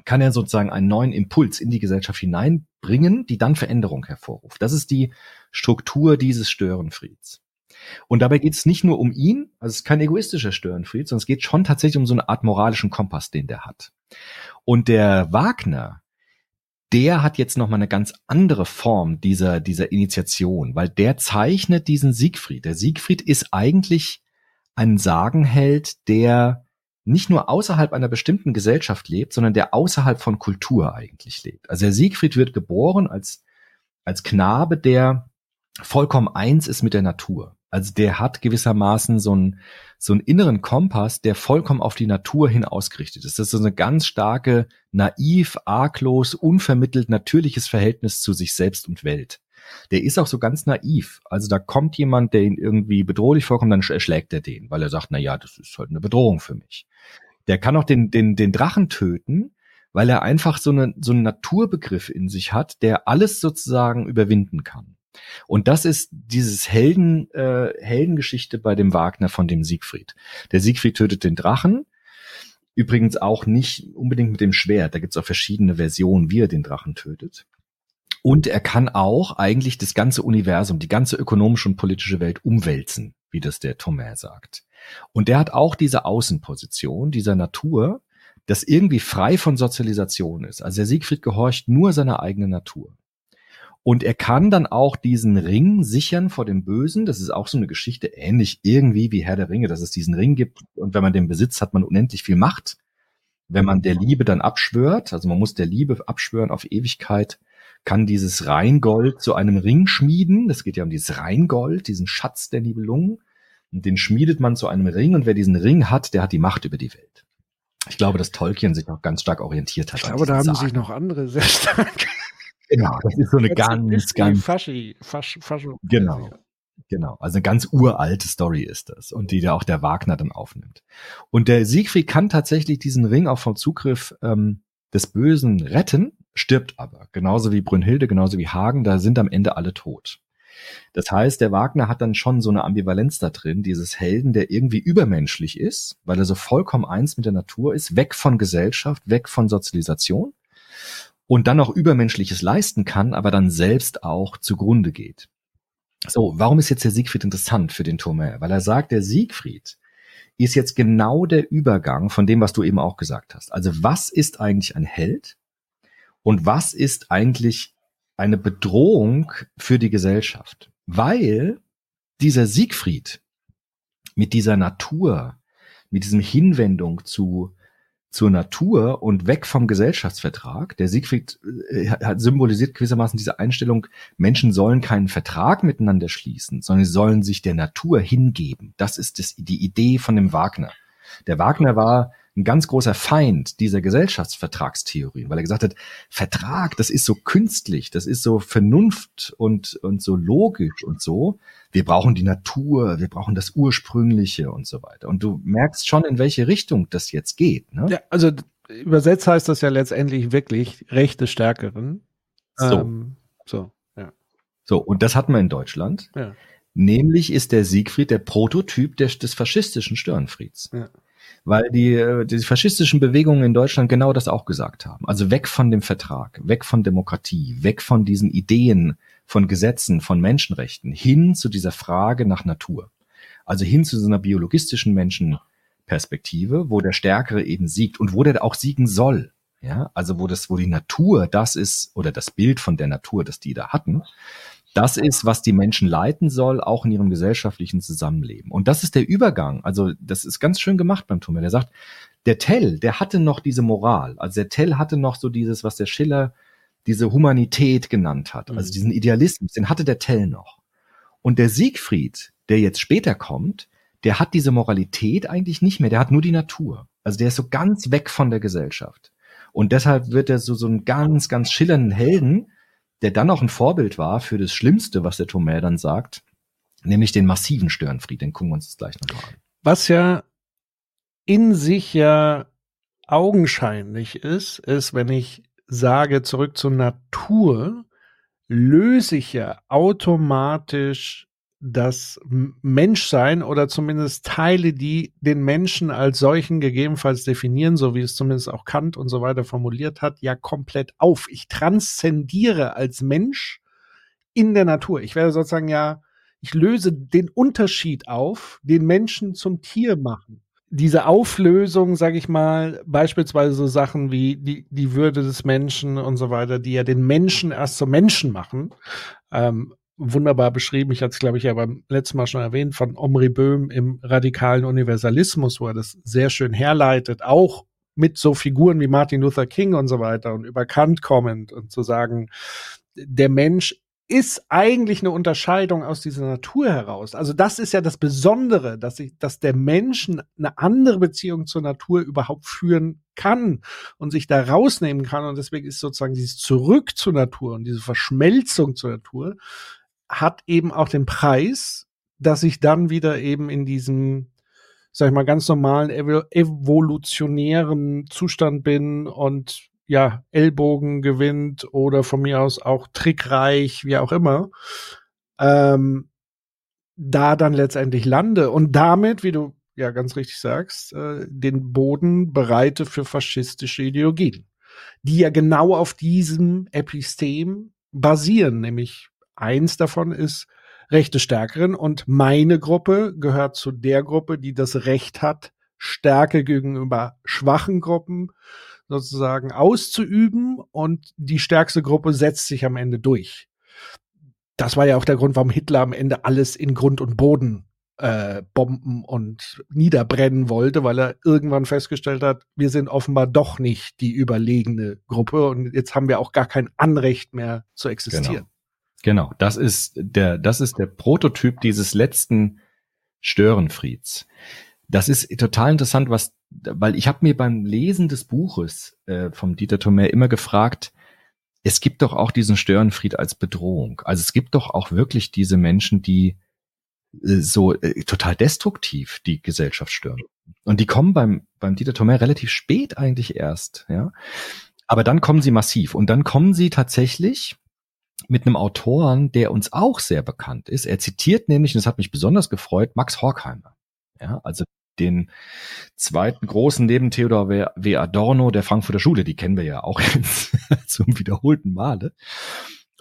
kann er sozusagen einen neuen Impuls in die Gesellschaft hineinbringen, die dann Veränderung hervorruft. Das ist die Struktur dieses Störenfrieds. Und dabei geht es nicht nur um ihn, also es ist kein egoistischer Störenfried, sondern es geht schon tatsächlich um so eine Art moralischen Kompass, den der hat. Und der Wagner, der hat jetzt noch mal eine ganz andere Form dieser, dieser Initiation, weil der zeichnet diesen Siegfried. Der Siegfried ist eigentlich ein Sagenheld, der nicht nur außerhalb einer bestimmten Gesellschaft lebt, sondern der außerhalb von Kultur eigentlich lebt. Also der Siegfried wird geboren als, als Knabe, der vollkommen eins ist mit der Natur. Also der hat gewissermaßen so einen, so einen inneren Kompass, der vollkommen auf die Natur hin ausgerichtet ist. Das ist so eine ganz starke, naiv, arglos, unvermittelt natürliches Verhältnis zu sich selbst und Welt. Der ist auch so ganz naiv. Also da kommt jemand, der ihn irgendwie bedrohlich vorkommt, dann erschlägt er den, weil er sagt, na ja, das ist halt eine Bedrohung für mich. Der kann auch den, den, den Drachen töten, weil er einfach so, eine, so einen Naturbegriff in sich hat, der alles sozusagen überwinden kann. Und das ist dieses Helden, äh, Heldengeschichte bei dem Wagner von dem Siegfried. Der Siegfried tötet den Drachen, übrigens auch nicht unbedingt mit dem Schwert. Da gibt's auch verschiedene Versionen, wie er den Drachen tötet. Und er kann auch eigentlich das ganze Universum, die ganze ökonomische und politische Welt umwälzen, wie das der Thomas sagt. Und der hat auch diese Außenposition dieser Natur, das irgendwie frei von Sozialisation ist. Also der Siegfried gehorcht nur seiner eigenen Natur. Und er kann dann auch diesen Ring sichern vor dem Bösen. Das ist auch so eine Geschichte, ähnlich irgendwie wie Herr der Ringe, dass es diesen Ring gibt. Und wenn man den besitzt, hat man unendlich viel Macht. Wenn man der Liebe dann abschwört, also man muss der Liebe abschwören auf Ewigkeit, kann dieses Rheingold zu einem Ring schmieden. Das geht ja um dieses Rheingold, diesen Schatz der Nibelungen. Und den schmiedet man zu einem Ring. Und wer diesen Ring hat, der hat die Macht über die Welt. Ich glaube, dass Tolkien sich noch ganz stark orientiert hat. Ich glaube, da haben diesen sich Sagen. noch andere sehr stark. Genau, das ist so eine ganz, ganz Faschi, Fasch, Fascho. Genau. Genau, also eine ganz uralte Story ist das und die da auch der Wagner dann aufnimmt. Und der Siegfried kann tatsächlich diesen Ring auch vom Zugriff ähm, des Bösen retten, stirbt aber. Genauso wie Brünnhilde, genauso wie Hagen, da sind am Ende alle tot. Das heißt, der Wagner hat dann schon so eine Ambivalenz da drin, dieses Helden, der irgendwie übermenschlich ist, weil er so vollkommen eins mit der Natur ist, weg von Gesellschaft, weg von Sozialisation und dann auch Übermenschliches leisten kann, aber dann selbst auch zugrunde geht. So, warum ist jetzt der Siegfried interessant für den Thomas? Weil er sagt, der Siegfried ist jetzt genau der Übergang von dem, was du eben auch gesagt hast. Also was ist eigentlich ein Held und was ist eigentlich eine Bedrohung für die Gesellschaft? Weil dieser Siegfried mit dieser Natur, mit diesem Hinwendung zu zur Natur und weg vom Gesellschaftsvertrag. Der Siegfried äh, hat symbolisiert gewissermaßen diese Einstellung, Menschen sollen keinen Vertrag miteinander schließen, sondern sie sollen sich der Natur hingeben. Das ist das, die Idee von dem Wagner. Der Wagner war ein ganz großer Feind dieser Gesellschaftsvertragstheorien, weil er gesagt hat, Vertrag, das ist so künstlich, das ist so Vernunft und, und so logisch und so. Wir brauchen die Natur, wir brauchen das Ursprüngliche und so weiter. Und du merkst schon, in welche Richtung das jetzt geht. Ne? Ja, also übersetzt heißt das ja letztendlich wirklich Recht des Stärkeren. So. Ähm, so, ja. So, und das hatten wir in Deutschland. Ja. Nämlich ist der Siegfried der Prototyp des, des faschistischen Störenfrieds. Ja. Weil die, äh, die faschistischen Bewegungen in Deutschland genau das auch gesagt haben. Also weg von dem Vertrag, weg von Demokratie, weg von diesen Ideen, von Gesetzen, von Menschenrechten, hin zu dieser Frage nach Natur. Also hin zu so einer biologistischen Menschenperspektive, wo der Stärkere eben siegt und wo der auch siegen soll. Ja, also wo das, wo die Natur das ist, oder das Bild von der Natur, das die da hatten, das ist, was die Menschen leiten soll, auch in ihrem gesellschaftlichen Zusammenleben. Und das ist der Übergang. Also das ist ganz schön gemacht beim Tumor. Der sagt, der Tell, der hatte noch diese Moral. Also der Tell hatte noch so dieses, was der Schiller diese Humanität genannt hat. Also Mhm. diesen Idealismus, den hatte der Tell noch. Und der Siegfried, der jetzt später kommt, der hat diese Moralität eigentlich nicht mehr. Der hat nur die Natur. Also der ist so ganz weg von der Gesellschaft. Und deshalb wird er so, so einen ganz, ganz schillernden Helden, der dann auch ein Vorbild war für das Schlimmste, was der Thomas dann sagt, nämlich den massiven Störenfried. Den gucken wir uns gleich nochmal an. Was ja in sich ja augenscheinlich ist, ist, wenn ich sage, zurück zur Natur, löse ich ja automatisch das Menschsein oder zumindest Teile, die den Menschen als solchen gegebenenfalls definieren, so wie es zumindest auch Kant und so weiter formuliert hat, ja komplett auf. Ich transzendiere als Mensch in der Natur. Ich werde sozusagen ja, ich löse den Unterschied auf, den Menschen zum Tier machen. Diese Auflösung, sage ich mal, beispielsweise so Sachen wie die, die Würde des Menschen und so weiter, die ja den Menschen erst zum Menschen machen, ähm, wunderbar beschrieben. Ich hatte es, glaube ich, ja beim letzten Mal schon erwähnt, von Omri Böhm im radikalen Universalismus, wo er das sehr schön herleitet, auch mit so Figuren wie Martin Luther King und so weiter und über Kant kommend und zu sagen, der Mensch ist eigentlich eine Unterscheidung aus dieser Natur heraus. Also das ist ja das Besondere, dass ich, dass der Mensch eine andere Beziehung zur Natur überhaupt führen kann und sich da rausnehmen kann. Und deswegen ist sozusagen dieses Zurück zur Natur und diese Verschmelzung zur Natur hat eben auch den Preis, dass ich dann wieder eben in diesem, sag ich mal, ganz normalen evo evolutionären Zustand bin und ja, Ellbogen gewinnt oder von mir aus auch trickreich, wie auch immer, ähm, da dann letztendlich lande und damit, wie du ja ganz richtig sagst, äh, den Boden bereite für faschistische Ideologien, die ja genau auf diesem Epistem basieren, nämlich eins davon ist Rechte Stärkeren und meine Gruppe gehört zu der Gruppe, die das Recht hat, Stärke gegenüber schwachen Gruppen sozusagen auszuüben und die stärkste Gruppe setzt sich am Ende durch. Das war ja auch der Grund, warum Hitler am Ende alles in Grund und Boden äh, bomben und niederbrennen wollte, weil er irgendwann festgestellt hat, wir sind offenbar doch nicht die überlegene Gruppe und jetzt haben wir auch gar kein Anrecht mehr zu existieren. Genau, das ist der, das ist der Prototyp dieses letzten Störenfrieds. Das ist total interessant, was, weil ich habe mir beim Lesen des Buches äh, vom Dieter Thomae immer gefragt, es gibt doch auch diesen Störenfried als Bedrohung. Also es gibt doch auch wirklich diese Menschen, die äh, so äh, total destruktiv die Gesellschaft stören. Und die kommen beim, beim Dieter Thomae relativ spät eigentlich erst, ja. Aber dann kommen sie massiv und dann kommen sie tatsächlich mit einem Autoren, der uns auch sehr bekannt ist. Er zitiert nämlich, und das hat mich besonders gefreut, Max Horkheimer. Ja, also den zweiten großen neben Theodor W. Adorno der Frankfurter Schule, die kennen wir ja auch zum wiederholten Male.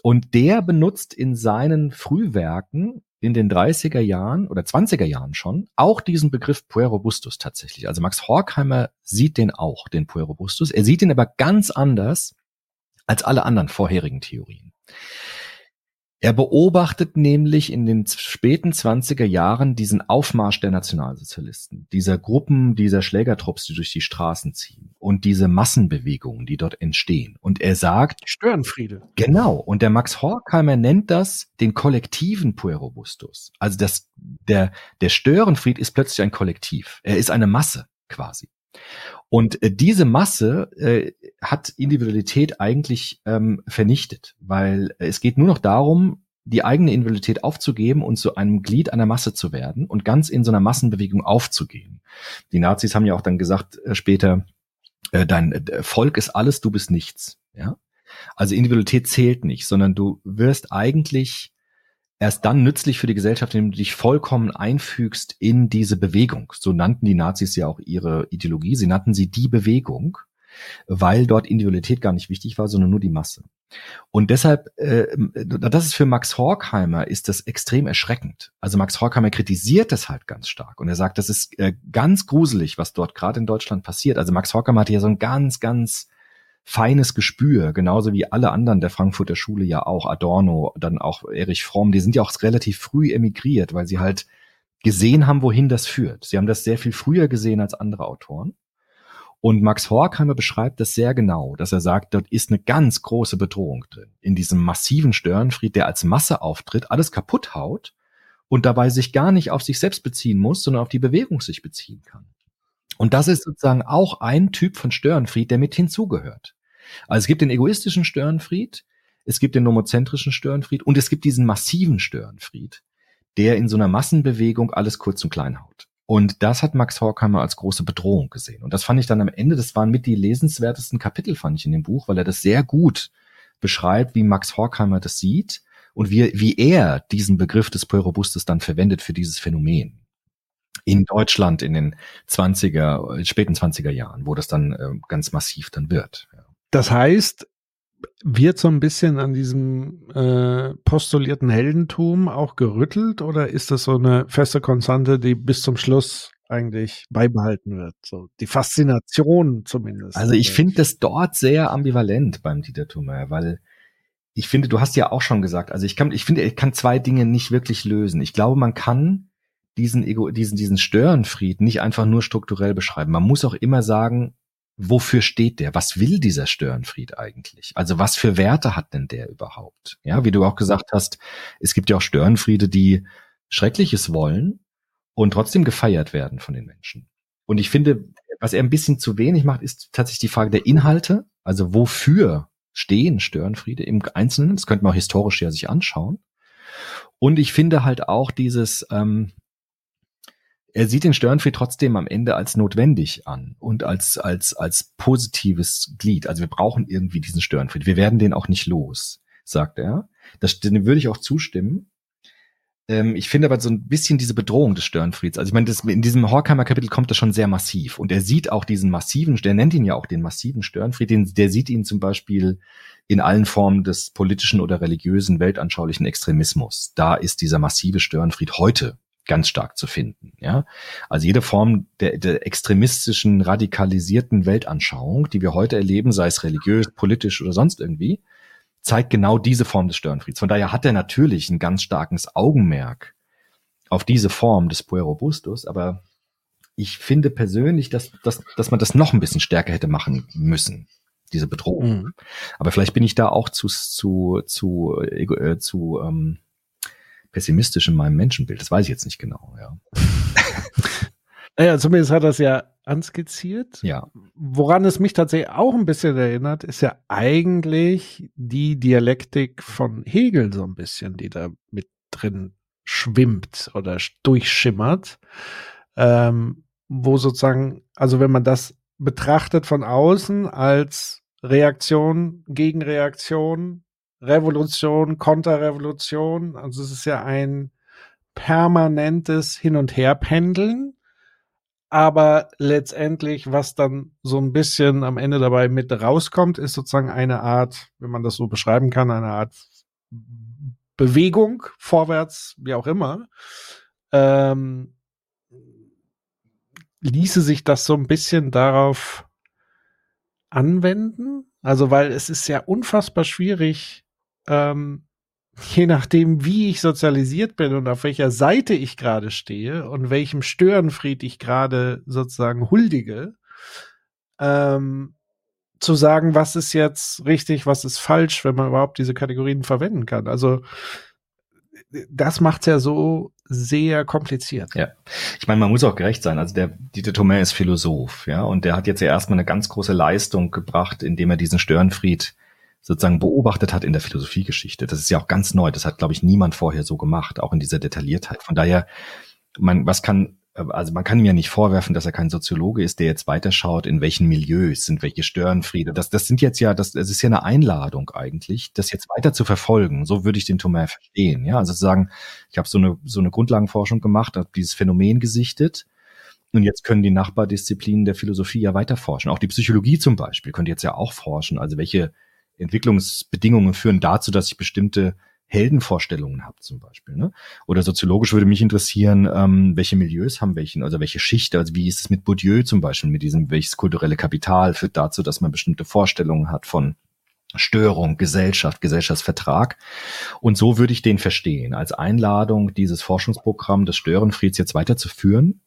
Und der benutzt in seinen Frühwerken in den 30er Jahren oder 20er Jahren schon auch diesen Begriff Puerobustus tatsächlich. Also Max Horkheimer sieht den auch, den Puerobustus. Er sieht ihn aber ganz anders als alle anderen vorherigen Theorien. Er beobachtet nämlich in den späten 20er Jahren diesen Aufmarsch der Nationalsozialisten, dieser Gruppen, dieser Schlägertrupps, die durch die Straßen ziehen und diese Massenbewegungen, die dort entstehen. Und er sagt, Störenfriede. Genau. Und der Max Horkheimer nennt das den kollektiven Puerobustus. Also das, der, der Störenfried ist plötzlich ein Kollektiv. Er ist eine Masse quasi. Und äh, diese Masse äh, hat Individualität eigentlich ähm, vernichtet, weil es geht nur noch darum, die eigene Individualität aufzugeben und zu einem Glied einer Masse zu werden und ganz in so einer Massenbewegung aufzugehen. Die Nazis haben ja auch dann gesagt äh, später, äh, dein äh, Volk ist alles, du bist nichts. Ja, also Individualität zählt nicht, sondern du wirst eigentlich erst dann nützlich für die Gesellschaft, indem du dich vollkommen einfügst in diese Bewegung. So nannten die Nazis ja auch ihre Ideologie. Sie nannten sie die Bewegung, weil dort Individualität gar nicht wichtig war, sondern nur die Masse. Und deshalb, äh, das ist für Max Horkheimer, ist das extrem erschreckend. Also Max Horkheimer kritisiert das halt ganz stark und er sagt, das ist äh, ganz gruselig, was dort gerade in Deutschland passiert. Also Max Horkheimer hatte ja so ein ganz, ganz feines Gespür, genauso wie alle anderen der Frankfurter Schule ja auch, Adorno, dann auch Erich Fromm, die sind ja auch relativ früh emigriert, weil sie halt gesehen haben, wohin das führt. Sie haben das sehr viel früher gesehen als andere Autoren. Und Max Horkheimer beschreibt das sehr genau, dass er sagt, dort ist eine ganz große Bedrohung drin. In diesem massiven Störenfried, der als Masse auftritt, alles kaputt haut und dabei sich gar nicht auf sich selbst beziehen muss, sondern auf die Bewegung sich beziehen kann. Und das ist sozusagen auch ein Typ von Störenfried, der mit hinzugehört. Also es gibt den egoistischen Störenfried, es gibt den nomozentrischen Störenfried und es gibt diesen massiven Störenfried, der in so einer Massenbewegung alles kurz und klein haut. Und das hat Max Horkheimer als große Bedrohung gesehen. Und das fand ich dann am Ende, das waren mit die lesenswertesten Kapitel, fand ich in dem Buch, weil er das sehr gut beschreibt, wie Max Horkheimer das sieht und wie, wie er diesen Begriff des Peurobustes dann verwendet für dieses Phänomen. In Deutschland in den 20er, späten 20er Jahren, wo das dann äh, ganz massiv dann wird. Ja. Das heißt, wird so ein bisschen an diesem äh, postulierten Heldentum auch gerüttelt oder ist das so eine feste Konstante, die bis zum Schluss eigentlich beibehalten wird? So die Faszination zumindest. Also ich finde das dort sehr ambivalent beim Dieter Thoma, weil ich finde, du hast ja auch schon gesagt, also ich kann, ich finde, ich kann zwei Dinge nicht wirklich lösen. Ich glaube, man kann diesen Ego, diesen, diesen Störenfried nicht einfach nur strukturell beschreiben. Man muss auch immer sagen, wofür steht der? Was will dieser Störenfried eigentlich? Also was für Werte hat denn der überhaupt? Ja, wie du auch gesagt hast, es gibt ja auch Störenfriede, die Schreckliches wollen und trotzdem gefeiert werden von den Menschen. Und ich finde, was er ein bisschen zu wenig macht, ist tatsächlich die Frage der Inhalte. Also wofür stehen Störenfriede im Einzelnen? Das könnte man auch historisch ja sich anschauen. Und ich finde halt auch dieses, ähm, er sieht den Störenfried trotzdem am Ende als notwendig an und als, als, als positives Glied. Also wir brauchen irgendwie diesen Störenfried. Wir werden den auch nicht los, sagt er. Das, dem würde ich auch zustimmen. Ähm, ich finde aber so ein bisschen diese Bedrohung des Störenfrieds. Also ich meine, das, in diesem Horkheimer Kapitel kommt das schon sehr massiv. Und er sieht auch diesen massiven, der nennt ihn ja auch den massiven Störenfried, den, der sieht ihn zum Beispiel in allen Formen des politischen oder religiösen, weltanschaulichen Extremismus. Da ist dieser massive Störenfried heute ganz stark zu finden. Ja, also jede Form der, der extremistischen, radikalisierten Weltanschauung, die wir heute erleben, sei es religiös, politisch oder sonst irgendwie, zeigt genau diese Form des Störenfrieds. Von daher hat er natürlich ein ganz starkes Augenmerk auf diese Form des Puerobustus, aber ich finde persönlich, dass, dass, dass man das noch ein bisschen stärker hätte machen müssen, diese Bedrohung. Mhm. Aber vielleicht bin ich da auch zu, zu, zu, äh, zu ähm, pessimistisch in meinem Menschenbild. Das weiß ich jetzt nicht genau, ja. Naja, zumindest hat es ja anskizziert. Ja. Woran es mich tatsächlich auch ein bisschen erinnert, ist ja eigentlich die Dialektik von Hegel so ein bisschen, die da mit drin schwimmt oder durchschimmert. Ähm, wo sozusagen, also wenn man das betrachtet von außen als Reaktion, Gegenreaktion, Revolution, Konterrevolution. Also es ist ja ein permanentes Hin- und Herpendeln. Aber letztendlich, was dann so ein bisschen am Ende dabei mit rauskommt, ist sozusagen eine Art, wenn man das so beschreiben kann, eine Art Bewegung, vorwärts, wie auch immer. Ähm, ließe sich das so ein bisschen darauf anwenden? Also, weil es ist ja unfassbar schwierig, ähm, je nachdem, wie ich sozialisiert bin und auf welcher Seite ich gerade stehe und welchem Störenfried ich gerade sozusagen huldige, ähm, zu sagen, was ist jetzt richtig, was ist falsch, wenn man überhaupt diese Kategorien verwenden kann. Also das macht's ja so sehr kompliziert. Ja, ich meine, man muss auch gerecht sein. Also der Dieter Thomae ist Philosoph, ja, und der hat jetzt ja erstmal eine ganz große Leistung gebracht, indem er diesen Störenfried sozusagen beobachtet hat in der Philosophiegeschichte. Das ist ja auch ganz neu. Das hat, glaube ich, niemand vorher so gemacht, auch in dieser Detailliertheit. Von daher, man, was kann also man kann ihm ja nicht vorwerfen, dass er kein Soziologe ist, der jetzt weiterschaut, in welchen Milieus sind welche Störenfriede. Das, das sind jetzt ja, das, das ist ja eine Einladung eigentlich, das jetzt weiter zu verfolgen. So würde ich den Thomas verstehen. Ja, also zu sagen, ich habe so eine so eine Grundlagenforschung gemacht, habe dieses Phänomen gesichtet. Und jetzt können die Nachbardisziplinen der Philosophie ja weiter forschen. Auch die Psychologie zum Beispiel könnte jetzt ja auch forschen. Also welche Entwicklungsbedingungen führen dazu, dass ich bestimmte Heldenvorstellungen habe zum Beispiel. Ne? Oder soziologisch würde mich interessieren, ähm, welche Milieus haben welchen, also welche Schicht, also wie ist es mit Bourdieu zum Beispiel, mit diesem, welches kulturelle Kapital führt dazu, dass man bestimmte Vorstellungen hat von Störung, Gesellschaft, Gesellschaftsvertrag. Und so würde ich den verstehen, als Einladung, dieses Forschungsprogramm des Störenfrieds jetzt weiterzuführen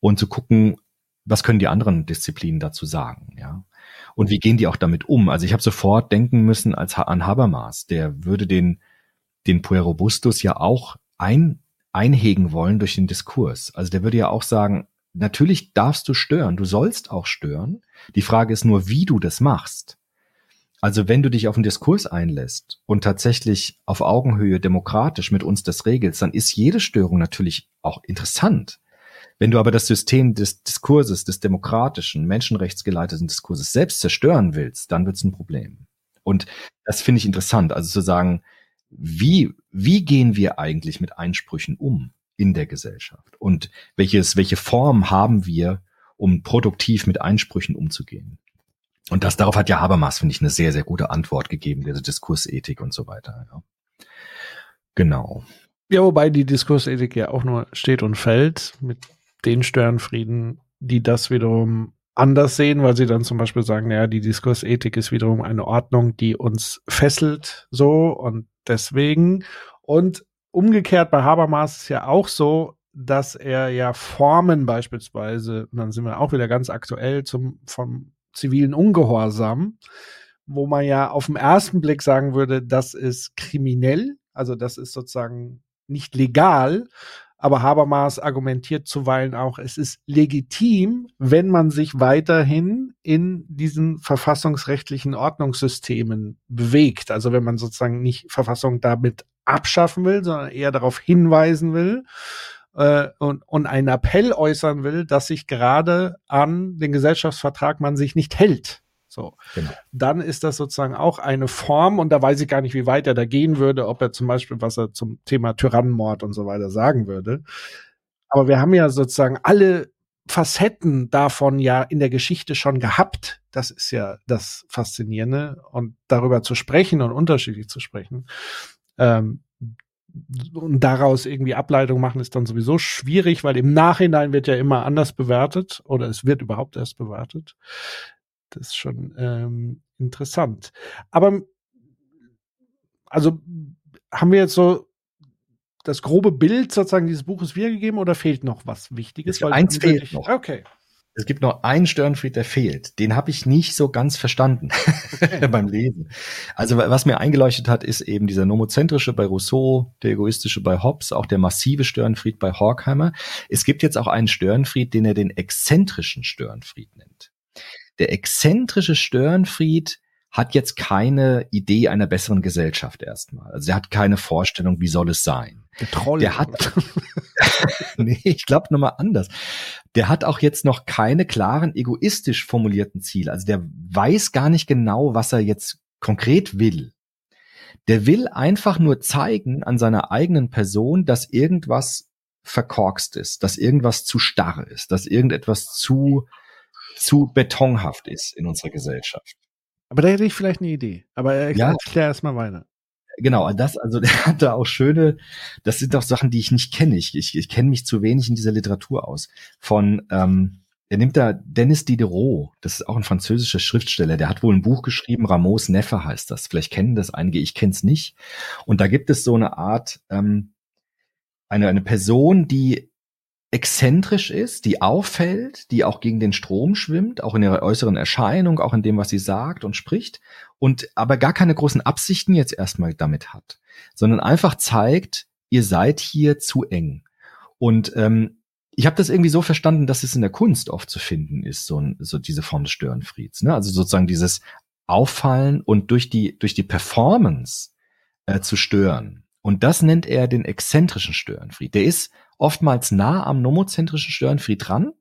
und zu gucken, was können die anderen Disziplinen dazu sagen, ja. Und wie gehen die auch damit um? Also ich habe sofort denken müssen als an Habermas, der würde den den Puerobustus ja auch ein, einhegen wollen durch den Diskurs. Also der würde ja auch sagen, natürlich darfst du stören, du sollst auch stören. Die Frage ist nur, wie du das machst. Also wenn du dich auf einen Diskurs einlässt und tatsächlich auf Augenhöhe demokratisch mit uns das regelst, dann ist jede Störung natürlich auch interessant. Wenn du aber das System des Diskurses, des demokratischen, menschenrechtsgeleiteten Diskurses selbst zerstören willst, dann wird es ein Problem. Und das finde ich interessant. Also zu sagen, wie, wie gehen wir eigentlich mit Einsprüchen um in der Gesellschaft? Und welches, welche Form haben wir, um produktiv mit Einsprüchen umzugehen? Und das darauf hat ja Habermas, finde ich, eine sehr, sehr gute Antwort gegeben, diese Diskursethik und so weiter. Ja. Genau. Ja, wobei die Diskursethik ja auch nur steht und fällt mit den Störenfrieden, die das wiederum anders sehen, weil sie dann zum Beispiel sagen, ja, die Diskursethik ist wiederum eine Ordnung, die uns fesselt so und deswegen. Und umgekehrt bei Habermas ist ja auch so, dass er ja Formen beispielsweise, und dann sind wir auch wieder ganz aktuell zum, vom zivilen Ungehorsam, wo man ja auf den ersten Blick sagen würde, das ist kriminell, also das ist sozusagen nicht legal, aber Habermas argumentiert zuweilen auch, es ist legitim, wenn man sich weiterhin in diesen verfassungsrechtlichen Ordnungssystemen bewegt. Also wenn man sozusagen nicht Verfassung damit abschaffen will, sondern eher darauf hinweisen will äh, und, und einen Appell äußern will, dass sich gerade an den Gesellschaftsvertrag man sich nicht hält. So. Genau. Dann ist das sozusagen auch eine Form, und da weiß ich gar nicht, wie weit er da gehen würde, ob er zum Beispiel, was er zum Thema Tyrannenmord und so weiter sagen würde. Aber wir haben ja sozusagen alle Facetten davon ja in der Geschichte schon gehabt. Das ist ja das Faszinierende. Und darüber zu sprechen und unterschiedlich zu sprechen, ähm, und daraus irgendwie Ableitung machen, ist dann sowieso schwierig, weil im Nachhinein wird ja immer anders bewertet oder es wird überhaupt erst bewertet. Das ist schon ähm, interessant. Aber also haben wir jetzt so das grobe Bild sozusagen dieses Buches wiedergegeben oder fehlt noch was Wichtiges? Weil eins fehlt noch. Okay. Es gibt noch einen Störenfried, der fehlt. Den habe ich nicht so ganz verstanden okay. beim Lesen. Also was mir eingeleuchtet hat, ist eben dieser nomozentrische bei Rousseau, der egoistische bei Hobbes, auch der massive Störenfried bei Horkheimer. Es gibt jetzt auch einen Störenfried, den er den exzentrischen Störenfried nennt. Der exzentrische Störenfried hat jetzt keine Idee einer besseren Gesellschaft erstmal. Also er hat keine Vorstellung, wie soll es sein. Der Troll. Der hat, nee, ich glaube nochmal anders. Der hat auch jetzt noch keine klaren egoistisch formulierten Ziele. Also der weiß gar nicht genau, was er jetzt konkret will. Der will einfach nur zeigen an seiner eigenen Person, dass irgendwas verkorkst ist, dass irgendwas zu starr ist, dass irgendetwas zu zu betonhaft ist in unserer Gesellschaft. Aber da hätte ich vielleicht eine Idee. Aber ich ja. erklär erstmal weiter. Genau, das, also der hat da auch schöne, das sind doch Sachen, die ich nicht kenne. Ich, ich, ich kenne mich zu wenig in dieser Literatur aus. Von, ähm, er nimmt da Dennis Diderot, das ist auch ein französischer Schriftsteller, der hat wohl ein Buch geschrieben, Ramos Neffe heißt das. Vielleicht kennen das einige, ich kenne es nicht. Und da gibt es so eine Art, ähm, eine, eine Person, die exzentrisch ist, die auffällt, die auch gegen den Strom schwimmt, auch in ihrer äußeren Erscheinung, auch in dem, was sie sagt und spricht, und aber gar keine großen Absichten jetzt erstmal damit hat, sondern einfach zeigt, ihr seid hier zu eng. Und ähm, ich habe das irgendwie so verstanden, dass es in der Kunst oft zu finden ist, so, so diese Form des Störenfrieds. Ne? Also sozusagen dieses Auffallen und durch die, durch die Performance äh, zu stören Und das nennt er den exzentrischen Störenfried. Der ist oftmals nah am nomozentrischen Störenfried dran,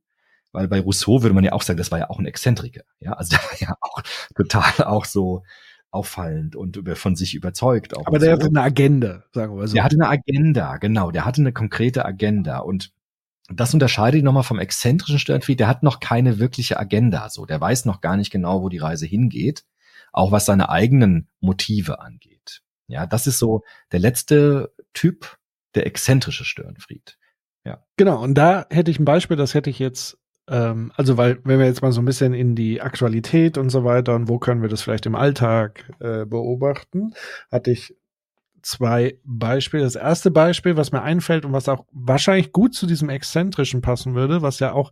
weil bei Rousseau würde man ja auch sagen, das war ja auch ein Exzentriker. Ja, also der war ja auch total auch so auffallend und über, von sich überzeugt. Auch Aber der so. hatte eine Agenda, sagen wir so. Der hatte eine Agenda, genau. Der hatte eine konkrete Agenda und das unterscheidet ihn nochmal vom exzentrischen Störenfried. Der hat noch keine wirkliche Agenda, so. Der weiß noch gar nicht genau, wo die Reise hingeht, auch was seine eigenen Motive angeht. Ja, das ist so der letzte Typ, der exzentrische Störenfried. Genau, und da hätte ich ein Beispiel, das hätte ich jetzt, ähm, also weil, wenn wir jetzt mal so ein bisschen in die Aktualität und so weiter und wo können wir das vielleicht im Alltag äh, beobachten, hatte ich zwei Beispiele. Das erste Beispiel, was mir einfällt und was auch wahrscheinlich gut zu diesem Exzentrischen passen würde, was ja auch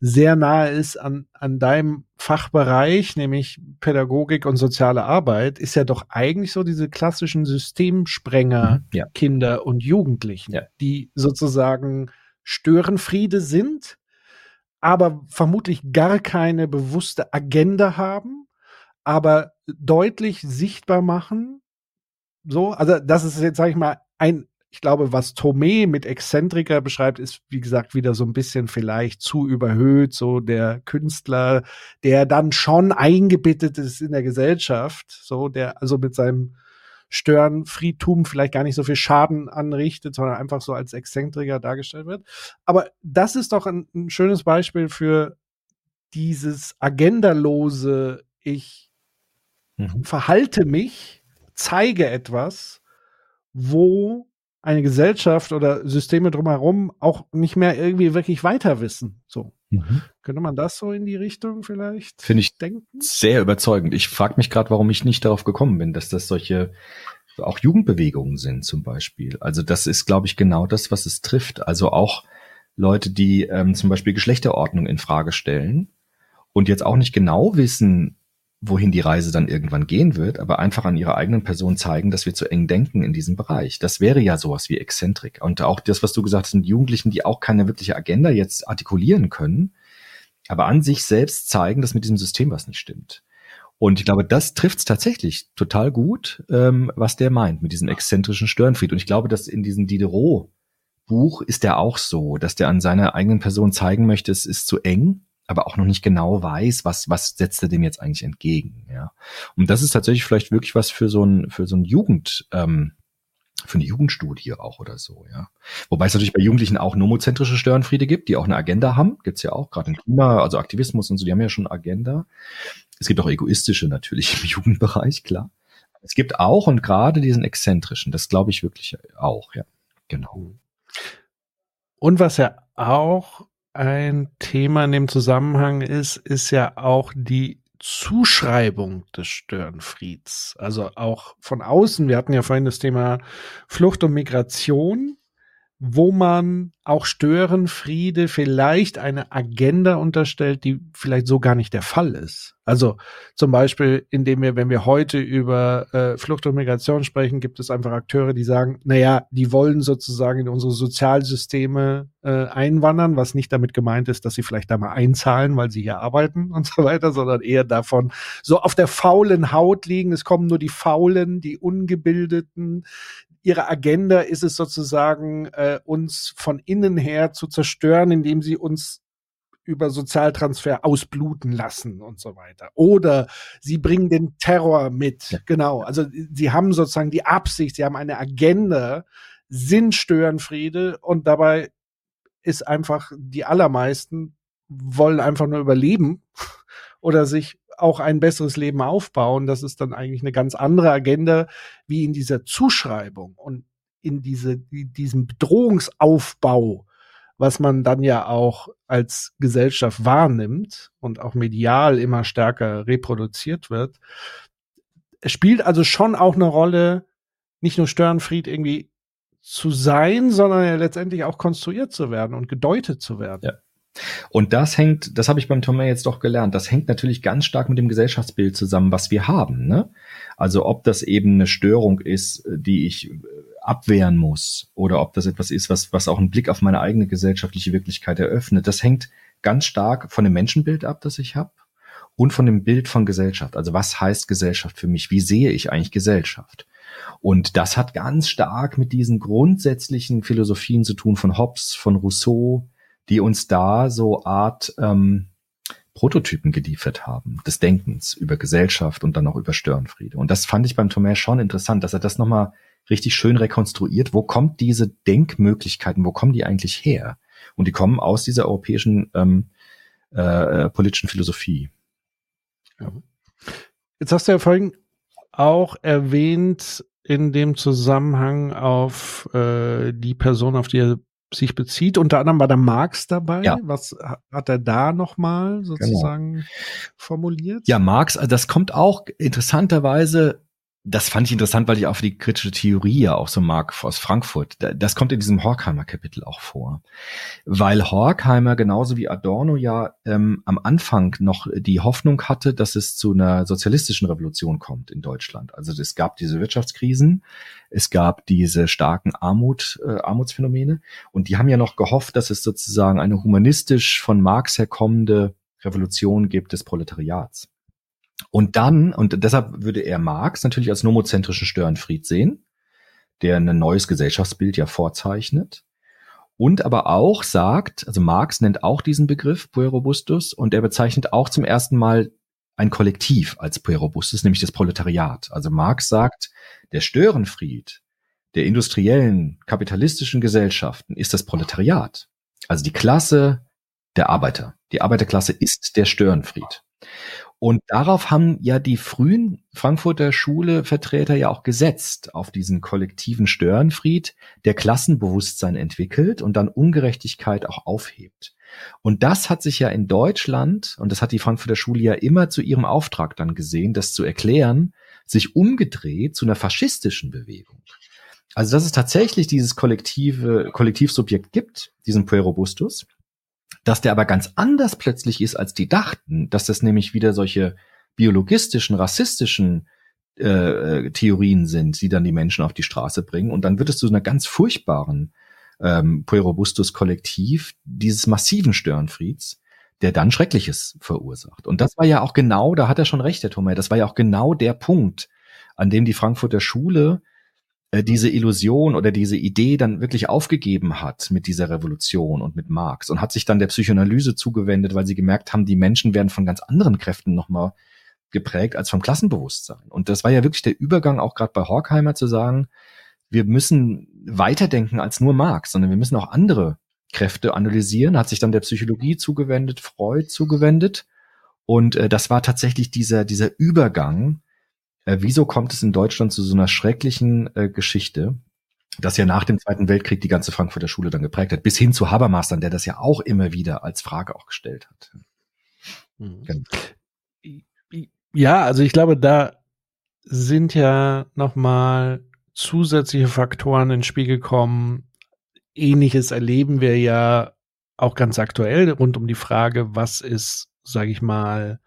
sehr nahe ist an, an deinem Fachbereich, nämlich Pädagogik und soziale Arbeit, ist ja doch eigentlich so diese klassischen Systemsprenger Mhm, ja. Kinder und Jugendlichen, Ja. die sozusagen Störenfriede sind, aber vermutlich gar keine bewusste Agenda haben, aber deutlich sichtbar machen, so, also das ist jetzt, sag ich mal, ein, ich glaube, was Tomé mit Exzentriker beschreibt, ist, wie gesagt, wieder so ein bisschen vielleicht zu überhöht, so der Künstler, der dann schon eingebettet ist in der Gesellschaft, so, der also mit seinem Störenfriedtum vielleicht gar nicht so viel Schaden anrichtet, sondern einfach so als Exzentriker dargestellt wird. Aber das ist doch ein, ein schönes Beispiel für dieses agendalose, ich Mhm. verhalte mich, zeige etwas, wo eine Gesellschaft oder Systeme drumherum auch nicht mehr irgendwie wirklich weiter wissen. So. Mhm. Könnte man das so in die Richtung vielleicht Finde ich denken? sehr überzeugend. Ich frage mich gerade, warum ich nicht darauf gekommen bin, dass das solche auch Jugendbewegungen sind zum Beispiel. Also das ist, glaube ich, genau das, was es trifft. Also auch Leute, die ähm, zum Beispiel Geschlechterordnung in Frage stellen und jetzt auch nicht genau wissen, wohin die Reise dann irgendwann gehen wird, aber einfach an ihrer eigenen Person zeigen, dass wir zu eng denken in diesem Bereich. Das wäre ja sowas wie Exzentrik. Und auch das, was du gesagt hast, sind Jugendlichen, die auch keine wirkliche Agenda jetzt artikulieren können, aber an sich selbst zeigen, dass mit diesem System was nicht stimmt. Und ich glaube, das trifft es tatsächlich total gut, ähm, was der meint mit diesem exzentrischen Störenfried. Und ich glaube, dass in diesem Diderot-Buch ist der auch so, dass der an seiner eigenen Person zeigen möchte, es ist zu eng, aber auch noch nicht genau weiß, was, was setzt er dem jetzt eigentlich entgegen. Ja. Und das ist tatsächlich vielleicht wirklich was für so ein, für so ein Jugend, ähm, für eine Jugendstudie auch oder so, ja. Wobei es natürlich bei Jugendlichen auch nomozentrische Störenfriede gibt, die auch eine Agenda haben, gibt's ja auch, gerade im Klima, also Aktivismus und so, die haben ja schon Agenda. Es gibt auch egoistische natürlich im Jugendbereich, klar. Es gibt auch und gerade diesen exzentrischen, das glaube ich wirklich auch, ja. Genau. Und was ja auch ein Thema in dem Zusammenhang ist, ist ja auch die Zuschreibung des Störenfrieds. Also auch von außen. Wir hatten ja vorhin das Thema Flucht und Migration, wo man auch Störenfriede vielleicht eine Agenda unterstellt, die vielleicht so gar nicht der Fall ist. Also zum Beispiel, indem wir, wenn wir heute über äh, Flucht und Migration sprechen, gibt es einfach Akteure, die sagen, naja, die wollen sozusagen in unsere Sozialsysteme äh, einwandern, was nicht damit gemeint ist, dass sie vielleicht da mal einzahlen, weil sie hier arbeiten und so weiter, sondern eher davon so auf der faulen Haut liegen. Es kommen nur die Faulen, die Ungebildeten, ihre Agenda ist es sozusagen, äh, uns von innen her zu zerstören, indem sie uns über Sozialtransfer ausbluten lassen und so weiter. Oder sie bringen den Terror mit. Ja. Genau. Also sie haben sozusagen die Absicht, sie haben eine Agenda, sind Störenfriede und dabei ist einfach die allermeisten wollen einfach nur überleben oder sich auch ein besseres Leben aufbauen. Das ist dann eigentlich eine ganz andere Agenda, wie in dieser Zuschreibung und in diese, diesem Bedrohungsaufbau, was man dann ja auch als Gesellschaft wahrnimmt und auch medial immer stärker reproduziert wird. Es spielt also schon auch eine Rolle, nicht nur Störenfried irgendwie zu sein, sondern ja letztendlich auch konstruiert zu werden und gedeutet zu werden. Ja. Und das hängt, das habe ich beim Tomé jetzt doch gelernt, das hängt natürlich ganz stark mit dem Gesellschaftsbild zusammen, was wir haben. Ne? Also ob das eben eine Störung ist, die ich abwehren muss, oder ob das etwas ist, was, was auch einen Blick auf meine eigene gesellschaftliche Wirklichkeit eröffnet, das hängt ganz stark von dem Menschenbild ab, das ich habe, und von dem Bild von Gesellschaft. Also was heißt Gesellschaft für mich? Wie sehe ich eigentlich Gesellschaft? Und das hat ganz stark mit diesen grundsätzlichen Philosophien zu tun von Hobbes, von Rousseau, die uns da so Art ähm, Prototypen geliefert haben des Denkens über Gesellschaft und dann auch über Störenfriede. Und das fand ich beim Thomas schon interessant, dass er das nochmal richtig schön rekonstruiert. Wo kommt diese Denkmöglichkeiten, wo kommen die eigentlich her? Und die kommen aus dieser europäischen ähm, äh, politischen Philosophie. Ja. Jetzt hast du ja vorhin auch erwähnt in dem Zusammenhang auf äh, die Person, auf die er sich bezieht. Unter anderem war da Marx dabei. Ja. Was hat er da nochmal genau. sozusagen genau. formuliert? Ja, Marx, also das kommt auch interessanterweise das fand ich interessant, weil ich auch für die kritische Theorie ja auch so mag aus Frankfurt. Das kommt in diesem Horkheimer Kapitel auch vor. Weil Horkheimer genauso wie Adorno ja ähm, am Anfang noch die Hoffnung hatte, dass es zu einer sozialistischen Revolution kommt in Deutschland. Also es gab diese Wirtschaftskrisen, es gab diese starken Armut, äh, Armutsphänomene und die haben ja noch gehofft, dass es sozusagen eine humanistisch von Marx herkommende Revolution gibt des Proletariats. Und dann, und deshalb würde er Marx natürlich als nomozentrischen Störenfried sehen, der ein neues Gesellschaftsbild ja vorzeichnet. Und aber auch sagt, also Marx nennt auch diesen Begriff Puerobustus und er bezeichnet auch zum ersten Mal ein Kollektiv als Puerobustus, nämlich das Proletariat. Also Marx sagt, der Störenfried der industriellen, kapitalistischen Gesellschaften ist das Proletariat. Also die Klasse der Arbeiter. Die Arbeiterklasse ist der Störenfried. Und darauf haben ja die frühen Frankfurter Schule-Vertreter ja auch gesetzt, auf diesen kollektiven Störenfried, der Klassenbewusstsein entwickelt und dann Ungerechtigkeit auch aufhebt. Und das hat sich ja in Deutschland, und das hat die Frankfurter Schule ja immer zu ihrem Auftrag dann gesehen, das zu erklären, sich umgedreht zu einer faschistischen Bewegung. Also dass es tatsächlich dieses kollektive Kollektivsubjekt gibt, diesen Puerobustus, dass der aber ganz anders plötzlich ist, als die dachten, dass das nämlich wieder solche biologistischen, rassistischen äh, Theorien sind, die dann die Menschen auf die Straße bringen. Und dann wird es zu einer ganz furchtbaren ähm, Puerobustus-Kollektiv dieses massiven Störenfrieds, der dann Schreckliches verursacht. Und das war ja auch genau, da hat er schon recht, der Thomas, das war ja auch genau der Punkt, an dem die Frankfurter Schule diese Illusion oder diese Idee dann wirklich aufgegeben hat mit dieser Revolution und mit Marx und hat sich dann der Psychoanalyse zugewendet, weil sie gemerkt haben, die Menschen werden von ganz anderen Kräften nochmal geprägt als vom Klassenbewusstsein. Und das war ja wirklich der Übergang auch gerade bei Horkheimer zu sagen, wir müssen weiterdenken als nur Marx, sondern wir müssen auch andere Kräfte analysieren, hat sich dann der Psychologie zugewendet, Freud zugewendet. Und äh, das war tatsächlich dieser, dieser Übergang äh, wieso kommt es in Deutschland zu so einer schrecklichen äh, Geschichte, das ja nach dem Zweiten Weltkrieg die ganze Frankfurter Schule dann geprägt hat, bis hin zu Habermastern, der das ja auch immer wieder als Frage auch gestellt hat. Mhm. Genau. Ja, also ich glaube, da sind ja nochmal zusätzliche Faktoren ins Spiel gekommen. Ähnliches erleben wir ja auch ganz aktuell rund um die Frage, was ist, sage ich mal,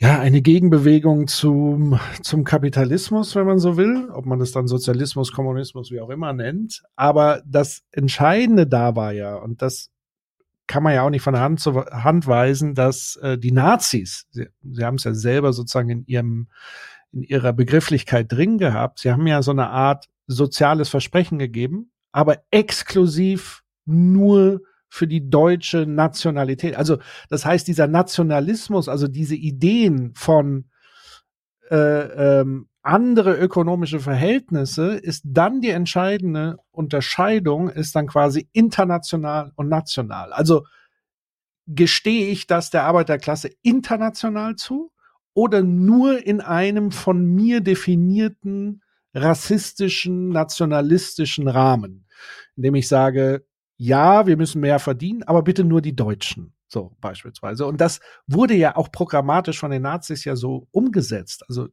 ja, eine Gegenbewegung zum, zum Kapitalismus, wenn man so will, ob man das dann Sozialismus, Kommunismus, wie auch immer nennt. Aber das Entscheidende da war ja, und das kann man ja auch nicht von der Hand zu Hand weisen, dass äh, die Nazis, sie, sie haben es ja selber sozusagen in ihrem, in ihrer Begrifflichkeit drin gehabt, sie haben ja so eine Art soziales Versprechen gegeben, aber exklusiv nur für die deutsche Nationalität. Also das heißt, dieser Nationalismus, also diese Ideen von äh, ähm, andere ökonomische Verhältnisse ist dann die entscheidende Unterscheidung, ist dann quasi international und national. Also gestehe ich das der Arbeiterklasse international zu oder nur in einem von mir definierten rassistischen, nationalistischen Rahmen, indem ich sage, ja, wir müssen mehr verdienen, aber bitte nur die Deutschen. So beispielsweise. Und das wurde ja auch programmatisch von den Nazis ja so umgesetzt. Also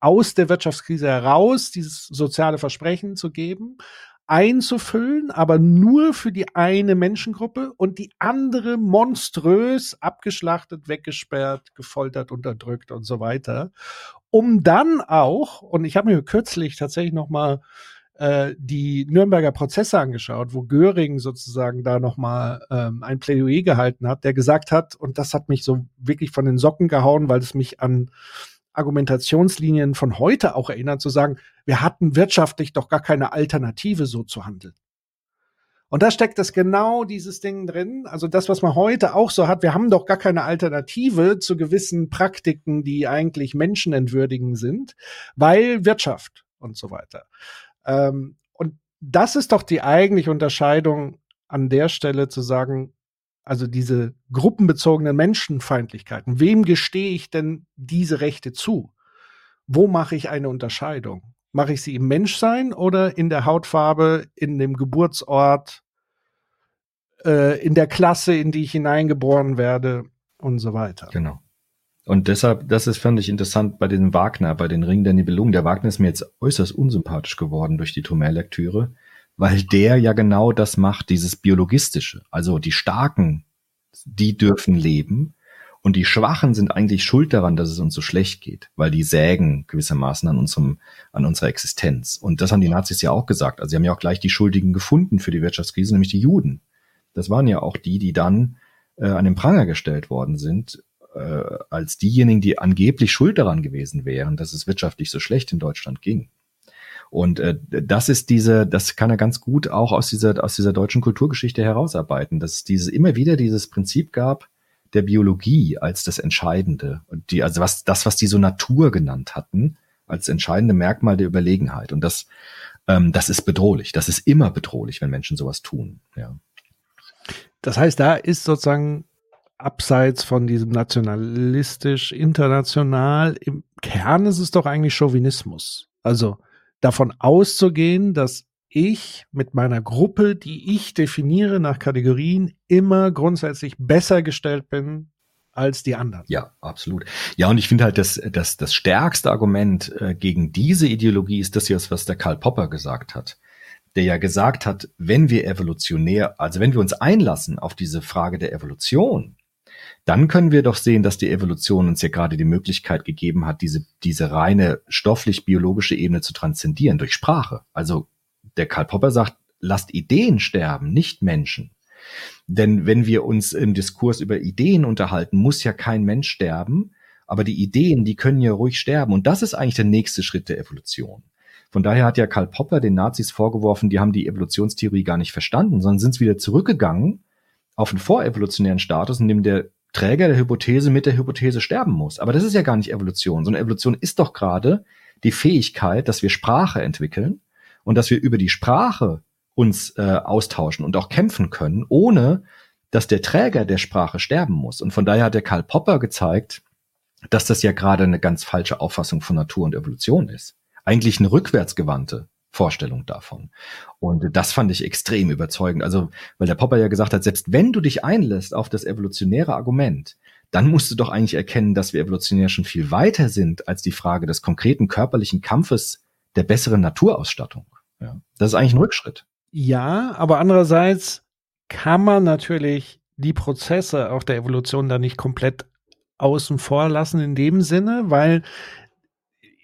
aus der Wirtschaftskrise heraus dieses soziale Versprechen zu geben, einzufüllen, aber nur für die eine Menschengruppe und die andere monströs abgeschlachtet, weggesperrt, gefoltert, unterdrückt und so weiter. Um dann auch, und ich habe mir kürzlich tatsächlich noch mal äh, die Nürnberger Prozesse angeschaut, wo Göring sozusagen da nochmal ähm, ein Plädoyer gehalten hat, der gesagt hat, und das hat mich so wirklich von den Socken gehauen, weil es mich an Argumentationslinien von heute auch erinnern, zu sagen, wir hatten wirtschaftlich doch gar keine Alternative, so zu handeln. Und da steckt das genau dieses Ding drin. Also das, was man heute auch so hat, wir haben doch gar keine Alternative zu gewissen Praktiken, die eigentlich menschenentwürdigen sind, weil Wirtschaft und so weiter. Ähm, und das ist doch die eigentliche Unterscheidung an der Stelle zu sagen, also diese gruppenbezogenen Menschenfeindlichkeiten. Wem gestehe ich denn diese Rechte zu? Wo mache ich eine Unterscheidung? Mache ich sie im Menschsein oder in der Hautfarbe, in dem Geburtsort, äh, in der Klasse, in die ich hineingeboren werde und so weiter? Genau. Und deshalb, das ist, fand ich interessant bei dem Wagner, bei den Ringen der Nibelungen. Der Wagner ist mir jetzt äußerst unsympathisch geworden durch die Thomer-Lektüre weil der ja genau das macht, dieses biologistische. Also die Starken, die dürfen leben und die Schwachen sind eigentlich schuld daran, dass es uns so schlecht geht, weil die sägen gewissermaßen an unserem, an unserer Existenz. Und das haben die Nazis ja auch gesagt. Also sie haben ja auch gleich die Schuldigen gefunden für die Wirtschaftskrise, nämlich die Juden. Das waren ja auch die, die dann äh, an den Pranger gestellt worden sind, äh, als diejenigen, die angeblich schuld daran gewesen wären, dass es wirtschaftlich so schlecht in Deutschland ging. Und äh, das ist diese, das kann er ganz gut auch aus dieser, aus dieser deutschen Kulturgeschichte herausarbeiten, dass es dieses immer wieder dieses Prinzip gab der Biologie als das Entscheidende. Und die, also was, das, was die so Natur genannt hatten, als entscheidende Merkmal der Überlegenheit. Und das, ähm, das ist bedrohlich. Das ist immer bedrohlich, wenn Menschen sowas tun. Ja. Das heißt, da ist sozusagen abseits von diesem nationalistisch, international, im Kern ist es doch eigentlich Chauvinismus. Also davon auszugehen, dass ich mit meiner Gruppe, die ich definiere nach Kategorien, immer grundsätzlich besser gestellt bin als die anderen. Ja, absolut. Ja, und ich finde halt, dass das, das stärkste Argument äh, gegen diese Ideologie ist das jetzt, was der Karl Popper gesagt hat. Der ja gesagt hat, wenn wir evolutionär, also wenn wir uns einlassen auf diese Frage der Evolution, dann können wir doch sehen, dass die Evolution uns ja gerade die Möglichkeit gegeben hat, diese, diese reine stofflich-biologische Ebene zu transzendieren durch Sprache. Also der Karl Popper sagt, lasst Ideen sterben, nicht Menschen. Denn wenn wir uns im Diskurs über Ideen unterhalten, muss ja kein Mensch sterben, aber die Ideen, die können ja ruhig sterben. Und das ist eigentlich der nächste Schritt der Evolution. Von daher hat ja Karl Popper den Nazis vorgeworfen, die haben die Evolutionstheorie gar nicht verstanden, sondern sind wieder zurückgegangen auf einen vorevolutionären Status, in dem der Träger der Hypothese mit der Hypothese sterben muss. Aber das ist ja gar nicht Evolution, sondern Evolution ist doch gerade die Fähigkeit, dass wir Sprache entwickeln und dass wir über die Sprache uns äh, austauschen und auch kämpfen können, ohne dass der Träger der Sprache sterben muss. Und von daher hat der Karl Popper gezeigt, dass das ja gerade eine ganz falsche Auffassung von Natur und Evolution ist. Eigentlich eine rückwärtsgewandte Vorstellung davon. Und das fand ich extrem überzeugend. Also, weil der Popper ja gesagt hat, selbst wenn du dich einlässt auf das evolutionäre Argument, dann musst du doch eigentlich erkennen, dass wir evolutionär schon viel weiter sind als die Frage des konkreten körperlichen Kampfes der besseren Naturausstattung. Ja, das ist eigentlich ein Rückschritt. Ja, aber andererseits kann man natürlich die Prozesse auch der Evolution da nicht komplett außen vor lassen in dem Sinne, weil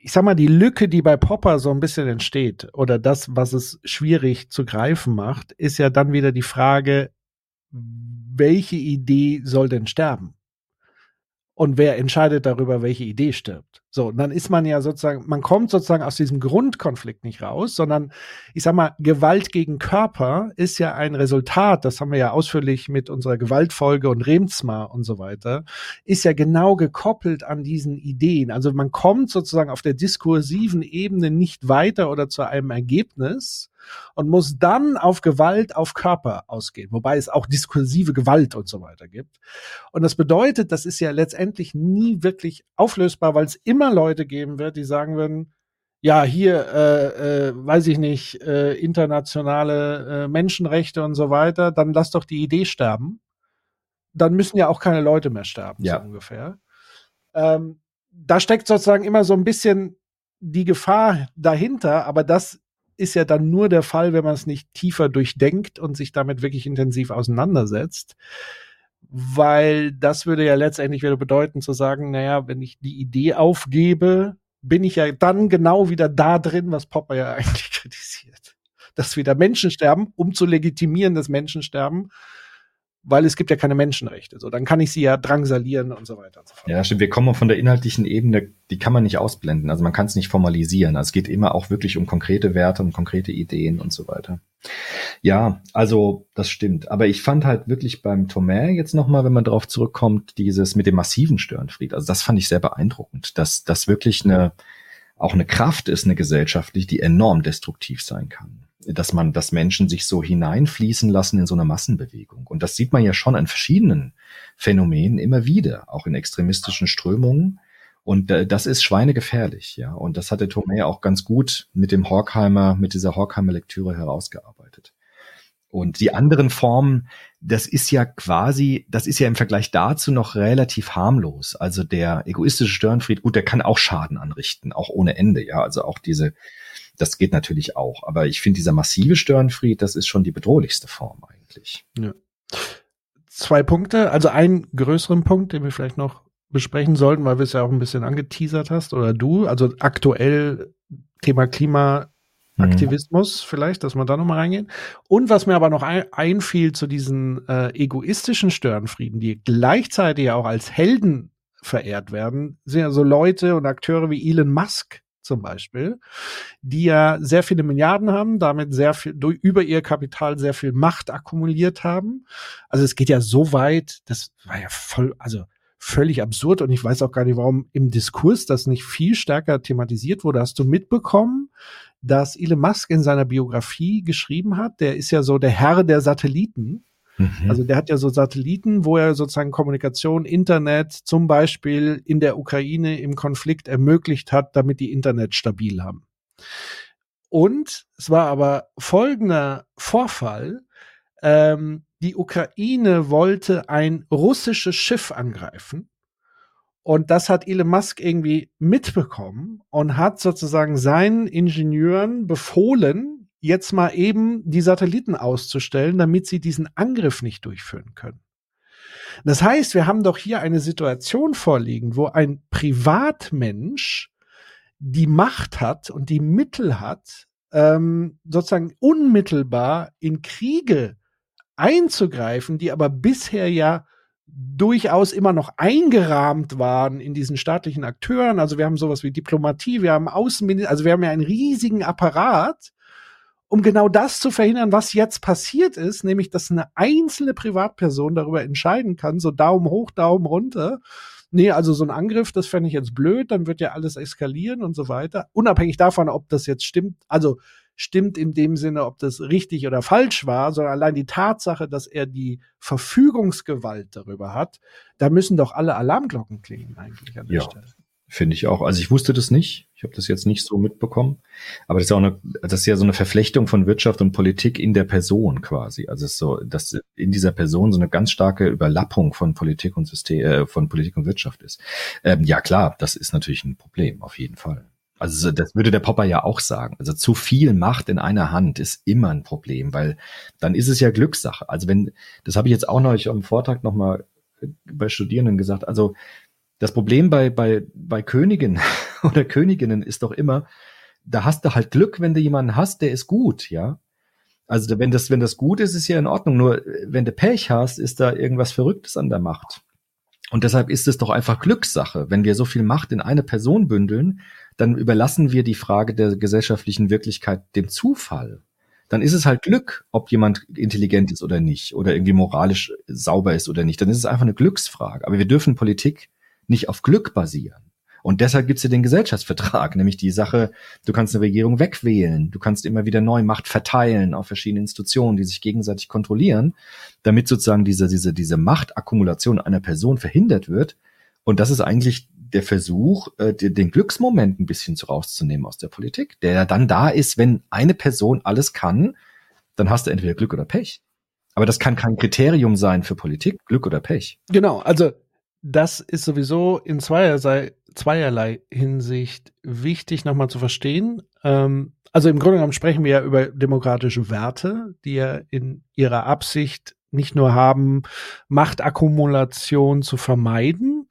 ich sag mal, die Lücke, die bei Popper so ein bisschen entsteht, oder das, was es schwierig zu greifen macht, ist ja dann wieder die Frage, welche Idee soll denn sterben? Und wer entscheidet darüber, welche Idee stirbt? So, dann ist man ja sozusagen, man kommt sozusagen aus diesem Grundkonflikt nicht raus, sondern ich sag mal, Gewalt gegen Körper ist ja ein Resultat, das haben wir ja ausführlich mit unserer Gewaltfolge und Remsma und so weiter, ist ja genau gekoppelt an diesen Ideen. Also man kommt sozusagen auf der diskursiven Ebene nicht weiter oder zu einem Ergebnis, und muss dann auf Gewalt auf Körper ausgehen, wobei es auch diskursive Gewalt und so weiter gibt. Und das bedeutet, das ist ja letztendlich nie wirklich auflösbar, weil es immer Leute geben wird, die sagen würden, ja, hier, äh, äh, weiß ich nicht, äh, internationale äh, Menschenrechte und so weiter, dann lass doch die Idee sterben. Dann müssen ja auch keine Leute mehr sterben, ja. so ungefähr. Ähm, da steckt sozusagen immer so ein bisschen die Gefahr dahinter, aber das ist ja dann nur der Fall, wenn man es nicht tiefer durchdenkt und sich damit wirklich intensiv auseinandersetzt. Weil das würde ja letztendlich wieder bedeuten zu sagen, naja, wenn ich die Idee aufgebe, bin ich ja dann genau wieder da drin, was Popper ja eigentlich kritisiert. Dass wieder Menschen sterben, um zu legitimieren, dass Menschen sterben, weil es gibt ja keine Menschenrechte. So, dann kann ich sie ja drangsalieren und so weiter und so. Ja, stimmt. Wir kommen von der inhaltlichen Ebene, die kann man nicht ausblenden. Also man kann es nicht formalisieren. Also es geht immer auch wirklich um konkrete Werte, um konkrete Ideen und so weiter. Ja, also das stimmt. Aber ich fand halt wirklich beim Thomas jetzt nochmal, wenn man darauf zurückkommt, dieses mit dem massiven Störenfried. Also das fand ich sehr beeindruckend, dass das wirklich eine auch eine Kraft ist, eine gesellschaftlich, die enorm destruktiv sein kann dass man, dass Menschen sich so hineinfließen lassen in so eine Massenbewegung. Und das sieht man ja schon an verschiedenen Phänomenen immer wieder, auch in extremistischen Strömungen. Und äh, das ist schweinegefährlich, ja. Und das hat der Tomei auch ganz gut mit dem Horkheimer, mit dieser Horkheimer Lektüre herausgearbeitet. Und die anderen Formen, das ist ja quasi, das ist ja im Vergleich dazu noch relativ harmlos. Also der egoistische Störenfried, gut, der kann auch Schaden anrichten, auch ohne Ende, ja. Also auch diese das geht natürlich auch. Aber ich finde, dieser massive Störenfried, das ist schon die bedrohlichste Form eigentlich. Ja. Zwei Punkte, also einen größeren Punkt, den wir vielleicht noch besprechen sollten, weil wir es ja auch ein bisschen angeteasert hast, oder du, also aktuell Thema Klimaaktivismus mhm. vielleicht, dass man da nochmal reingehen. Und was mir aber noch ein, einfiel zu diesen äh, egoistischen Störenfrieden, die gleichzeitig auch als Helden verehrt werden, sind ja so Leute und Akteure wie Elon Musk, zum Beispiel, die ja sehr viele Milliarden haben, damit sehr viel durch, über ihr Kapital sehr viel Macht akkumuliert haben. Also es geht ja so weit, das war ja voll, also völlig absurd und ich weiß auch gar nicht, warum im Diskurs das nicht viel stärker thematisiert wurde. Hast du mitbekommen, dass Elon Musk in seiner Biografie geschrieben hat, der ist ja so der Herr der Satelliten Mhm. Also der hat ja so Satelliten, wo er sozusagen Kommunikation, Internet zum Beispiel in der Ukraine im Konflikt ermöglicht hat, damit die Internet stabil haben. Und es war aber folgender Vorfall. Ähm, die Ukraine wollte ein russisches Schiff angreifen. Und das hat Elon Musk irgendwie mitbekommen und hat sozusagen seinen Ingenieuren befohlen, jetzt mal eben die Satelliten auszustellen, damit sie diesen Angriff nicht durchführen können. Das heißt, wir haben doch hier eine Situation vorliegen, wo ein Privatmensch die Macht hat und die Mittel hat, ähm, sozusagen unmittelbar in Kriege einzugreifen, die aber bisher ja durchaus immer noch eingerahmt waren in diesen staatlichen Akteuren. Also wir haben sowas wie Diplomatie, wir haben Außenminister, also wir haben ja einen riesigen Apparat, um genau das zu verhindern, was jetzt passiert ist, nämlich dass eine einzelne Privatperson darüber entscheiden kann, so Daumen hoch, Daumen runter. Nee, also so ein Angriff, das fände ich jetzt blöd, dann wird ja alles eskalieren und so weiter. Unabhängig davon, ob das jetzt stimmt, also stimmt in dem Sinne, ob das richtig oder falsch war, sondern allein die Tatsache, dass er die Verfügungsgewalt darüber hat, da müssen doch alle Alarmglocken klingen eigentlich an der ja. Stelle. Finde ich auch. Also ich wusste das nicht. Ich habe das jetzt nicht so mitbekommen. Aber das ist auch eine, das ist ja so eine Verflechtung von Wirtschaft und Politik in der Person quasi. Also es ist so, dass in dieser Person so eine ganz starke Überlappung von Politik und System, äh, von Politik und Wirtschaft ist. Ähm, ja klar, das ist natürlich ein Problem, auf jeden Fall. Also das würde der Popper ja auch sagen. Also zu viel Macht in einer Hand ist immer ein Problem, weil dann ist es ja Glückssache. Also wenn, das habe ich jetzt auch neulich am Vortrag nochmal bei Studierenden gesagt, also das Problem bei, bei, bei Königen oder Königinnen ist doch immer, da hast du halt Glück, wenn du jemanden hast, der ist gut, ja. Also wenn das, wenn das gut ist, ist ja in Ordnung. Nur wenn du Pech hast, ist da irgendwas Verrücktes an der Macht. Und deshalb ist es doch einfach Glückssache. Wenn wir so viel Macht in eine Person bündeln, dann überlassen wir die Frage der gesellschaftlichen Wirklichkeit dem Zufall. Dann ist es halt Glück, ob jemand intelligent ist oder nicht oder irgendwie moralisch sauber ist oder nicht. Dann ist es einfach eine Glücksfrage. Aber wir dürfen Politik nicht auf Glück basieren. Und deshalb gibt's ja den Gesellschaftsvertrag, nämlich die Sache, du kannst eine Regierung wegwählen, du kannst immer wieder neu Macht verteilen auf verschiedene Institutionen, die sich gegenseitig kontrollieren, damit sozusagen diese, diese, diese Machtakkumulation einer Person verhindert wird. Und das ist eigentlich der Versuch, äh, den Glücksmoment ein bisschen zu rauszunehmen aus der Politik, der dann da ist, wenn eine Person alles kann, dann hast du entweder Glück oder Pech. Aber das kann kein Kriterium sein für Politik, Glück oder Pech. Genau, also das ist sowieso in zweierlei, zweierlei Hinsicht wichtig nochmal zu verstehen. Ähm, also im Grunde genommen sprechen wir ja über demokratische Werte, die ja in ihrer Absicht nicht nur haben, Machtakkumulation zu vermeiden,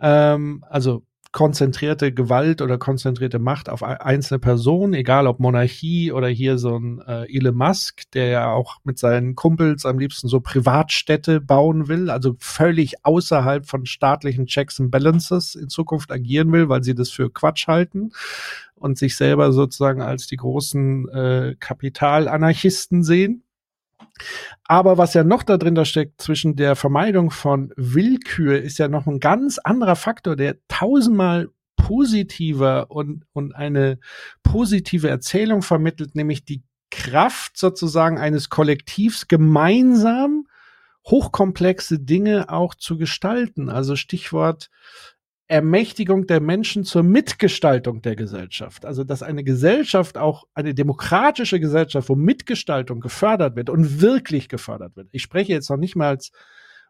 ähm, also konzentrierte Gewalt oder konzentrierte Macht auf einzelne Personen, egal ob Monarchie oder hier so ein äh, Elon Musk, der ja auch mit seinen Kumpels am liebsten so Privatstädte bauen will, also völlig außerhalb von staatlichen Checks and Balances in Zukunft agieren will, weil sie das für Quatsch halten und sich selber sozusagen als die großen äh, Kapitalanarchisten sehen. Aber was ja noch da drin da steckt, zwischen der Vermeidung von Willkür, ist ja noch ein ganz anderer Faktor, der tausendmal positiver und, und eine positive Erzählung vermittelt, nämlich die Kraft sozusagen eines Kollektivs gemeinsam hochkomplexe Dinge auch zu gestalten. Also Stichwort Ermächtigung der Menschen zur Mitgestaltung der Gesellschaft. Also, dass eine Gesellschaft auch eine demokratische Gesellschaft, wo Mitgestaltung gefördert wird und wirklich gefördert wird. Ich spreche jetzt noch nicht mal als,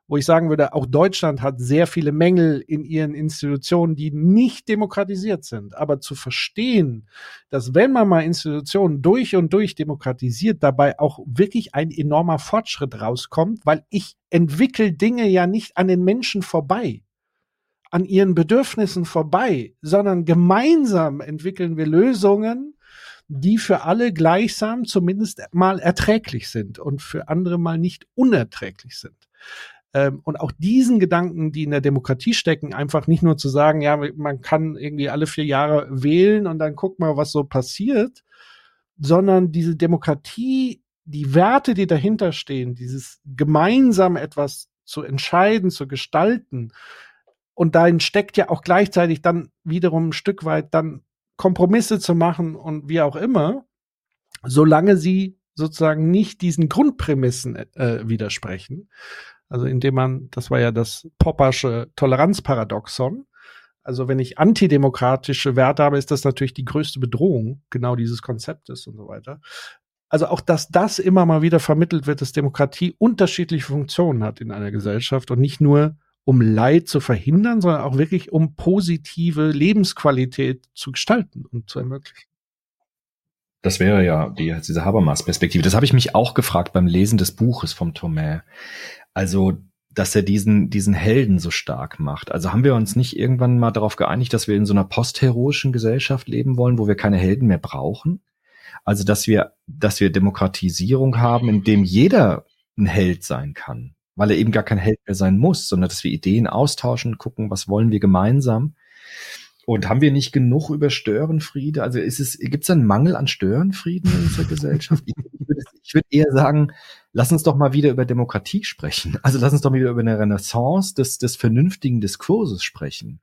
wo ich sagen würde, auch Deutschland hat sehr viele Mängel in ihren Institutionen, die nicht demokratisiert sind. Aber zu verstehen, dass wenn man mal Institutionen durch und durch demokratisiert, dabei auch wirklich ein enormer Fortschritt rauskommt, weil ich entwickle Dinge ja nicht an den Menschen vorbei an ihren Bedürfnissen vorbei, sondern gemeinsam entwickeln wir Lösungen, die für alle gleichsam zumindest mal erträglich sind und für andere mal nicht unerträglich sind. Ähm, und auch diesen Gedanken, die in der Demokratie stecken, einfach nicht nur zu sagen, ja, man kann irgendwie alle vier Jahre wählen und dann guck mal, was so passiert, sondern diese Demokratie, die Werte, die dahinter stehen, dieses gemeinsam etwas zu entscheiden, zu gestalten, und darin steckt ja auch gleichzeitig dann wiederum ein Stück weit dann Kompromisse zu machen und wie auch immer, solange sie sozusagen nicht diesen Grundprämissen äh, widersprechen. Also indem man, das war ja das Poppersche Toleranzparadoxon. Also wenn ich antidemokratische Werte habe, ist das natürlich die größte Bedrohung genau dieses Konzeptes und so weiter. Also auch, dass das immer mal wieder vermittelt wird, dass Demokratie unterschiedliche Funktionen hat in einer Gesellschaft und nicht nur um Leid zu verhindern, sondern auch wirklich um positive Lebensqualität zu gestalten und zu ermöglichen. Das wäre ja die, diese Habermas-Perspektive. Das habe ich mich auch gefragt beim Lesen des Buches vom Thomas. Also, dass er diesen, diesen Helden so stark macht. Also haben wir uns nicht irgendwann mal darauf geeinigt, dass wir in so einer postheroischen Gesellschaft leben wollen, wo wir keine Helden mehr brauchen? Also, dass wir, dass wir Demokratisierung haben, in dem jeder ein Held sein kann weil er eben gar kein Held mehr sein muss, sondern dass wir Ideen austauschen, gucken, was wollen wir gemeinsam. Und haben wir nicht genug über Störenfriede? Also ist es, gibt es einen Mangel an Störenfrieden in unserer Gesellschaft? Ich, ich würde würd eher sagen, lass uns doch mal wieder über Demokratie sprechen. Also lass uns doch mal wieder über eine Renaissance des, des vernünftigen Diskurses sprechen.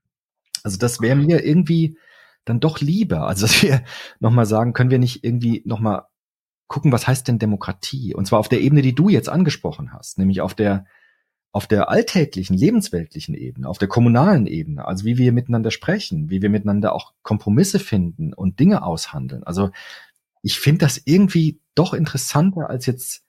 Also das wäre mir irgendwie dann doch lieber. Also dass wir nochmal sagen, können wir nicht irgendwie nochmal gucken, was heißt denn Demokratie? Und zwar auf der Ebene, die du jetzt angesprochen hast, nämlich auf der auf der alltäglichen, lebensweltlichen Ebene, auf der kommunalen Ebene, also wie wir miteinander sprechen, wie wir miteinander auch Kompromisse finden und Dinge aushandeln. Also ich finde das irgendwie doch interessanter, als jetzt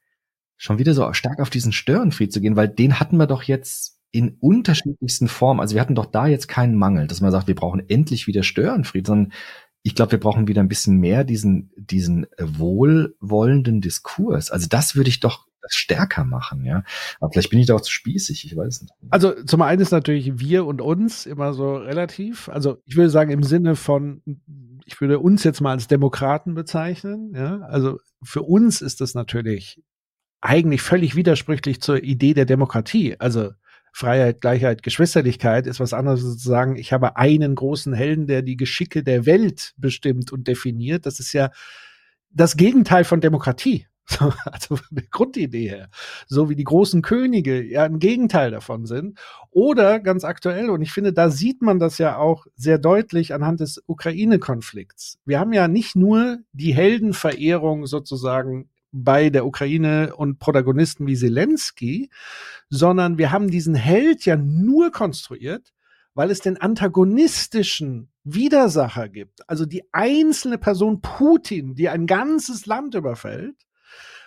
schon wieder so stark auf diesen Störenfried zu gehen, weil den hatten wir doch jetzt in unterschiedlichsten Formen. Also wir hatten doch da jetzt keinen Mangel, dass man sagt, wir brauchen endlich wieder Störenfried, sondern ich glaube, wir brauchen wieder ein bisschen mehr diesen, diesen wohlwollenden Diskurs. Also das würde ich doch stärker machen, ja. Aber vielleicht bin ich da auch zu spießig, ich weiß nicht. Also zum einen ist natürlich wir und uns immer so relativ. Also ich würde sagen im Sinne von, ich würde uns jetzt mal als Demokraten bezeichnen, ja. Also für uns ist das natürlich eigentlich völlig widersprüchlich zur Idee der Demokratie. Also Freiheit, Gleichheit, Geschwisterlichkeit ist was anderes zu sagen, ich habe einen großen Helden, der die Geschicke der Welt bestimmt und definiert. Das ist ja das Gegenteil von Demokratie. Also von der Grundidee her. So wie die großen Könige ja ein Gegenteil davon sind. Oder ganz aktuell, und ich finde, da sieht man das ja auch sehr deutlich anhand des Ukraine-Konflikts. Wir haben ja nicht nur die Heldenverehrung sozusagen bei der Ukraine und Protagonisten wie Zelensky, sondern wir haben diesen Held ja nur konstruiert, weil es den antagonistischen Widersacher gibt, also die einzelne Person Putin, die ein ganzes Land überfällt.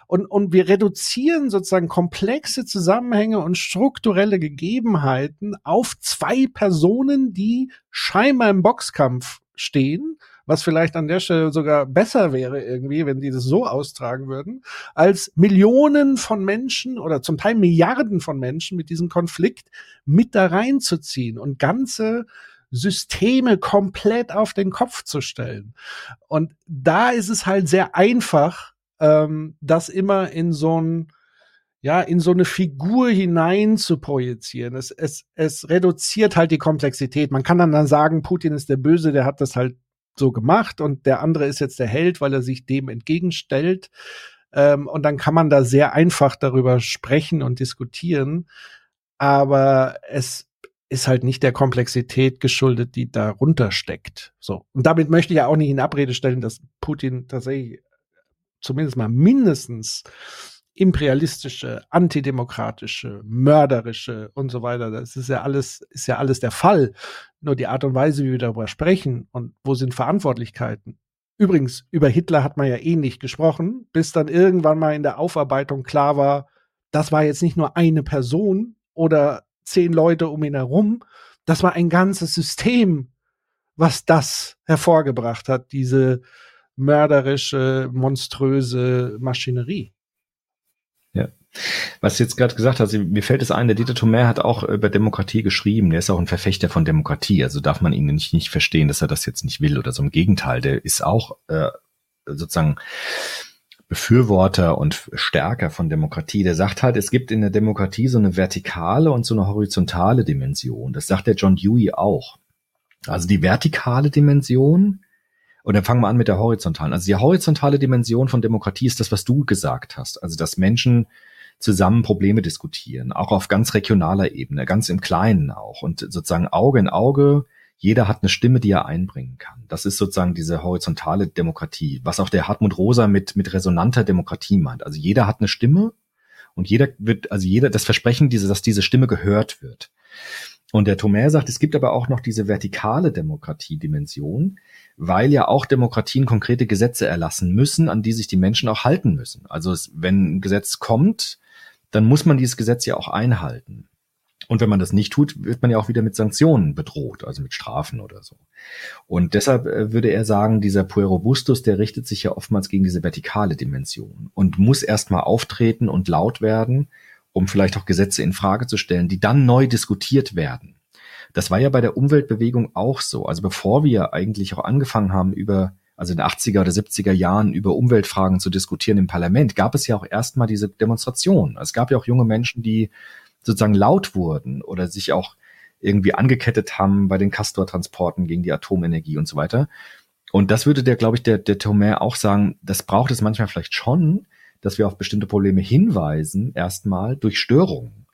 Und, und wir reduzieren sozusagen komplexe Zusammenhänge und strukturelle Gegebenheiten auf zwei Personen, die scheinbar im Boxkampf stehen was vielleicht an der Stelle sogar besser wäre irgendwie, wenn die das so austragen würden, als Millionen von Menschen oder zum Teil Milliarden von Menschen mit diesem Konflikt mit da reinzuziehen und ganze Systeme komplett auf den Kopf zu stellen. Und da ist es halt sehr einfach, ähm, das immer in so ein ja, in so eine Figur hinein zu projizieren. Es, es, es reduziert halt die Komplexität. Man kann dann, dann sagen, Putin ist der Böse, der hat das halt so gemacht und der andere ist jetzt der Held, weil er sich dem entgegenstellt. Ähm, und dann kann man da sehr einfach darüber sprechen und diskutieren. Aber es ist halt nicht der Komplexität geschuldet, die darunter steckt. So. Und damit möchte ich ja auch nicht in Abrede stellen, dass Putin tatsächlich zumindest mal mindestens imperialistische, antidemokratische, mörderische und so weiter. Das ist ja alles, ist ja alles der Fall. Nur die Art und Weise, wie wir darüber sprechen und wo sind Verantwortlichkeiten. Übrigens, über Hitler hat man ja eh nicht gesprochen, bis dann irgendwann mal in der Aufarbeitung klar war, das war jetzt nicht nur eine Person oder zehn Leute um ihn herum, das war ein ganzes System, was das hervorgebracht hat, diese mörderische, monströse Maschinerie. Ja. Was du jetzt gerade gesagt hast, mir fällt es ein, der Dieter Thomer hat auch über Demokratie geschrieben. Der ist auch ein Verfechter von Demokratie. Also darf man ihn nicht, nicht verstehen, dass er das jetzt nicht will oder so. Im Gegenteil, der ist auch äh, sozusagen Befürworter und Stärker von Demokratie. Der sagt halt, es gibt in der Demokratie so eine vertikale und so eine horizontale Dimension. Das sagt der John Dewey auch. Also die vertikale Dimension, oder fangen wir an mit der horizontalen. Also die horizontale Dimension von Demokratie ist das, was du gesagt hast. Also dass Menschen zusammen Probleme diskutieren, auch auf ganz regionaler Ebene, ganz im Kleinen auch und sozusagen Auge in Auge. Jeder hat eine Stimme, die er einbringen kann. Das ist sozusagen diese horizontale Demokratie, was auch der Hartmut Rosa mit, mit resonanter Demokratie meint. Also jeder hat eine Stimme und jeder wird, also jeder, das Versprechen, diese, dass diese Stimme gehört wird. Und der Thomas sagt, es gibt aber auch noch diese vertikale Demokratie-Dimension, weil ja auch Demokratien konkrete Gesetze erlassen müssen, an die sich die Menschen auch halten müssen. Also es, wenn ein Gesetz kommt, dann muss man dieses Gesetz ja auch einhalten. Und wenn man das nicht tut, wird man ja auch wieder mit Sanktionen bedroht, also mit Strafen oder so. Und deshalb äh, würde er sagen, dieser Puerobustus, der richtet sich ja oftmals gegen diese vertikale Dimension und muss erstmal auftreten und laut werden, um vielleicht auch Gesetze in Frage zu stellen, die dann neu diskutiert werden. Das war ja bei der Umweltbewegung auch so. Also bevor wir eigentlich auch angefangen haben, über, also in den 80er oder 70er Jahren über Umweltfragen zu diskutieren im Parlament, gab es ja auch erstmal diese Demonstrationen. Es gab ja auch junge Menschen, die sozusagen laut wurden oder sich auch irgendwie angekettet haben bei den Castor-Transporten gegen die Atomenergie und so weiter. Und das würde der, glaube ich, der, der Thomas auch sagen, das braucht es manchmal vielleicht schon, dass wir auf bestimmte Probleme hinweisen, erstmal durch Störungen.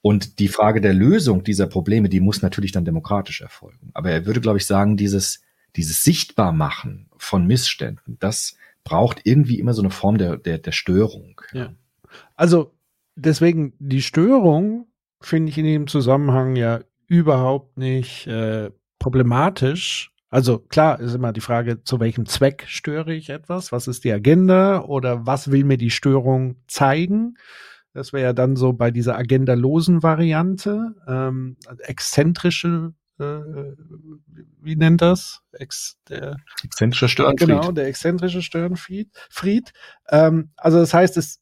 Und die Frage der Lösung dieser Probleme, die muss natürlich dann demokratisch erfolgen. Aber er würde, glaube ich, sagen, dieses, dieses Sichtbarmachen von Missständen, das braucht irgendwie immer so eine Form der, der, der Störung. Ja. Also deswegen die Störung finde ich in dem Zusammenhang ja überhaupt nicht äh, problematisch. Also klar ist immer die Frage, zu welchem Zweck störe ich etwas? Was ist die Agenda oder was will mir die Störung zeigen? Das wäre ja dann so bei dieser agendalosen Variante, ähm, exzentrische, äh, wie nennt das? Ex, der, exzentrische Störenfried. Genau, der exzentrische Störenfried. Fried. Ähm, also das heißt, es,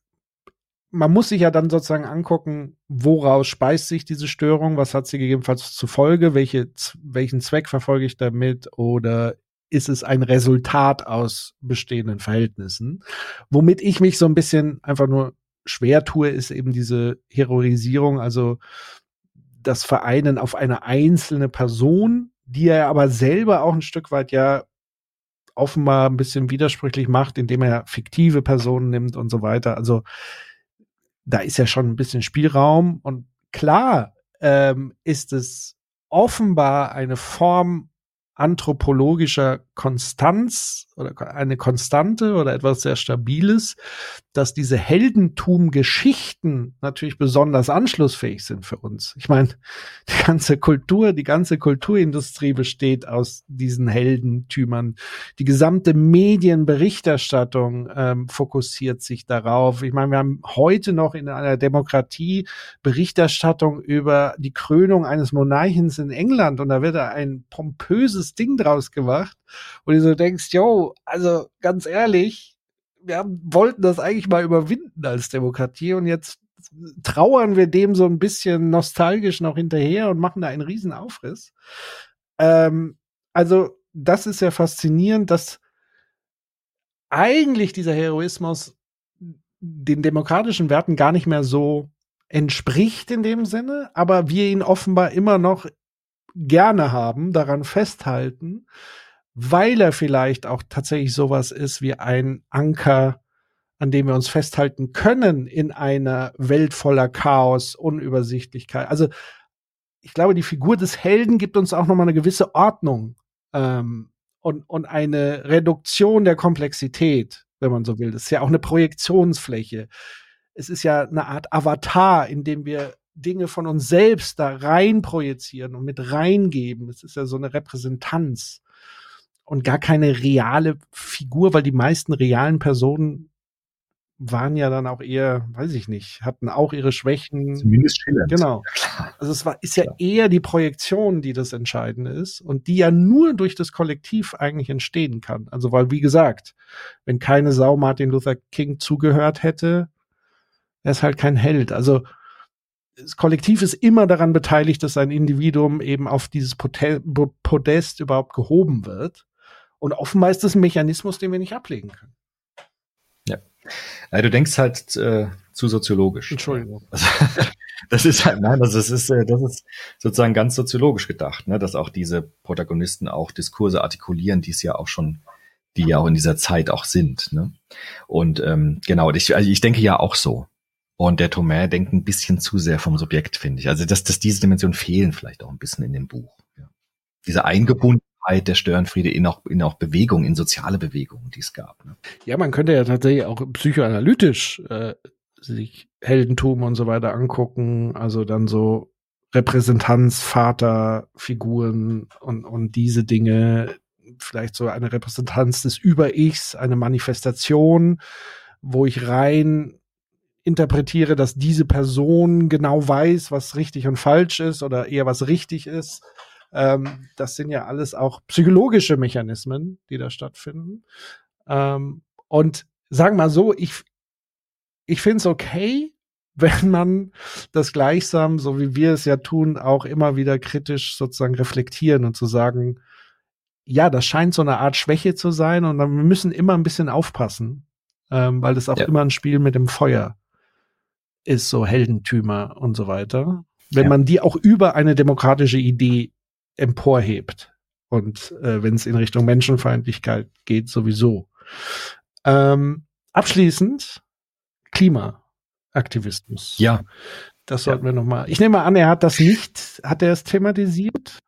man muss sich ja dann sozusagen angucken, woraus speist sich diese Störung, was hat sie gegebenenfalls zur Folge, welche, welchen Zweck verfolge ich damit oder ist es ein Resultat aus bestehenden Verhältnissen, womit ich mich so ein bisschen einfach nur schwer tue, ist eben diese Heroisierung, also das Vereinen auf eine einzelne Person, die er aber selber auch ein Stück weit ja offenbar ein bisschen widersprüchlich macht, indem er fiktive Personen nimmt und so weiter. Also da ist ja schon ein bisschen Spielraum und klar ähm, ist es offenbar eine Form anthropologischer Konstanz oder eine Konstante oder etwas sehr Stabiles, dass diese Heldentum-Geschichten natürlich besonders anschlussfähig sind für uns. Ich meine, die ganze Kultur, die ganze Kulturindustrie besteht aus diesen Heldentümern. Die gesamte Medienberichterstattung ähm, fokussiert sich darauf. Ich meine, wir haben heute noch in einer Demokratie Berichterstattung über die Krönung eines Monarchens in England und da wird ein pompöses Ding draus gemacht, wo du so denkst, yo, also ganz ehrlich, wir haben, wollten das eigentlich mal überwinden als Demokratie und jetzt trauern wir dem so ein bisschen nostalgisch noch hinterher und machen da einen riesen Aufriss. Ähm, also, das ist ja faszinierend, dass eigentlich dieser Heroismus den demokratischen Werten gar nicht mehr so entspricht in dem Sinne, aber wir ihn offenbar immer noch gerne haben, daran festhalten, weil er vielleicht auch tatsächlich sowas ist wie ein Anker, an dem wir uns festhalten können in einer Welt voller Chaos, Unübersichtlichkeit. Also ich glaube, die Figur des Helden gibt uns auch noch mal eine gewisse Ordnung ähm, und, und eine Reduktion der Komplexität, wenn man so will. Das ist ja auch eine Projektionsfläche. Es ist ja eine Art Avatar, in dem wir Dinge von uns selbst da rein projizieren und mit reingeben. Es ist ja so eine Repräsentanz und gar keine reale Figur, weil die meisten realen Personen waren ja dann auch eher, weiß ich nicht, hatten auch ihre Schwächen. Zumindest schillernd. Genau. Also es war, ist ja eher die Projektion, die das Entscheidende ist und die ja nur durch das Kollektiv eigentlich entstehen kann. Also weil, wie gesagt, wenn keine Sau Martin Luther King zugehört hätte, er ist halt kein Held. Also das Kollektiv ist immer daran beteiligt, dass ein Individuum eben auf dieses Podest überhaupt gehoben wird. Und offenbar ist das ein Mechanismus, den wir nicht ablegen können. Ja. ja du denkst halt äh, zu soziologisch. Entschuldigung. Also, das ist halt, nein, also das ist, äh, das ist sozusagen ganz soziologisch gedacht, ne, dass auch diese Protagonisten auch Diskurse artikulieren, die es ja auch schon, die ja auch in dieser Zeit auch sind. Ne? Und ähm, genau, ich, also ich denke ja auch so. Und der Thomas denkt ein bisschen zu sehr vom Subjekt, finde ich. Also, dass, dass diese Dimensionen fehlen vielleicht auch ein bisschen in dem Buch. Ja. Diese Eingebundenheit der Störenfriede in auch, in auch Bewegung, in soziale Bewegungen, die es gab. Ne? Ja, man könnte ja tatsächlich auch psychoanalytisch äh, sich Heldentum und so weiter angucken. Also dann so Repräsentanz, Vater, Figuren und, und diese Dinge. Vielleicht so eine Repräsentanz des Über-Ichs, eine Manifestation, wo ich rein interpretiere, dass diese Person genau weiß, was richtig und falsch ist oder eher was richtig ist. Ähm, das sind ja alles auch psychologische Mechanismen, die da stattfinden. Ähm, und sagen mal so, ich, ich finde es okay, wenn man das gleichsam, so wie wir es ja tun, auch immer wieder kritisch sozusagen reflektieren und zu sagen, ja, das scheint so eine Art Schwäche zu sein und wir müssen immer ein bisschen aufpassen, ähm, weil das auch ja. immer ein Spiel mit dem Feuer ist, so Heldentümer und so weiter, wenn ja. man die auch über eine demokratische Idee emporhebt. Und äh, wenn es in Richtung Menschenfeindlichkeit geht, sowieso. Ähm, abschließend Klimaaktivismus. Ja. Das sollten ja. wir noch mal. Ich nehme an, er hat das nicht, hat er es thematisiert?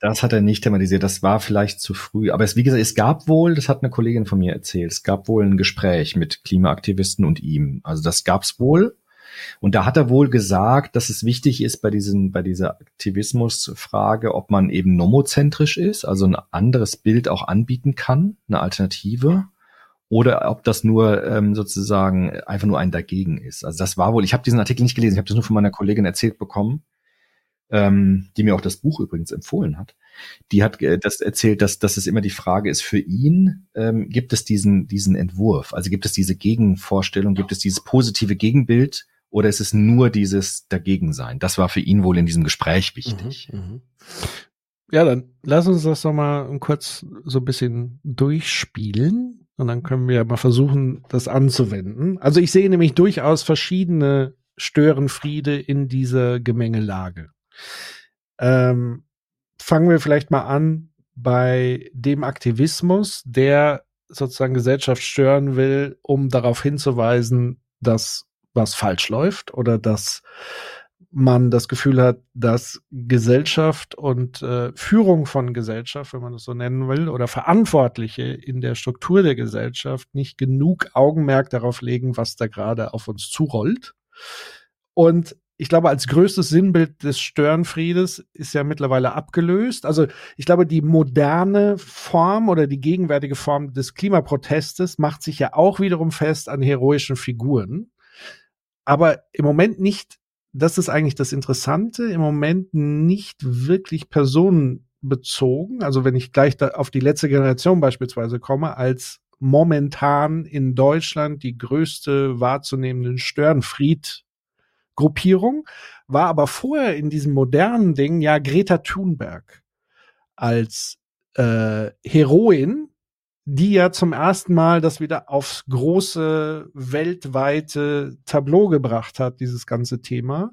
Das hat er nicht thematisiert. Das war vielleicht zu früh. Aber es, wie gesagt, es gab wohl, das hat eine Kollegin von mir erzählt, es gab wohl ein Gespräch mit Klimaaktivisten und ihm. Also das gab's wohl. Und da hat er wohl gesagt, dass es wichtig ist bei diesen, bei dieser Aktivismusfrage, ob man eben nomozentrisch ist, also ein anderes Bild auch anbieten kann, eine Alternative, oder ob das nur ähm, sozusagen einfach nur ein Dagegen ist. Also das war wohl, ich habe diesen Artikel nicht gelesen, ich habe das nur von meiner Kollegin erzählt bekommen, ähm, die mir auch das Buch übrigens empfohlen hat. Die hat äh, das erzählt, dass, dass es immer die Frage ist, für ihn ähm, gibt es diesen, diesen Entwurf, also gibt es diese Gegenvorstellung, gibt es dieses positive Gegenbild oder ist es nur dieses Dagegensein? Das war für ihn wohl in diesem Gespräch wichtig. Mhm, mh. Ja, dann lass uns das doch mal kurz so ein bisschen durchspielen und dann können wir mal versuchen, das anzuwenden. Also ich sehe nämlich durchaus verschiedene Störenfriede in dieser Gemengelage. Ähm, fangen wir vielleicht mal an bei dem Aktivismus, der sozusagen Gesellschaft stören will, um darauf hinzuweisen, dass was falsch läuft oder dass man das Gefühl hat, dass Gesellschaft und äh, Führung von Gesellschaft, wenn man das so nennen will, oder Verantwortliche in der Struktur der Gesellschaft nicht genug Augenmerk darauf legen, was da gerade auf uns zurollt. Und ich glaube, als größtes Sinnbild des Störenfriedes ist ja mittlerweile abgelöst. Also ich glaube, die moderne Form oder die gegenwärtige Form des Klimaprotestes macht sich ja auch wiederum fest an heroischen Figuren aber im Moment nicht, das ist eigentlich das Interessante, im Moment nicht wirklich personenbezogen. Also wenn ich gleich auf die letzte Generation beispielsweise komme, als momentan in Deutschland die größte wahrzunehmende Störenfried-Gruppierung, war aber vorher in diesem modernen Ding ja Greta Thunberg. als äh, Heroin, die ja zum ersten Mal das wieder aufs große weltweite Tableau gebracht hat, dieses ganze Thema.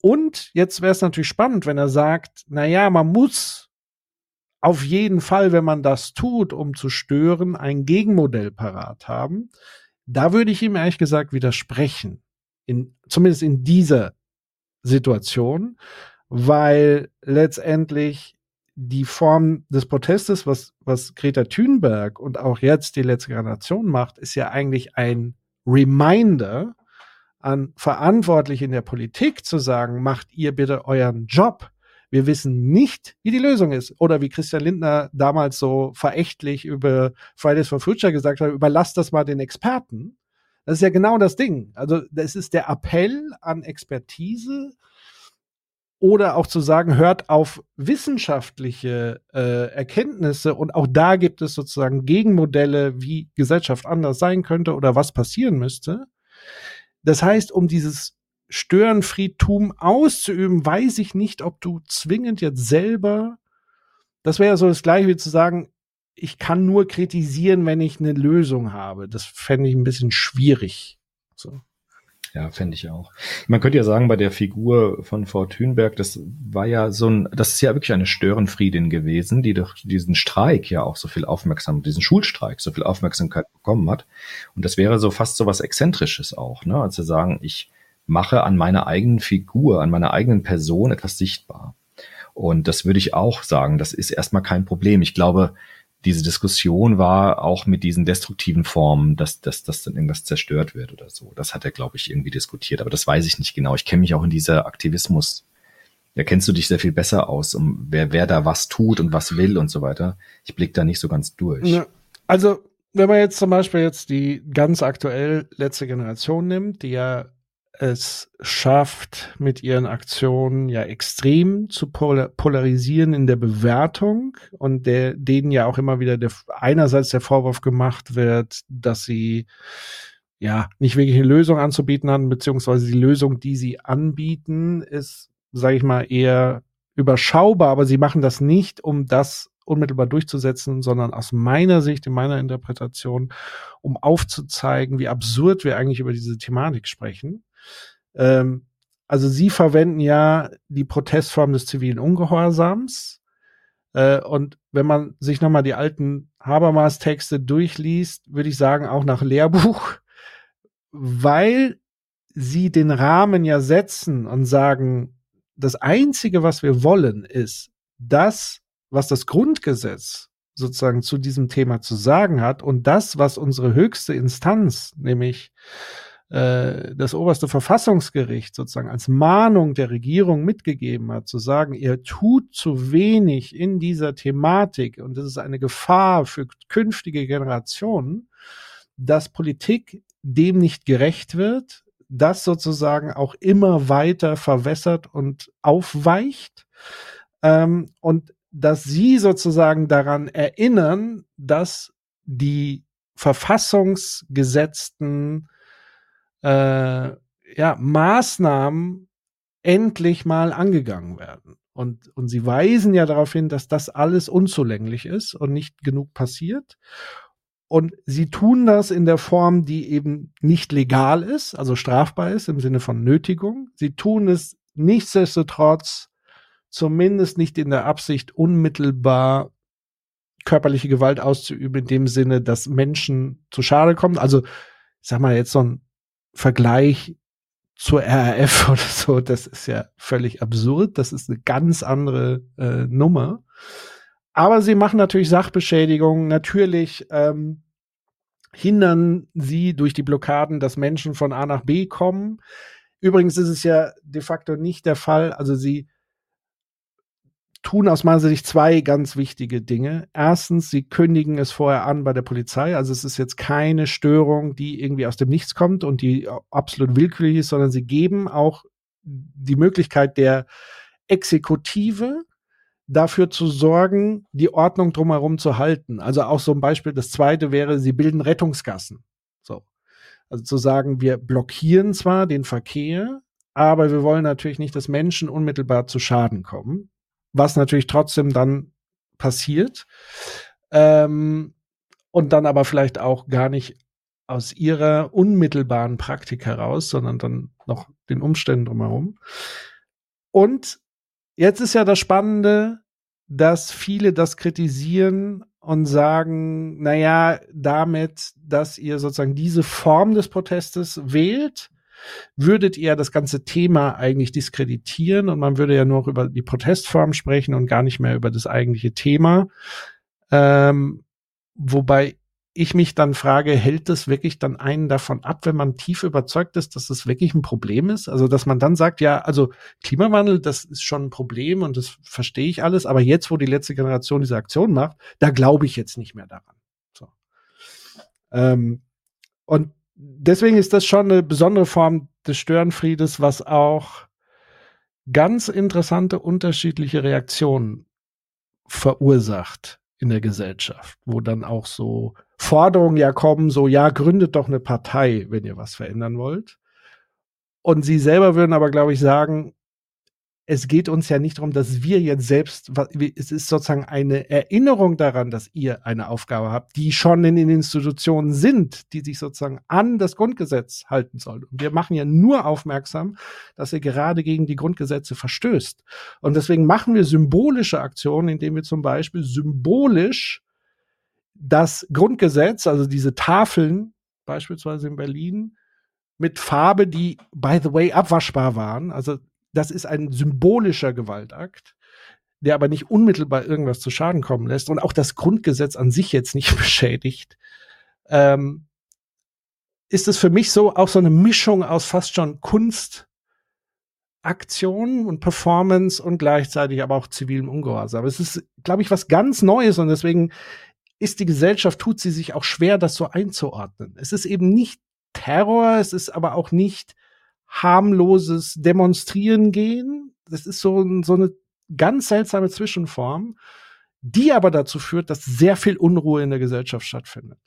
Und jetzt wäre es natürlich spannend, wenn er sagt, na ja, man muss auf jeden Fall, wenn man das tut, um zu stören, ein Gegenmodell parat haben. Da würde ich ihm ehrlich gesagt widersprechen. In, zumindest in dieser Situation, weil letztendlich die Form des Protestes, was, was Greta Thunberg und auch jetzt die letzte Generation macht, ist ja eigentlich ein Reminder an Verantwortliche in der Politik zu sagen, macht ihr bitte euren Job. Wir wissen nicht, wie die Lösung ist. Oder wie Christian Lindner damals so verächtlich über Fridays for Future gesagt hat, überlasst das mal den Experten. Das ist ja genau das Ding. Also das ist der Appell an Expertise, oder auch zu sagen, hört auf wissenschaftliche äh, Erkenntnisse und auch da gibt es sozusagen Gegenmodelle, wie Gesellschaft anders sein könnte oder was passieren müsste. Das heißt, um dieses Störenfriedtum auszuüben, weiß ich nicht, ob du zwingend jetzt selber, das wäre ja so das gleiche wie zu sagen, ich kann nur kritisieren, wenn ich eine Lösung habe. Das fände ich ein bisschen schwierig. So. Ja, fände ich auch. Man könnte ja sagen, bei der Figur von Frau Thünberg, das war ja so ein, das ist ja wirklich eine Störenfriedin gewesen, die durch diesen Streik ja auch so viel Aufmerksamkeit, diesen Schulstreik so viel Aufmerksamkeit bekommen hat. Und das wäre so fast so was Exzentrisches auch, ne? Also sagen, ich mache an meiner eigenen Figur, an meiner eigenen Person etwas sichtbar. Und das würde ich auch sagen, das ist erstmal kein Problem. Ich glaube, diese Diskussion war auch mit diesen destruktiven Formen, dass, dass, dass dann irgendwas zerstört wird oder so. Das hat er, glaube ich, irgendwie diskutiert, aber das weiß ich nicht genau. Ich kenne mich auch in dieser Aktivismus. Da kennst du dich sehr viel besser aus, um wer, wer da was tut und was will und so weiter. Ich blick da nicht so ganz durch. Ja, also, wenn man jetzt zum Beispiel jetzt die ganz aktuell letzte Generation nimmt, die ja es schafft, mit ihren Aktionen ja extrem zu polarisieren in der Bewertung und der, denen ja auch immer wieder der, einerseits der Vorwurf gemacht wird, dass sie ja nicht wirklich eine Lösung anzubieten haben, beziehungsweise die Lösung, die sie anbieten, ist, sage ich mal, eher überschaubar, aber sie machen das nicht, um das unmittelbar durchzusetzen, sondern aus meiner Sicht, in meiner Interpretation, um aufzuzeigen, wie absurd wir eigentlich über diese Thematik sprechen. Ähm, also sie verwenden ja die Protestform des zivilen Ungehorsams. Äh, und wenn man sich nochmal die alten Habermas-Texte durchliest, würde ich sagen, auch nach Lehrbuch, weil sie den Rahmen ja setzen und sagen, das Einzige, was wir wollen, ist das, was das Grundgesetz sozusagen zu diesem Thema zu sagen hat und das, was unsere höchste Instanz, nämlich äh, das oberste Verfassungsgericht sozusagen als Mahnung der Regierung mitgegeben hat, zu sagen, ihr tut zu wenig in dieser Thematik und das ist eine Gefahr für künftige Generationen, dass Politik dem nicht gerecht wird, das sozusagen auch immer weiter verwässert und aufweicht ähm, und dass sie sozusagen daran erinnern, dass die verfassungsgesetzten äh, ja, Maßnahmen endlich mal angegangen werden. Und, und sie weisen ja darauf hin, dass das alles unzulänglich ist und nicht genug passiert. Und sie tun das in der Form, die eben nicht legal ist, also strafbar ist im Sinne von Nötigung. Sie tun es nichtsdestotrotz zumindest nicht in der Absicht, unmittelbar körperliche Gewalt auszuüben, in dem Sinne, dass Menschen zu Schade kommen. Also, ich sag mal, jetzt so ein Vergleich zur RAF oder so, das ist ja völlig absurd. Das ist eine ganz andere äh, Nummer. Aber sie machen natürlich Sachbeschädigungen. Natürlich ähm, hindern sie durch die Blockaden, dass Menschen von A nach B kommen. Übrigens ist es ja de facto nicht der Fall. Also sie tun aus meiner Sicht zwei ganz wichtige Dinge. Erstens, sie kündigen es vorher an bei der Polizei. Also es ist jetzt keine Störung, die irgendwie aus dem Nichts kommt und die absolut willkürlich ist, sondern sie geben auch die Möglichkeit der Exekutive dafür zu sorgen, die Ordnung drumherum zu halten. Also auch so ein Beispiel, das zweite wäre, sie bilden Rettungsgassen. So. Also zu sagen, wir blockieren zwar den Verkehr, aber wir wollen natürlich nicht, dass Menschen unmittelbar zu Schaden kommen was natürlich trotzdem dann passiert. Ähm, und dann aber vielleicht auch gar nicht aus ihrer unmittelbaren Praktik heraus, sondern dann noch den Umständen drumherum. Und jetzt ist ja das Spannende, dass viele das kritisieren und sagen, naja, damit, dass ihr sozusagen diese Form des Protestes wählt, würdet ihr das ganze Thema eigentlich diskreditieren und man würde ja nur über die Protestform sprechen und gar nicht mehr über das eigentliche Thema. Ähm, wobei ich mich dann frage, hält das wirklich dann einen davon ab, wenn man tief überzeugt ist, dass das wirklich ein Problem ist? Also, dass man dann sagt, ja, also Klimawandel, das ist schon ein Problem und das verstehe ich alles, aber jetzt, wo die letzte Generation diese Aktion macht, da glaube ich jetzt nicht mehr daran. So. Ähm, und deswegen ist das schon eine besondere Form des Störenfriedes, was auch ganz interessante unterschiedliche Reaktionen verursacht in der Gesellschaft, wo dann auch so Forderungen ja kommen, so ja, gründet doch eine Partei, wenn ihr was verändern wollt. Und sie selber würden aber, glaube ich, sagen, es geht uns ja nicht darum, dass wir jetzt selbst, es ist sozusagen eine Erinnerung daran, dass ihr eine Aufgabe habt, die schon in den Institutionen sind, die sich sozusagen an das Grundgesetz halten sollen. Und wir machen ja nur aufmerksam, dass ihr gerade gegen die Grundgesetze verstößt. Und deswegen machen wir symbolische Aktionen, indem wir zum Beispiel symbolisch das Grundgesetz, also diese Tafeln, beispielsweise in Berlin, mit Farbe, die, by the way, abwaschbar waren. Also das ist ein symbolischer Gewaltakt, der aber nicht unmittelbar irgendwas zu Schaden kommen lässt und auch das Grundgesetz an sich jetzt nicht beschädigt. Ähm, ist es für mich so auch so eine Mischung aus fast schon Kunstaktion und Performance und gleichzeitig aber auch zivilem Ungehorsam. Es ist, glaube ich, was ganz Neues und deswegen ist die Gesellschaft, tut sie sich auch schwer, das so einzuordnen. Es ist eben nicht Terror, es ist aber auch nicht harmloses Demonstrieren gehen. Das ist so, so eine ganz seltsame Zwischenform, die aber dazu führt, dass sehr viel Unruhe in der Gesellschaft stattfindet.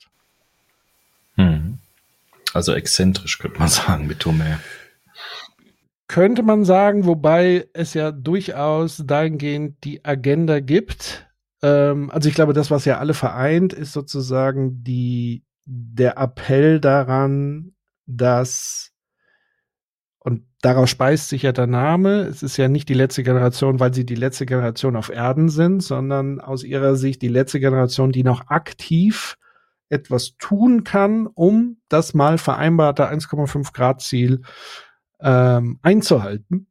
Hm. Also exzentrisch könnte man sagen mit Homer. Könnte man sagen, wobei es ja durchaus dahingehend die Agenda gibt, ähm, also ich glaube, das, was ja alle vereint, ist sozusagen die, der Appell daran, dass und daraus speist sich ja der Name. Es ist ja nicht die letzte Generation, weil sie die letzte Generation auf Erden sind, sondern aus ihrer Sicht die letzte Generation, die noch aktiv etwas tun kann, um das mal vereinbarte 1,5 Grad Ziel ähm, einzuhalten.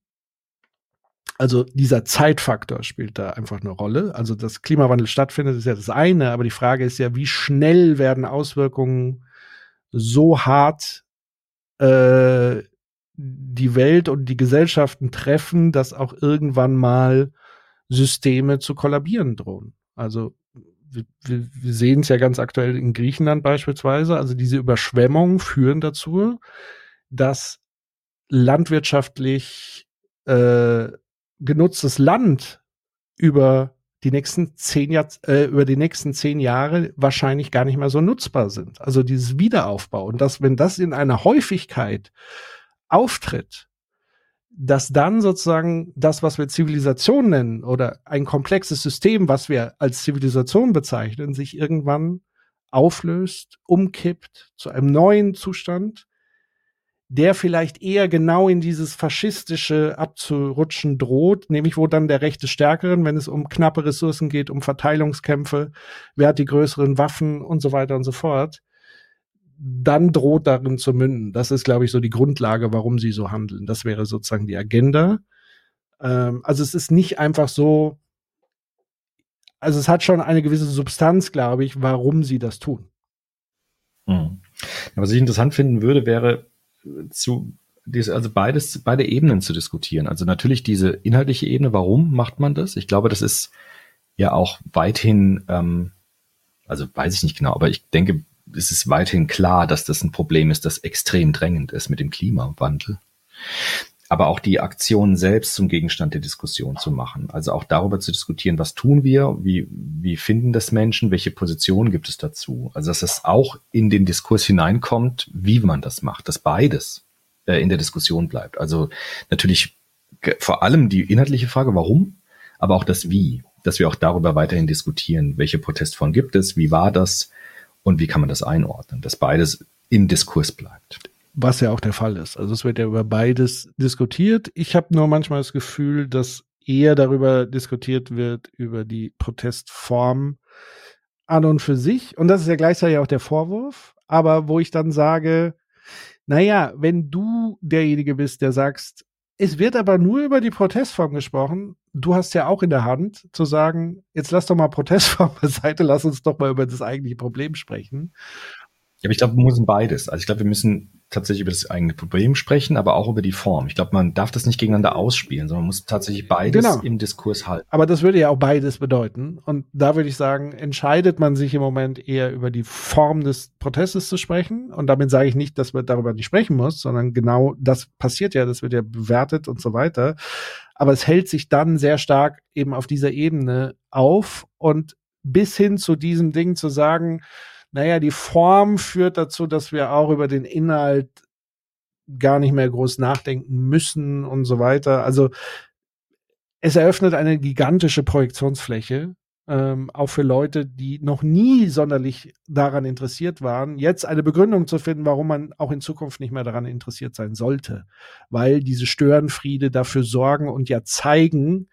Also dieser Zeitfaktor spielt da einfach eine Rolle. Also dass Klimawandel stattfindet, ist ja das eine, aber die Frage ist ja, wie schnell werden Auswirkungen so hart äh, die Welt und die Gesellschaften treffen, dass auch irgendwann mal Systeme zu kollabieren drohen. Also wir, wir sehen es ja ganz aktuell in Griechenland beispielsweise. Also diese Überschwemmungen führen dazu, dass landwirtschaftlich äh, genutztes Land über die nächsten zehn Jahr, äh, über die nächsten zehn Jahre wahrscheinlich gar nicht mehr so nutzbar sind. Also dieses Wiederaufbau und das, wenn das in einer Häufigkeit auftritt, dass dann sozusagen das, was wir Zivilisation nennen oder ein komplexes System, was wir als Zivilisation bezeichnen, sich irgendwann auflöst, umkippt zu einem neuen Zustand, der vielleicht eher genau in dieses faschistische abzurutschen droht, nämlich wo dann der Rechte Stärkeren, wenn es um knappe Ressourcen geht, um Verteilungskämpfe, wer hat die größeren Waffen und so weiter und so fort, dann droht darin zu münden. Das ist, glaube ich, so die Grundlage, warum sie so handeln. Das wäre sozusagen die Agenda. Ähm, also es ist nicht einfach so, also es hat schon eine gewisse Substanz, glaube ich, warum sie das tun. Hm. Was ich interessant finden würde, wäre, zu also beides, beide Ebenen zu diskutieren. Also natürlich diese inhaltliche Ebene, warum macht man das? Ich glaube, das ist ja auch weithin, ähm, also weiß ich nicht genau, aber ich denke, es ist weithin klar, dass das ein Problem ist, das extrem drängend ist mit dem Klimawandel. Aber auch die Aktion selbst zum Gegenstand der Diskussion zu machen. Also auch darüber zu diskutieren, was tun wir, wie, wie finden das Menschen, welche Positionen gibt es dazu. Also dass es auch in den Diskurs hineinkommt, wie man das macht, dass beides äh, in der Diskussion bleibt. Also natürlich vor allem die inhaltliche Frage, warum, aber auch das Wie. dass wir auch darüber weiterhin diskutieren, welche Protestform gibt es, wie war das und wie kann man das einordnen, dass beides im Diskurs bleibt. Was ja auch der Fall ist. Also es wird ja über beides diskutiert. Ich habe nur manchmal das Gefühl, dass eher darüber diskutiert wird, über die Protestform an und für sich. Und das ist ja gleichzeitig auch der Vorwurf. Aber wo ich dann sage, naja, wenn du derjenige bist, der sagst, es wird aber nur über die Protestform gesprochen. Du hast ja auch in der Hand zu sagen, jetzt lass doch mal Protestform beiseite, lass uns doch mal über das eigentliche Problem sprechen. Ja, aber ich glaube, wir müssen beides. Also ich glaube, wir müssen tatsächlich über das eigene Problem sprechen, aber auch über die Form. Ich glaube, man darf das nicht gegeneinander ausspielen, sondern man muss tatsächlich beides genau. im Diskurs halten. Aber das würde ja auch beides bedeuten. Und da würde ich sagen, entscheidet man sich im Moment eher über die Form des Protestes zu sprechen. Und damit sage ich nicht, dass man darüber nicht sprechen muss, sondern genau das passiert ja, das wird ja bewertet und so weiter. Aber es hält sich dann sehr stark eben auf dieser Ebene auf und bis hin zu diesem Ding zu sagen, naja, die Form führt dazu, dass wir auch über den Inhalt gar nicht mehr groß nachdenken müssen und so weiter. Also es eröffnet eine gigantische Projektionsfläche, ähm, auch für Leute, die noch nie sonderlich daran interessiert waren, jetzt eine Begründung zu finden, warum man auch in Zukunft nicht mehr daran interessiert sein sollte. Weil diese Störenfriede dafür sorgen und ja zeigen,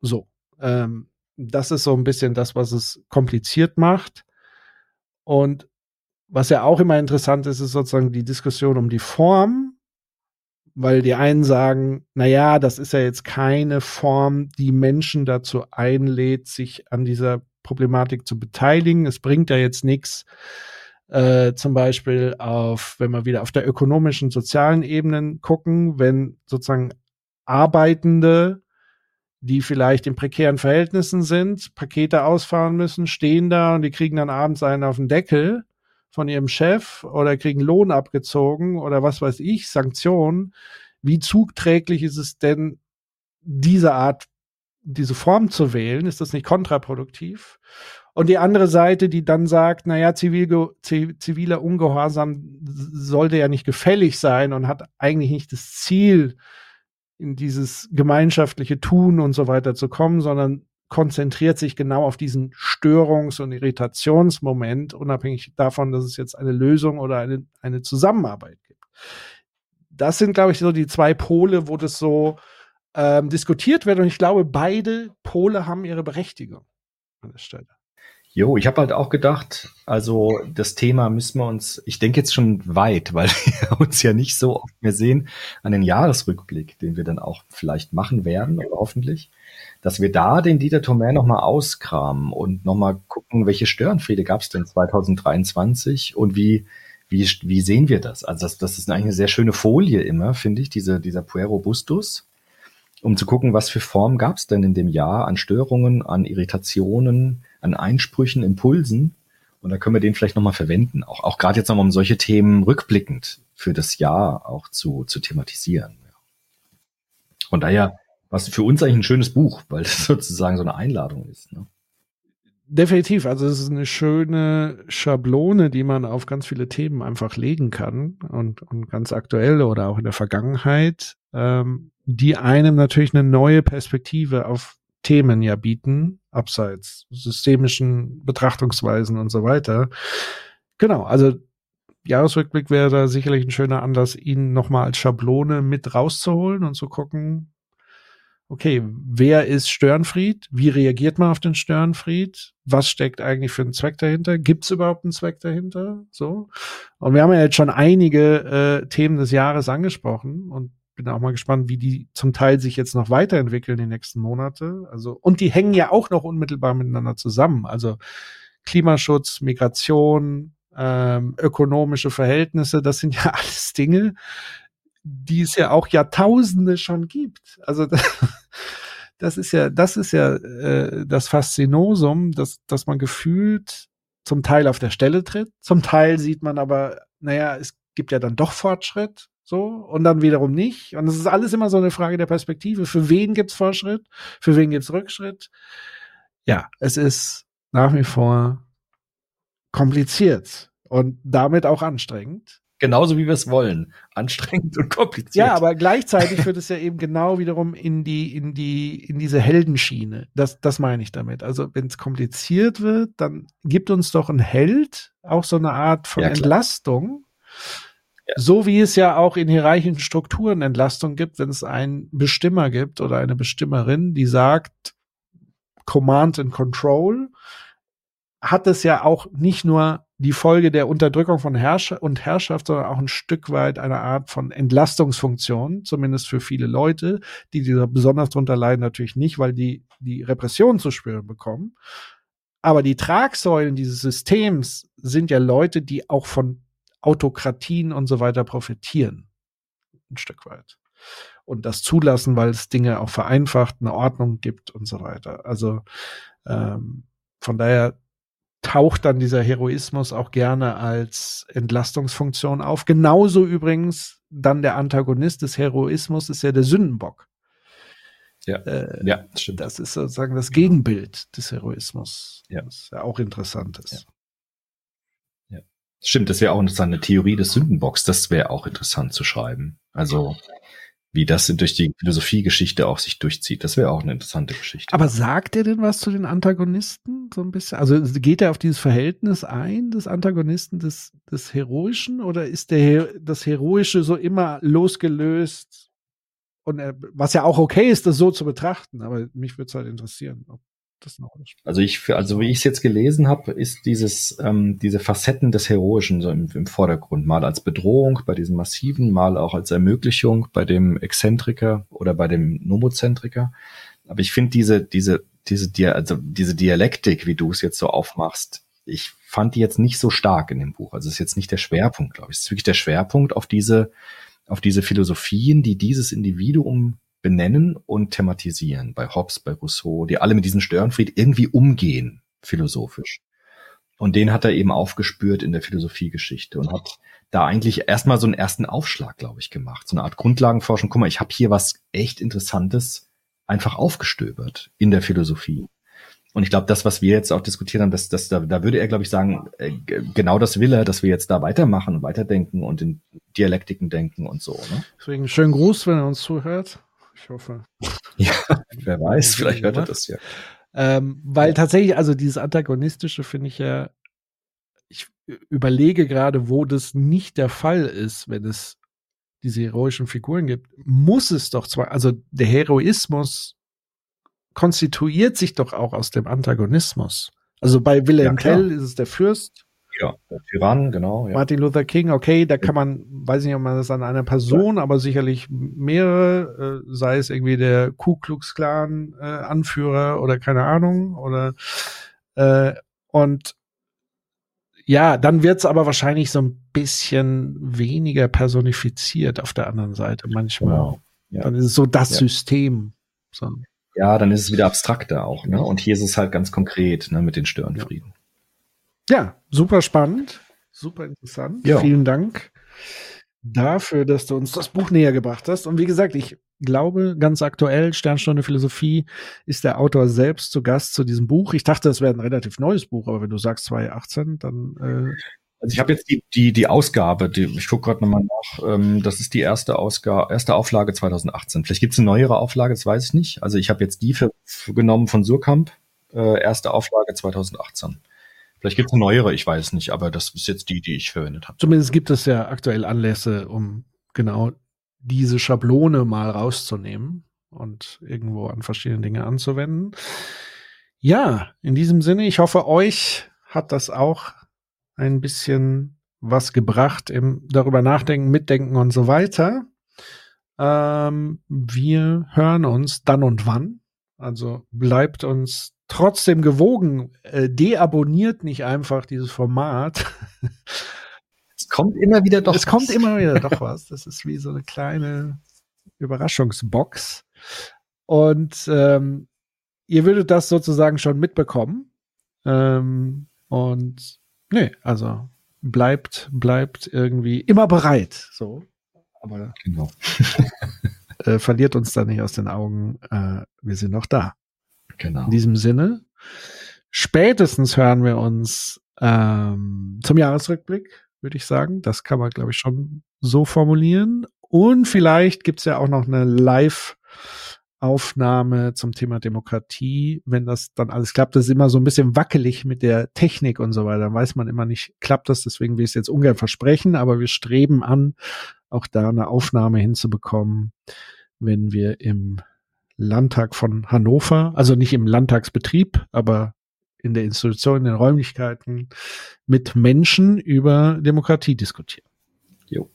so, ähm, das ist so ein bisschen das, was es kompliziert macht. Und was ja auch immer interessant ist, ist sozusagen die Diskussion um die Form, weil die einen sagen, na ja, das ist ja jetzt keine Form, die Menschen dazu einlädt, sich an dieser Problematik zu beteiligen. Es bringt ja jetzt nichts, äh, zum Beispiel auf, wenn wir wieder auf der ökonomischen, sozialen Ebene gucken, wenn sozusagen Arbeitende die vielleicht in prekären Verhältnissen sind, Pakete ausfahren müssen, stehen da und die kriegen dann abends einen auf den Deckel von ihrem Chef oder kriegen Lohn abgezogen oder was weiß ich, Sanktionen. Wie zugträglich ist es denn, diese Art, diese Form zu wählen? Ist das nicht kontraproduktiv? Und die andere Seite, die dann sagt, naja, zivil, ziviler Ungehorsam sollte ja nicht gefällig sein und hat eigentlich nicht das Ziel, in dieses gemeinschaftliche Tun und so weiter zu kommen, sondern konzentriert sich genau auf diesen Störungs- und Irritationsmoment, unabhängig davon, dass es jetzt eine Lösung oder eine, eine Zusammenarbeit gibt. Das sind, glaube ich, so die zwei Pole, wo das so ähm, diskutiert wird. Und ich glaube, beide Pole haben ihre Berechtigung an der Stelle. Jo, ich habe halt auch gedacht, also das Thema müssen wir uns, ich denke jetzt schon weit, weil wir uns ja nicht so oft mehr sehen, an den Jahresrückblick, den wir dann auch vielleicht machen werden, oder hoffentlich, dass wir da den Dieter Thomae nochmal auskramen und nochmal gucken, welche Störenfriede gab es denn 2023 und wie, wie, wie sehen wir das? Also das, das ist eigentlich eine sehr schöne Folie immer, finde ich, diese, dieser Puero Bustus, um zu gucken, was für Formen gab es denn in dem Jahr an Störungen, an Irritationen, an Einsprüchen, Impulsen. Und da können wir den vielleicht nochmal verwenden. Auch, auch gerade jetzt nochmal um solche Themen rückblickend für das Jahr auch zu, zu thematisieren. Von daher, was für uns eigentlich ein schönes Buch, weil es sozusagen so eine Einladung ist. Ne? Definitiv. Also es ist eine schöne Schablone, die man auf ganz viele Themen einfach legen kann und, und ganz aktuell oder auch in der Vergangenheit, ähm, die einem natürlich eine neue Perspektive auf Themen ja bieten, abseits systemischen Betrachtungsweisen und so weiter. Genau, also Jahresrückblick wäre da sicherlich ein schöner Anlass, ihn nochmal als Schablone mit rauszuholen und zu gucken, okay, wer ist Störenfried? Wie reagiert man auf den Störenfried? Was steckt eigentlich für einen Zweck dahinter? Gibt es überhaupt einen Zweck dahinter? So. Und wir haben ja jetzt schon einige äh, Themen des Jahres angesprochen und bin auch mal gespannt, wie die zum Teil sich jetzt noch weiterentwickeln die nächsten Monate. Also, und die hängen ja auch noch unmittelbar miteinander zusammen. Also Klimaschutz, Migration, ähm, ökonomische Verhältnisse, das sind ja alles Dinge, die es ja auch Jahrtausende schon gibt. Also das, das ist ja, das ist ja äh, das Faszinosum, dass, dass man gefühlt zum Teil auf der Stelle tritt, zum Teil sieht man aber, naja, es gibt ja dann doch Fortschritt so, und dann wiederum nicht. Und es ist alles immer so eine Frage der Perspektive. Für wen gibt's Fortschritt? Für wen gibt's Rückschritt? Ja, es ist nach wie vor kompliziert und damit auch anstrengend. genauso wie wir es wollen. Anstrengend und kompliziert. Ja, aber gleichzeitig führt es ja eben genau wiederum in die, in die, in diese Heldenschiene. Das, das meine ich damit. Also, wenn es kompliziert wird, dann gibt uns doch ein Held auch so eine Art von Ja, klar. So wie es ja auch in hierarchischen Strukturen Entlastung gibt, wenn es einen Bestimmer gibt oder eine Bestimmerin, die sagt, Command and Control, hat es ja auch nicht nur die Folge der Unterdrückung von Herrscher und Herrschaft, sondern auch ein Stück weit eine Art von Entlastungsfunktion, zumindest für viele Leute, die dieser besonders drunter leiden, natürlich nicht, weil die die Repression zu spüren bekommen. Aber die Tragsäulen dieses Systems sind ja Leute, die auch von Autokratien und so weiter profitieren. Ein Stück weit. Und das zulassen, weil es Dinge auch vereinfacht, eine Ordnung gibt und so weiter. Also ähm, von daher taucht dann dieser Heroismus auch gerne als Entlastungsfunktion auf. Genauso übrigens dann der Antagonist des Heroismus ist ja der Sündenbock. Ja. Äh, Ja, das stimmt. das ist sozusagen das Gegenbild des Heroismus. Ja. Was ja auch interessant ist. Stimmt, das wäre auch eine Theorie des Sündenbocks, das wäre auch interessant zu schreiben. Also, wie das durch die Philosophiegeschichte auch sich durchzieht, das wäre auch eine interessante Geschichte. Aber sagt er denn was zu den Antagonisten so ein bisschen? Also geht er auf dieses Verhältnis ein des Antagonisten des, des Heroischen oder ist der das Heroische so immer losgelöst? Und er, was ja auch okay ist, das so zu betrachten, aber mich würde es halt interessieren, ob das noch Also ich, also wie ich es jetzt gelesen habe, ist dieses, ähm, diese Facetten des Heroischen so im, im Vordergrund. Mal als Bedrohung bei diesem Massiven, mal auch als Ermöglichung bei dem Exzentriker oder bei dem Nomozentriker. Aber ich finde diese, diese, diese, Dia also diese Dialektik, wie du es jetzt so aufmachst, ich fand die jetzt nicht so stark in dem Buch. Also es ist jetzt nicht der Schwerpunkt, glaube ich. Es ist wirklich der Schwerpunkt auf diese, auf diese Philosophien, die dieses Individuum benennen und thematisieren. Bei Hobbes, bei Rousseau, die alle mit diesem Störenfried irgendwie umgehen, philosophisch. Und den hat er eben aufgespürt in der Philosophiegeschichte und hat da eigentlich erstmal so einen ersten Aufschlag, glaube ich, gemacht. So eine Art Grundlagenforschung. Guck mal, ich habe hier was echt Interessantes einfach aufgestöbert in der Philosophie. Und ich glaube, das, was wir jetzt auch diskutiert haben, das, das, da, da würde er, glaube ich, sagen, äh, genau das will er, dass wir jetzt da weitermachen und weiterdenken und in Dialektiken denken und so. Ne? Deswegen schönen Gruß, wenn er uns zuhört. Ich hoffe. Ja, wer weiß, vielleicht hört er das ja. Ähm, weil tatsächlich, also dieses Antagonistische finde ich ja, ich überlege gerade, wo das nicht der Fall ist, wenn es diese heroischen Figuren gibt, muss es doch zwar, also der Heroismus konstituiert sich doch auch aus dem Antagonismus. Also bei Wilhelm Ja. Tell ist es der Fürst, Ja, Tyrann, genau. Ja. Martin Luther King, okay, da kann man, weiß nicht, ob man das an einer Person, aber sicherlich mehrere, äh, sei es irgendwie der Ku Klux Klan äh, Anführer oder keine Ahnung oder äh, und ja, dann wird's aber wahrscheinlich so ein bisschen weniger personifiziert auf der anderen Seite manchmal. Genau. Ja. Dann ist es so das Ja. System. So. ja, dann ist es wieder abstrakter auch. Ne? Und hier ist es halt ganz konkret ne, mit den Störenfrieden. Ja, super spannend, super interessant. Ja. Vielen Dank dafür, dass du uns das Buch näher gebracht hast. Und wie gesagt, ich glaube, ganz aktuell, Sternstunde Philosophie, ist der Autor selbst zu Gast zu diesem Buch. Ich dachte, es wäre ein relativ neues Buch, aber wenn du sagst 2018, dann äh, Also ich habe jetzt die, die, die Ausgabe, die, ich gucke gerade nochmal nach, ähm, das ist die erste Ausgabe, erste Auflage 2018. Vielleicht gibt es eine neuere Auflage, das weiß ich nicht. Also ich habe jetzt die für, für genommen von Surkamp, äh, erste Auflage 2018. Vielleicht gibt es neuere, ich weiß nicht, aber das ist jetzt die, die ich verwendet habe. zumindest gibt es ja aktuell Anlässe, um genau diese Schablone mal rauszunehmen und irgendwo an verschiedene Dinge anzuwenden. Ja, in diesem Sinne, ich hoffe, euch hat das auch ein bisschen was gebracht im darüber nachdenken, mitdenken und so weiter. Ähm, wir hören uns dann und wann. Also bleibt uns trotzdem gewogen. Äh, deabonniert nicht einfach dieses Format. Es kommt immer wieder doch. es kommt immer wieder doch was. Das ist wie so eine kleine Überraschungsbox. Und ähm, ihr würdet das sozusagen schon mitbekommen. Ähm, und nee, also bleibt, bleibt irgendwie immer bereit. So. Aber Genau. äh, verliert uns da nicht aus den Augen. Äh, wir sind noch da. Genau. In diesem Sinne, spätestens hören wir uns ähm, zum Jahresrückblick würde ich sagen. Das kann man, glaube ich, schon so formulieren. Und vielleicht gibt's ja auch noch eine Live- Aufnahme zum Thema Demokratie, wenn das dann alles klappt, das ist immer so ein bisschen wackelig mit der Technik und so weiter. Dann weiß man immer nicht, klappt das, deswegen will ich es jetzt ungern versprechen, aber wir streben an, auch da eine Aufnahme hinzubekommen, wenn wir im Landtag von Hannover, also nicht im Landtagsbetrieb, aber in der Institution, in den Räumlichkeiten mit Menschen über Demokratie diskutieren. Jo.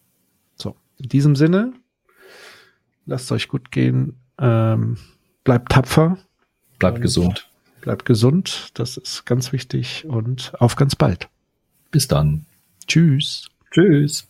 So, in diesem Sinne, lasst euch gut gehen. Ähm, bleibt tapfer. Bleibt Und gesund. Bleibt gesund. Das ist ganz wichtig. Und auf ganz bald. Bis dann. Tschüss. Tschüss.